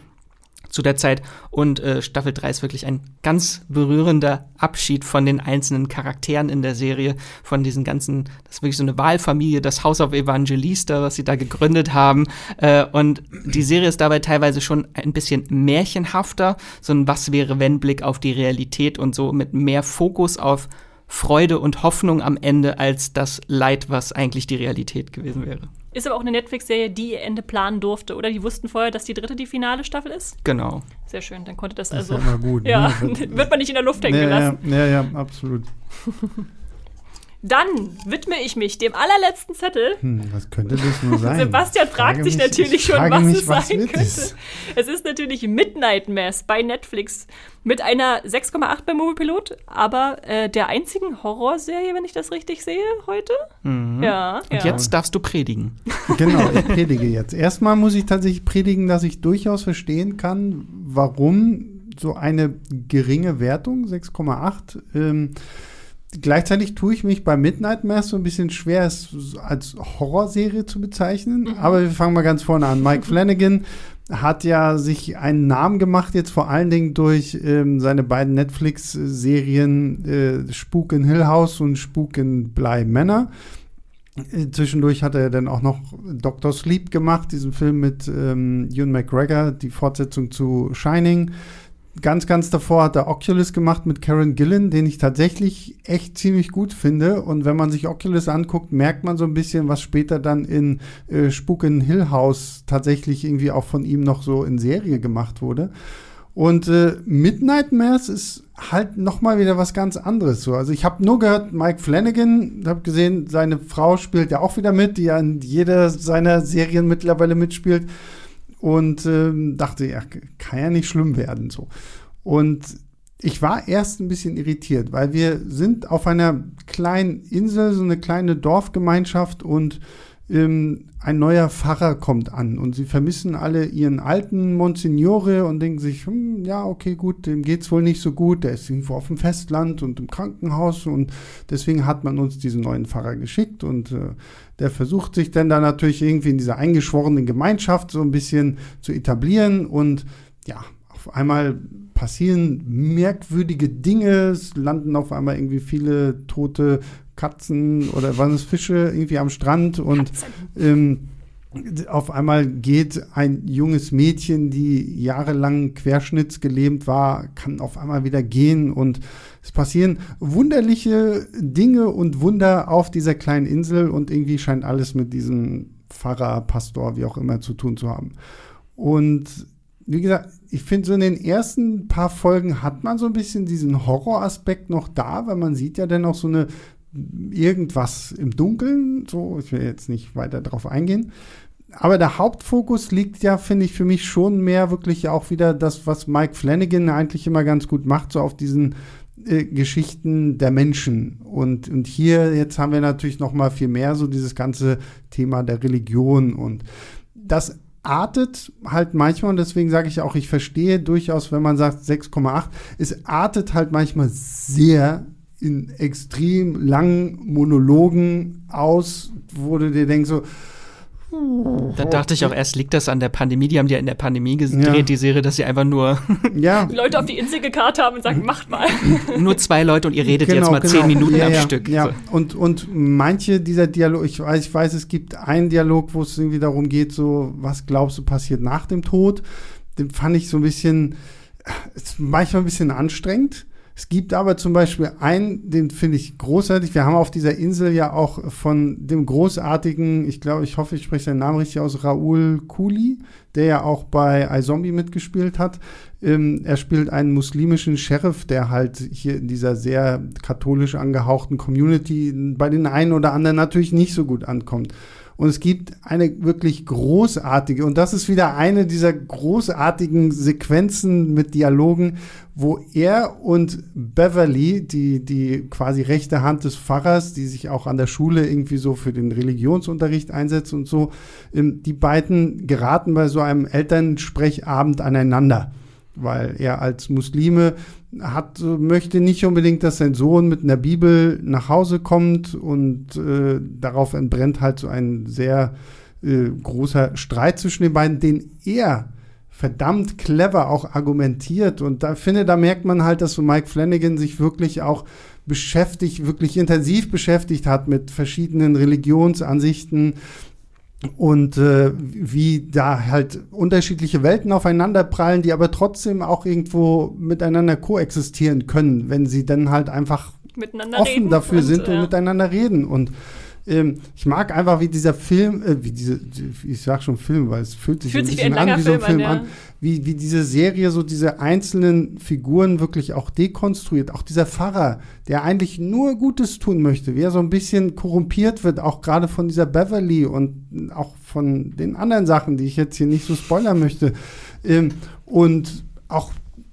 zu der Zeit. Und äh, Staffel 3 ist wirklich ein ganz berührender Abschied von den einzelnen Charakteren in der Serie, von diesen ganzen, das ist wirklich so eine Wahlfamilie, das House of Evangelista, was sie da gegründet haben. Äh, und die Serie ist dabei teilweise schon ein bisschen märchenhafter, so ein Was wäre wenn Blick auf die Realität und so mit mehr Fokus auf Freude und Hoffnung am Ende als das Leid, was eigentlich die Realität gewesen wäre. Ist aber auch eine Netflix-Serie, die ihr Ende planen durfte, oder? Die wussten vorher, dass die dritte die finale Staffel ist? Genau. Sehr schön, dann konnte das Das ist also. ja immer gut. <laughs> Ja, ne? <laughs> wird man nicht in der Luft hängen ja, gelassen. ja, ja, ja, absolut. <laughs> Dann widme ich mich dem allerletzten Zettel. Hm, was könnte das nur sein? Sebastian fragt frage sich mich- natürlich ich schon, was mich, es was sein könnte. es? Es ist natürlich Midnight Mass bei Netflix mit einer 6,8 bei Moviepilot, aber äh, der einzigen Horrorserie, wenn ich das richtig sehe, heute. Mhm. Ja, Und ja. jetzt darfst du predigen. <laughs> Genau, ich <laughs> predige jetzt. Erstmal muss ich tatsächlich predigen, dass ich durchaus verstehen kann, warum so eine geringe Wertung, 6,8, ähm, Gleichzeitig tue ich mich bei Midnight Mass so ein bisschen schwer, es als Horrorserie zu bezeichnen. Mhm. Aber wir fangen mal ganz vorne an. Mike <laughs> Flanagan hat ja sich einen Namen gemacht, jetzt vor allen Dingen durch ähm, seine beiden Netflix-Serien äh, Spuk in Hill House und Spuk in Bly Manor. Äh, Zwischendurch hat er dann auch noch Dr. Sleep gemacht, diesen Film mit ähm, Ewan McGregor, die Fortsetzung zu Shining. Ganz, ganz davor hat er Oculus gemacht mit Karen Gillan, den ich tatsächlich echt ziemlich gut finde. Und wenn man sich Oculus anguckt, merkt man so ein bisschen, was später dann in äh, Spuk in Hill House tatsächlich irgendwie auch von ihm noch so in Serie gemacht wurde. Und äh, Midnight Mass ist halt noch mal wieder was ganz anderes. So. Also ich habe nur gehört, Mike Flanagan, habe gesehen, seine Frau spielt ja auch wieder mit, die ja in jeder seiner Serien mittlerweile mitspielt. Und ähm, dachte, ja, kann ja nicht schlimm werden. So. Und ich war erst ein bisschen irritiert, weil wir sind auf einer kleinen Insel, so eine kleine Dorfgemeinschaft und ähm, ein neuer Pfarrer kommt an und sie vermissen alle ihren alten Monsignore und denken sich, hm, ja, okay, gut, dem geht's wohl nicht so gut, der ist irgendwo auf dem Festland und im Krankenhaus und deswegen hat man uns diesen neuen Pfarrer geschickt und äh, der versucht sich dann da natürlich irgendwie in dieser eingeschworenen Gemeinschaft so ein bisschen zu etablieren und ja, auf einmal passieren merkwürdige Dinge, es landen auf einmal irgendwie viele tote Katzen oder waren es Fische irgendwie am Strand und ähm, auf einmal geht ein junges Mädchen, die jahrelang querschnittsgelähmt war, kann auf einmal wieder gehen und es passieren wunderliche Dinge und Wunder auf dieser kleinen Insel und irgendwie scheint alles mit diesem Pfarrer, Pastor, wie auch immer zu tun zu haben. Und wie gesagt, ich finde, so in den ersten paar Folgen hat man so ein bisschen diesen Horroraspekt noch da, weil man sieht ja dann auch so eine irgendwas im Dunkeln, so, ich will jetzt nicht weiter drauf eingehen. aber der Hauptfokus liegt ja, finde ich, für mich schon mehr wirklich auch wieder das, was Mike Flanagan eigentlich immer ganz gut macht, so auf diesen äh, Geschichten der Menschen. Und, und hier jetzt haben wir natürlich noch mal viel mehr so dieses ganze Thema der Religion und das artet halt manchmal, und deswegen sage ich auch, ich verstehe durchaus, wenn man sagt 6,8, es artet halt manchmal sehr in extrem langen Monologen aus, wo du dir denkst so, da dachte ich auch erst, liegt das an der Pandemie? Die haben ja in der Pandemie gedreht, ja. die Serie, dass sie einfach nur <laughs> ja. Leute auf die Insel gekarrt haben und sagen, macht mal. <laughs> nur zwei Leute und ihr redet genau, jetzt mal genau. zehn Minuten ja, am ja, Stück. Ja, so. und, und manche dieser Dialoge, ich weiß, ich weiß, es gibt einen Dialog, wo es irgendwie darum geht, so, was glaubst du passiert nach dem Tod? Den fand ich so ein bisschen, manchmal ein bisschen anstrengend es gibt aber zum Beispiel einen, den finde ich großartig. Wir haben auf dieser Insel ja auch von dem großartigen, ich glaube, ich hoffe, ich spreche seinen Namen richtig aus, Raoul Kuli, der ja auch bei iZombie mitgespielt hat. Ähm, er spielt einen muslimischen Sheriff, der halt hier in dieser sehr katholisch angehauchten Community bei den einen oder anderen natürlich nicht so gut ankommt. Und es gibt eine wirklich großartige, und das ist wieder eine dieser großartigen Sequenzen mit Dialogen, wo er und Beverly, die, die quasi rechte Hand des Pfarrers, die sich auch an der Schule irgendwie so für den Religionsunterricht einsetzt und so, ähm, die beiden geraten bei so einem Elternsprechabend aneinander weil er als Muslime hat, möchte nicht unbedingt, dass sein Sohn mit einer Bibel nach Hause kommt und äh, darauf entbrennt halt so ein sehr äh, großer Streit zwischen den beiden, den er verdammt clever auch argumentiert. Und da finde, da merkt man halt, dass so Mike Flanagan sich wirklich auch beschäftigt, wirklich intensiv beschäftigt hat mit verschiedenen Religionsansichten, und äh, wie da halt unterschiedliche Welten aufeinander prallen, die aber trotzdem auch irgendwo miteinander koexistieren können, wenn sie dann halt einfach offen dafür und, sind und ja. miteinander reden. Und ähm, ich mag einfach, wie dieser Film, äh, wie diese, ich sag schon Film, weil es fühlt sich, fühlt ein bisschen an wie so ein Film, an, ja. wie, wie diese Serie so diese einzelnen Figuren wirklich auch dekonstruiert. Auch dieser Pfarrer, der eigentlich nur Gutes tun möchte, wie er so ein bisschen korrumpiert wird, auch gerade von dieser Beverly und auch von den anderen Sachen, die ich jetzt hier nicht so spoilern möchte. Ähm, und auch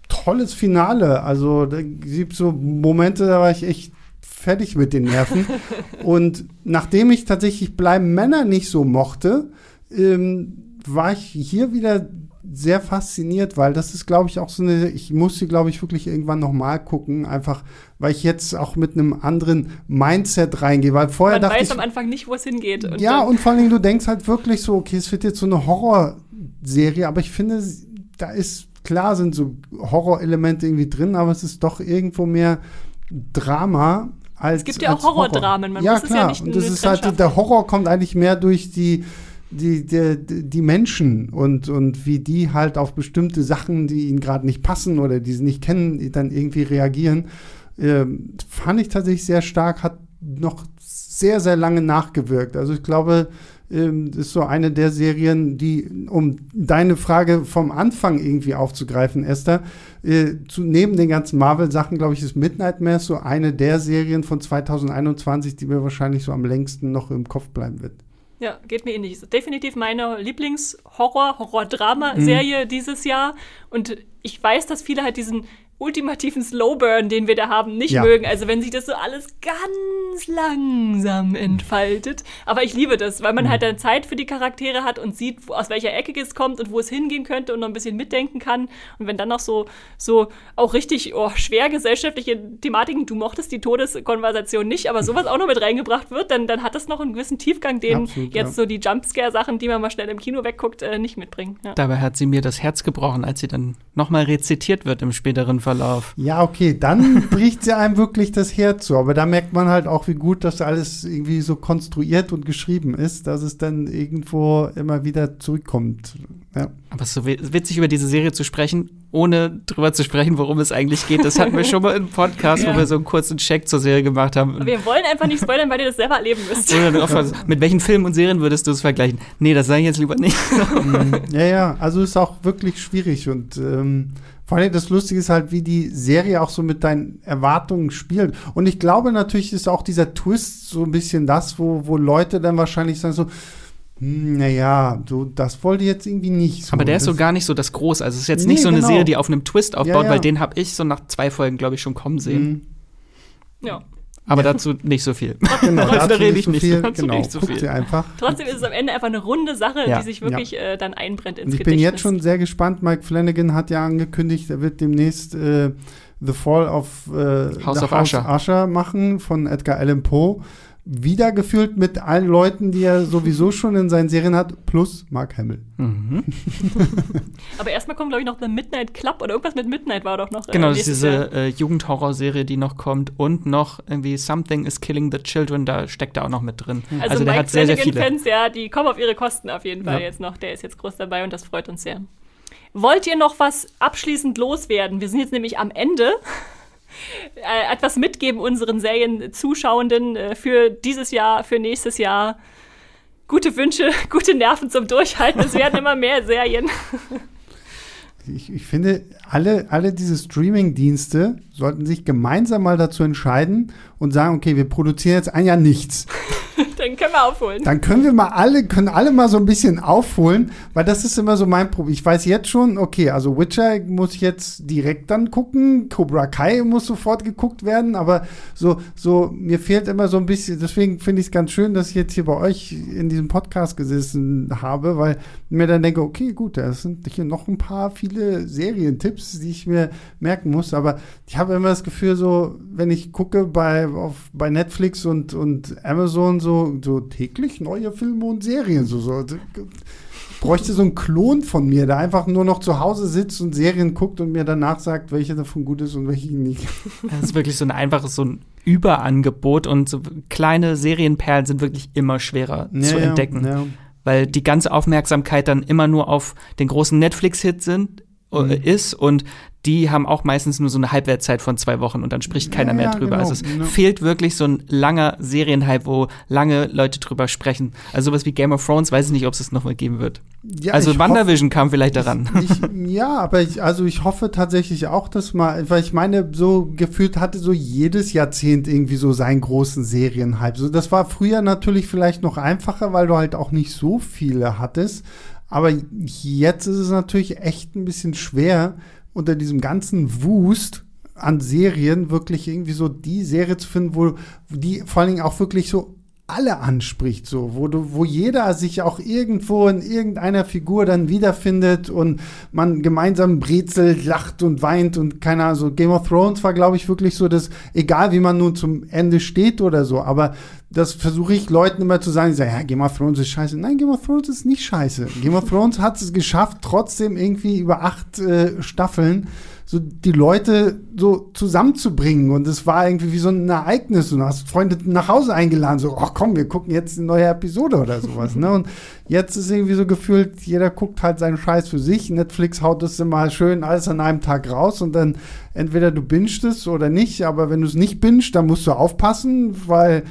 tolles Finale. Also da gibt es so Momente, da war ich echt fertig mit den Nerven. <laughs> und nachdem ich tatsächlich Bleiben Männer nicht so mochte, ähm, war ich hier wieder sehr fasziniert, weil das ist, glaube ich, auch so eine, ich muss sie, glaube ich, wirklich irgendwann nochmal gucken, einfach, weil ich jetzt auch mit einem anderen Mindset reingehe, weil vorher Man dachte weiß ich, am Anfang nicht, wo es hingeht. Und ja, und vor allen Dingen, du denkst halt wirklich so, okay, es wird jetzt so eine Horrorserie, aber ich finde, da ist, klar sind so Horrorelemente irgendwie drin, aber es ist doch irgendwo mehr Drama als, es gibt ja auch Horrordramen, man ja, muss klar. es ja nicht Und das ist halt, der Horror kommt eigentlich mehr durch die, die, die, die Menschen und, und wie die halt auf bestimmte Sachen, die ihnen gerade nicht passen oder die sie nicht kennen, dann irgendwie reagieren. Ähm, fand ich tatsächlich sehr stark, hat noch sehr, sehr lange nachgewirkt. Also ich glaube, ähm, ist so eine der Serien, die, um deine Frage vom Anfang irgendwie aufzugreifen, Esther, äh, zu, neben den ganzen Marvel-Sachen, glaube ich, ist Midnight Mass so eine der Serien von 2021, die mir wahrscheinlich so am längsten noch im Kopf bleiben wird. Ja, geht mir ähnlich. Ist definitiv meine Lieblings-Horror, Horror-Drama-Serie mhm. dieses Jahr. Und ich weiß, dass viele halt diesen ultimativen Slowburn, den wir da haben, nicht ja. mögen. Also wenn sich das so alles ganz langsam entfaltet. Aber ich liebe das, weil man mhm. halt dann Zeit für die Charaktere hat und sieht, aus welcher Ecke es kommt und wo es hingehen könnte und noch ein bisschen mitdenken kann. Und wenn dann noch so, so auch richtig oh, schwer gesellschaftliche Thematiken, du mochtest die Todeskonversation nicht, aber sowas auch noch mit reingebracht wird, dann, dann hat das noch einen gewissen Tiefgang, den Absolut, jetzt ja. so die Jumpscare-Sachen, die man mal schnell im Kino wegguckt, äh, nicht mitbringen. Ja. Dabei hat sie mir das Herz gebrochen, als sie dann nochmal rezitiert wird im späteren Verlauf. Ja, okay, dann <laughs> bricht sie einem wirklich das Herz zu. Aber da merkt man halt auch, wie gut das alles irgendwie so konstruiert und geschrieben ist, dass es dann irgendwo immer wieder zurückkommt. Ja. Aber es ist so witzig, über diese Serie zu sprechen, ohne drüber zu sprechen, worum es eigentlich geht. Das hatten wir schon mal im Podcast, ja. wo wir so einen kurzen Check zur Serie gemacht haben. Aber wir wollen einfach nicht spoilern, weil ihr das selber erleben müsst. mit welchen Filmen und Serien würdest du es vergleichen? Nee, das sage ich jetzt lieber nicht. ja, ja, also ist auch wirklich schwierig und ähm, vor allem das Lustige ist halt, wie die Serie auch so mit deinen Erwartungen spielt. Und ich glaube natürlich ist auch dieser Twist so ein bisschen das, wo, wo Leute dann wahrscheinlich sagen so, Hm, Naja, so, das wollte ich jetzt irgendwie nicht so. Aber der ist so gar nicht so das Große. Also es ist jetzt Nee, nicht so eine genau. Serie, die auf einem Twist aufbaut, ja. weil den habe ich so nach zwei Folgen, glaube ich, schon kommen sehen. Hm, Ja. Aber dazu nicht so viel. Genau, <laughs> Dazu dazu rede nicht ich so nicht, viel. dazu Genau, nicht so guckt viel. ihr einfach. Trotzdem ist es am Ende einfach eine runde Sache, Ja. die sich wirklich äh, dann einbrennt ins Und ich bin Gedächtnis. jetzt schon sehr gespannt. Mike Flanagan hat ja angekündigt, er wird demnächst äh, The Fall of äh, House of Usher. Usher machen von Edgar Allan Poe. Wieder gefüllt mit allen Leuten, die er sowieso schon in seinen Serien hat, plus Mark Hamill. Mhm. <laughs> Aber erstmal kommt, glaube ich, noch The Midnight Club oder irgendwas mit Midnight war doch noch. äh, Genau, das ist diese äh, Jugendhorrorserie, die noch kommt. Und noch irgendwie Something is Killing the Children, da steckt er auch noch mit drin. Also, Also, der Mike hat sehr, sehr viele. Flanagan-Fans, ja, die kommen auf ihre Kosten auf jeden Fall Ja. jetzt noch. Der ist jetzt groß dabei und das freut uns sehr. Wollt ihr noch was abschließend loswerden? Wir sind jetzt nämlich am Ende. Äh, etwas mitgeben unseren Serienzuschauenden äh, für dieses Jahr, für nächstes Jahr. Gute Wünsche, <laughs> gute Nerven zum Durchhalten. Es werden <laughs> immer mehr Serien. Ich, ich finde, alle, alle diese Streaming-Dienste sollten sich gemeinsam mal dazu entscheiden und sagen, okay, wir produzieren jetzt ein Jahr nichts. <laughs> Dann können wir aufholen. Dann können wir mal alle, können alle mal so ein bisschen aufholen, weil das ist immer so mein Problem. Ich weiß jetzt schon, okay, also Witcher muss ich jetzt direkt dann gucken, Cobra Kai muss sofort geguckt werden, aber so, so, mir fehlt immer so ein bisschen, deswegen finde ich es ganz schön, dass ich jetzt hier bei euch in diesem Podcast gesessen habe, weil mir dann denke, okay, gut, da sind hier noch ein paar viele Serientipps, die ich mir merken muss, aber ich habe immer das Gefühl, so, wenn ich gucke bei, auf, bei Netflix und, und Amazon so, so täglich neue Filme und Serien, so, so. Ich bräuchte so einen Klon von mir, der einfach nur noch zu Hause sitzt und Serien guckt und mir danach sagt, welche davon gut ist und welche nicht. Das ist wirklich so ein einfaches, so ein Überangebot und so kleine Serienperlen sind wirklich immer schwerer zu entdecken. Ja, weil die ganze Aufmerksamkeit dann immer nur auf den großen Netflix-Hit sind Mhm. ist und die haben auch meistens nur so eine Halbwertszeit von zwei Wochen und dann spricht keiner Ja, mehr drüber. genau, also es ja. fehlt wirklich so ein langer Serienhype, wo lange Leute drüber sprechen. Also sowas wie Game of Thrones, weiß ich nicht, ob es das nochmal geben wird. Ja, also ich WandaVision kam vielleicht daran. Ich, ja, aber ich, also ich hoffe tatsächlich auch, dass mal, weil ich meine, so gefühlt hatte so jedes Jahrzehnt irgendwie so seinen großen Serienhype. So, das war früher natürlich vielleicht noch einfacher, weil du halt auch nicht so viele hattest. Aber jetzt ist es natürlich echt ein bisschen schwer, unter diesem ganzen Wust an Serien wirklich irgendwie so die Serie zu finden, wo die vor allen Dingen auch wirklich so alle anspricht, so, wo du, wo jeder sich auch irgendwo in irgendeiner Figur dann wiederfindet und man gemeinsam brezelt, lacht und weint und keine Ahnung, so Game of Thrones war, glaube ich, wirklich so, dass, egal wie man nun zum Ende steht oder so, aber das versuche ich Leuten immer zu sagen, sagen, ja, Game of Thrones ist scheiße. Nein, Game of Thrones ist nicht scheiße. Game of Thrones hat es geschafft, trotzdem irgendwie über acht äh, Staffeln so die Leute so zusammenzubringen. Und es war irgendwie wie so ein Ereignis. Und du hast Freunde nach Hause eingeladen, so, ach komm, wir gucken jetzt eine neue Episode oder sowas. ne? Und jetzt ist irgendwie so gefühlt, jeder guckt halt seinen Scheiß für sich. Netflix haut das immer schön alles an einem Tag raus und dann entweder du bingst es oder nicht. Aber wenn du es nicht bingst, dann musst du aufpassen, weil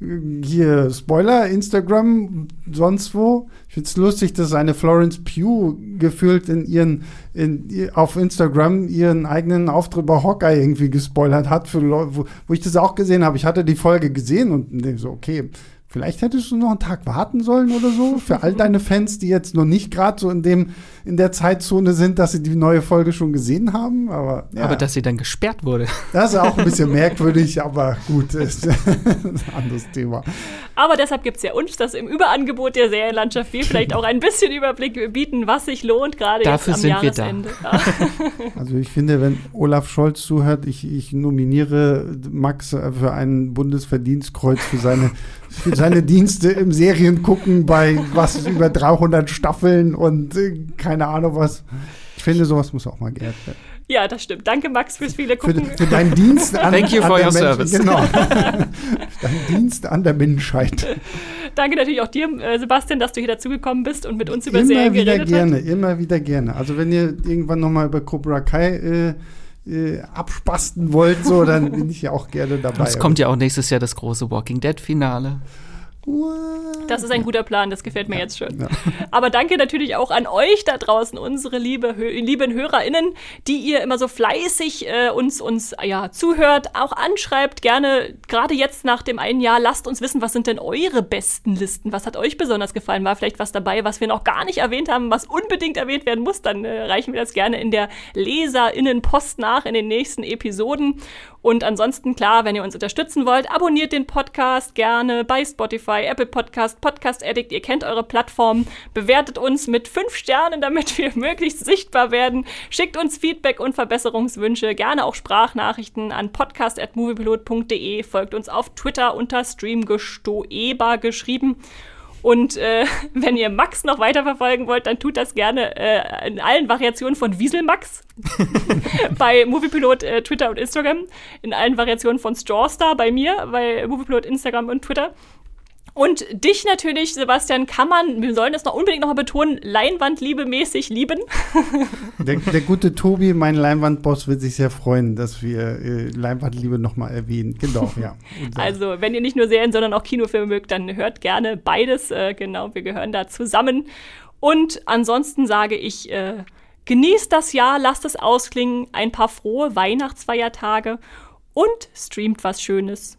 hier Spoiler, Instagram, sonst wo. Ich finde es lustig, dass eine Florence Pugh gefühlt in ihren, in, auf Instagram ihren eigenen Auftritt bei Hawkeye irgendwie gespoilert hat, für Leu- wo, wo ich das auch gesehen habe. Ich hatte die Folge gesehen und so, okay, vielleicht hättest du noch einen Tag warten sollen oder so. Für all deine Fans, die jetzt noch nicht gerade so in dem, in der Zeitzone sind, dass sie die neue Folge schon gesehen haben. Aber, ja, Aber dass sie dann gesperrt wurde. das ist auch ein bisschen <laughs> merkwürdig, aber gut, <laughs> ist ein anderes Thema. Aber deshalb gibt es ja uns, das im Überangebot der Serienlandschaft wir vielleicht auch ein bisschen Überblick bieten, was sich lohnt, gerade jetzt Dafür am sind wir da. Jahresende. <laughs> Also ich finde, wenn Olaf Scholz zuhört, ich, ich nominiere Max für ein Bundesverdienstkreuz für seine, für seine Dienste im Seriengucken bei was über 300 Staffeln und äh, keine Ahnung was. Ich finde, sowas muss auch mal geehrt werden. ja, das stimmt. Danke, Max, fürs viele Für, Gucken. für deinen Dienst an, <laughs> Thank you an for der your Mensch- service. Genau. <laughs> für deinen Dienst an der Menschheit. Danke natürlich auch dir, äh, Sebastian, dass du hier dazugekommen bist und mit uns über Immer Serien wieder geredet gerne, hast. immer wieder gerne. Also wenn ihr irgendwann noch mal über Cobra Kai äh, äh, abspasten wollt, so, dann bin ich ja auch gerne dabei. Es kommt ja auch nächstes Jahr das große Walking Dead-Finale. What? Das ist ein guter Plan, das gefällt mir ja, jetzt schon. Ja. <laughs> Aber danke natürlich auch an euch da draußen, unsere liebe, lieben HörerInnen, die ihr immer so fleißig äh, uns, uns ja, zuhört, auch anschreibt. Gerne, gerade jetzt nach dem einen Jahr, lasst uns wissen, was sind denn eure besten Listen? Was hat euch besonders gefallen? War vielleicht was dabei, was wir noch gar nicht erwähnt haben, was unbedingt erwähnt werden muss? Dann äh, reichen wir das gerne in der LeserInnen-Post nach in den nächsten Episoden. Und ansonsten, klar, wenn ihr uns unterstützen wollt, abonniert den Podcast gerne bei Spotify, Apple Podcast, Podcast Addict. Ihr kennt eure Plattform. Bewertet uns mit fünf Sternen, damit wir <laughs> möglichst sichtbar werden. Schickt uns Feedback und Verbesserungswünsche, gerne auch Sprachnachrichten an podcast.moviepilot.de. Folgt uns auf Twitter unter Streamgestoeber geschrieben. Und äh, <laughs> wenn ihr Max noch weiter verfolgen wollt, dann tut das gerne äh, in allen Variationen von Wieselmax <laughs> bei Moviepilot äh, Twitter und Instagram, in allen Variationen von Strawstar bei mir, bei Moviepilot Instagram und Twitter. Und dich natürlich, Sebastian, kann man, wir sollen das noch unbedingt nochmal betonen, Leinwandliebe-mäßig lieben. <laughs> Der, der, gute Tobi, mein Leinwandboss, wird sich sehr freuen, dass wir äh, Leinwandliebe nochmal erwähnen. Genau, ja. <laughs> Also, wenn ihr nicht nur Serien, sondern auch Kinofilme mögt, dann hört gerne beides. Äh, genau, wir gehören da zusammen. Und ansonsten sage ich, äh, genießt das Jahr, lasst es ausklingen, ein paar frohe Weihnachtsfeiertage und streamt was Schönes.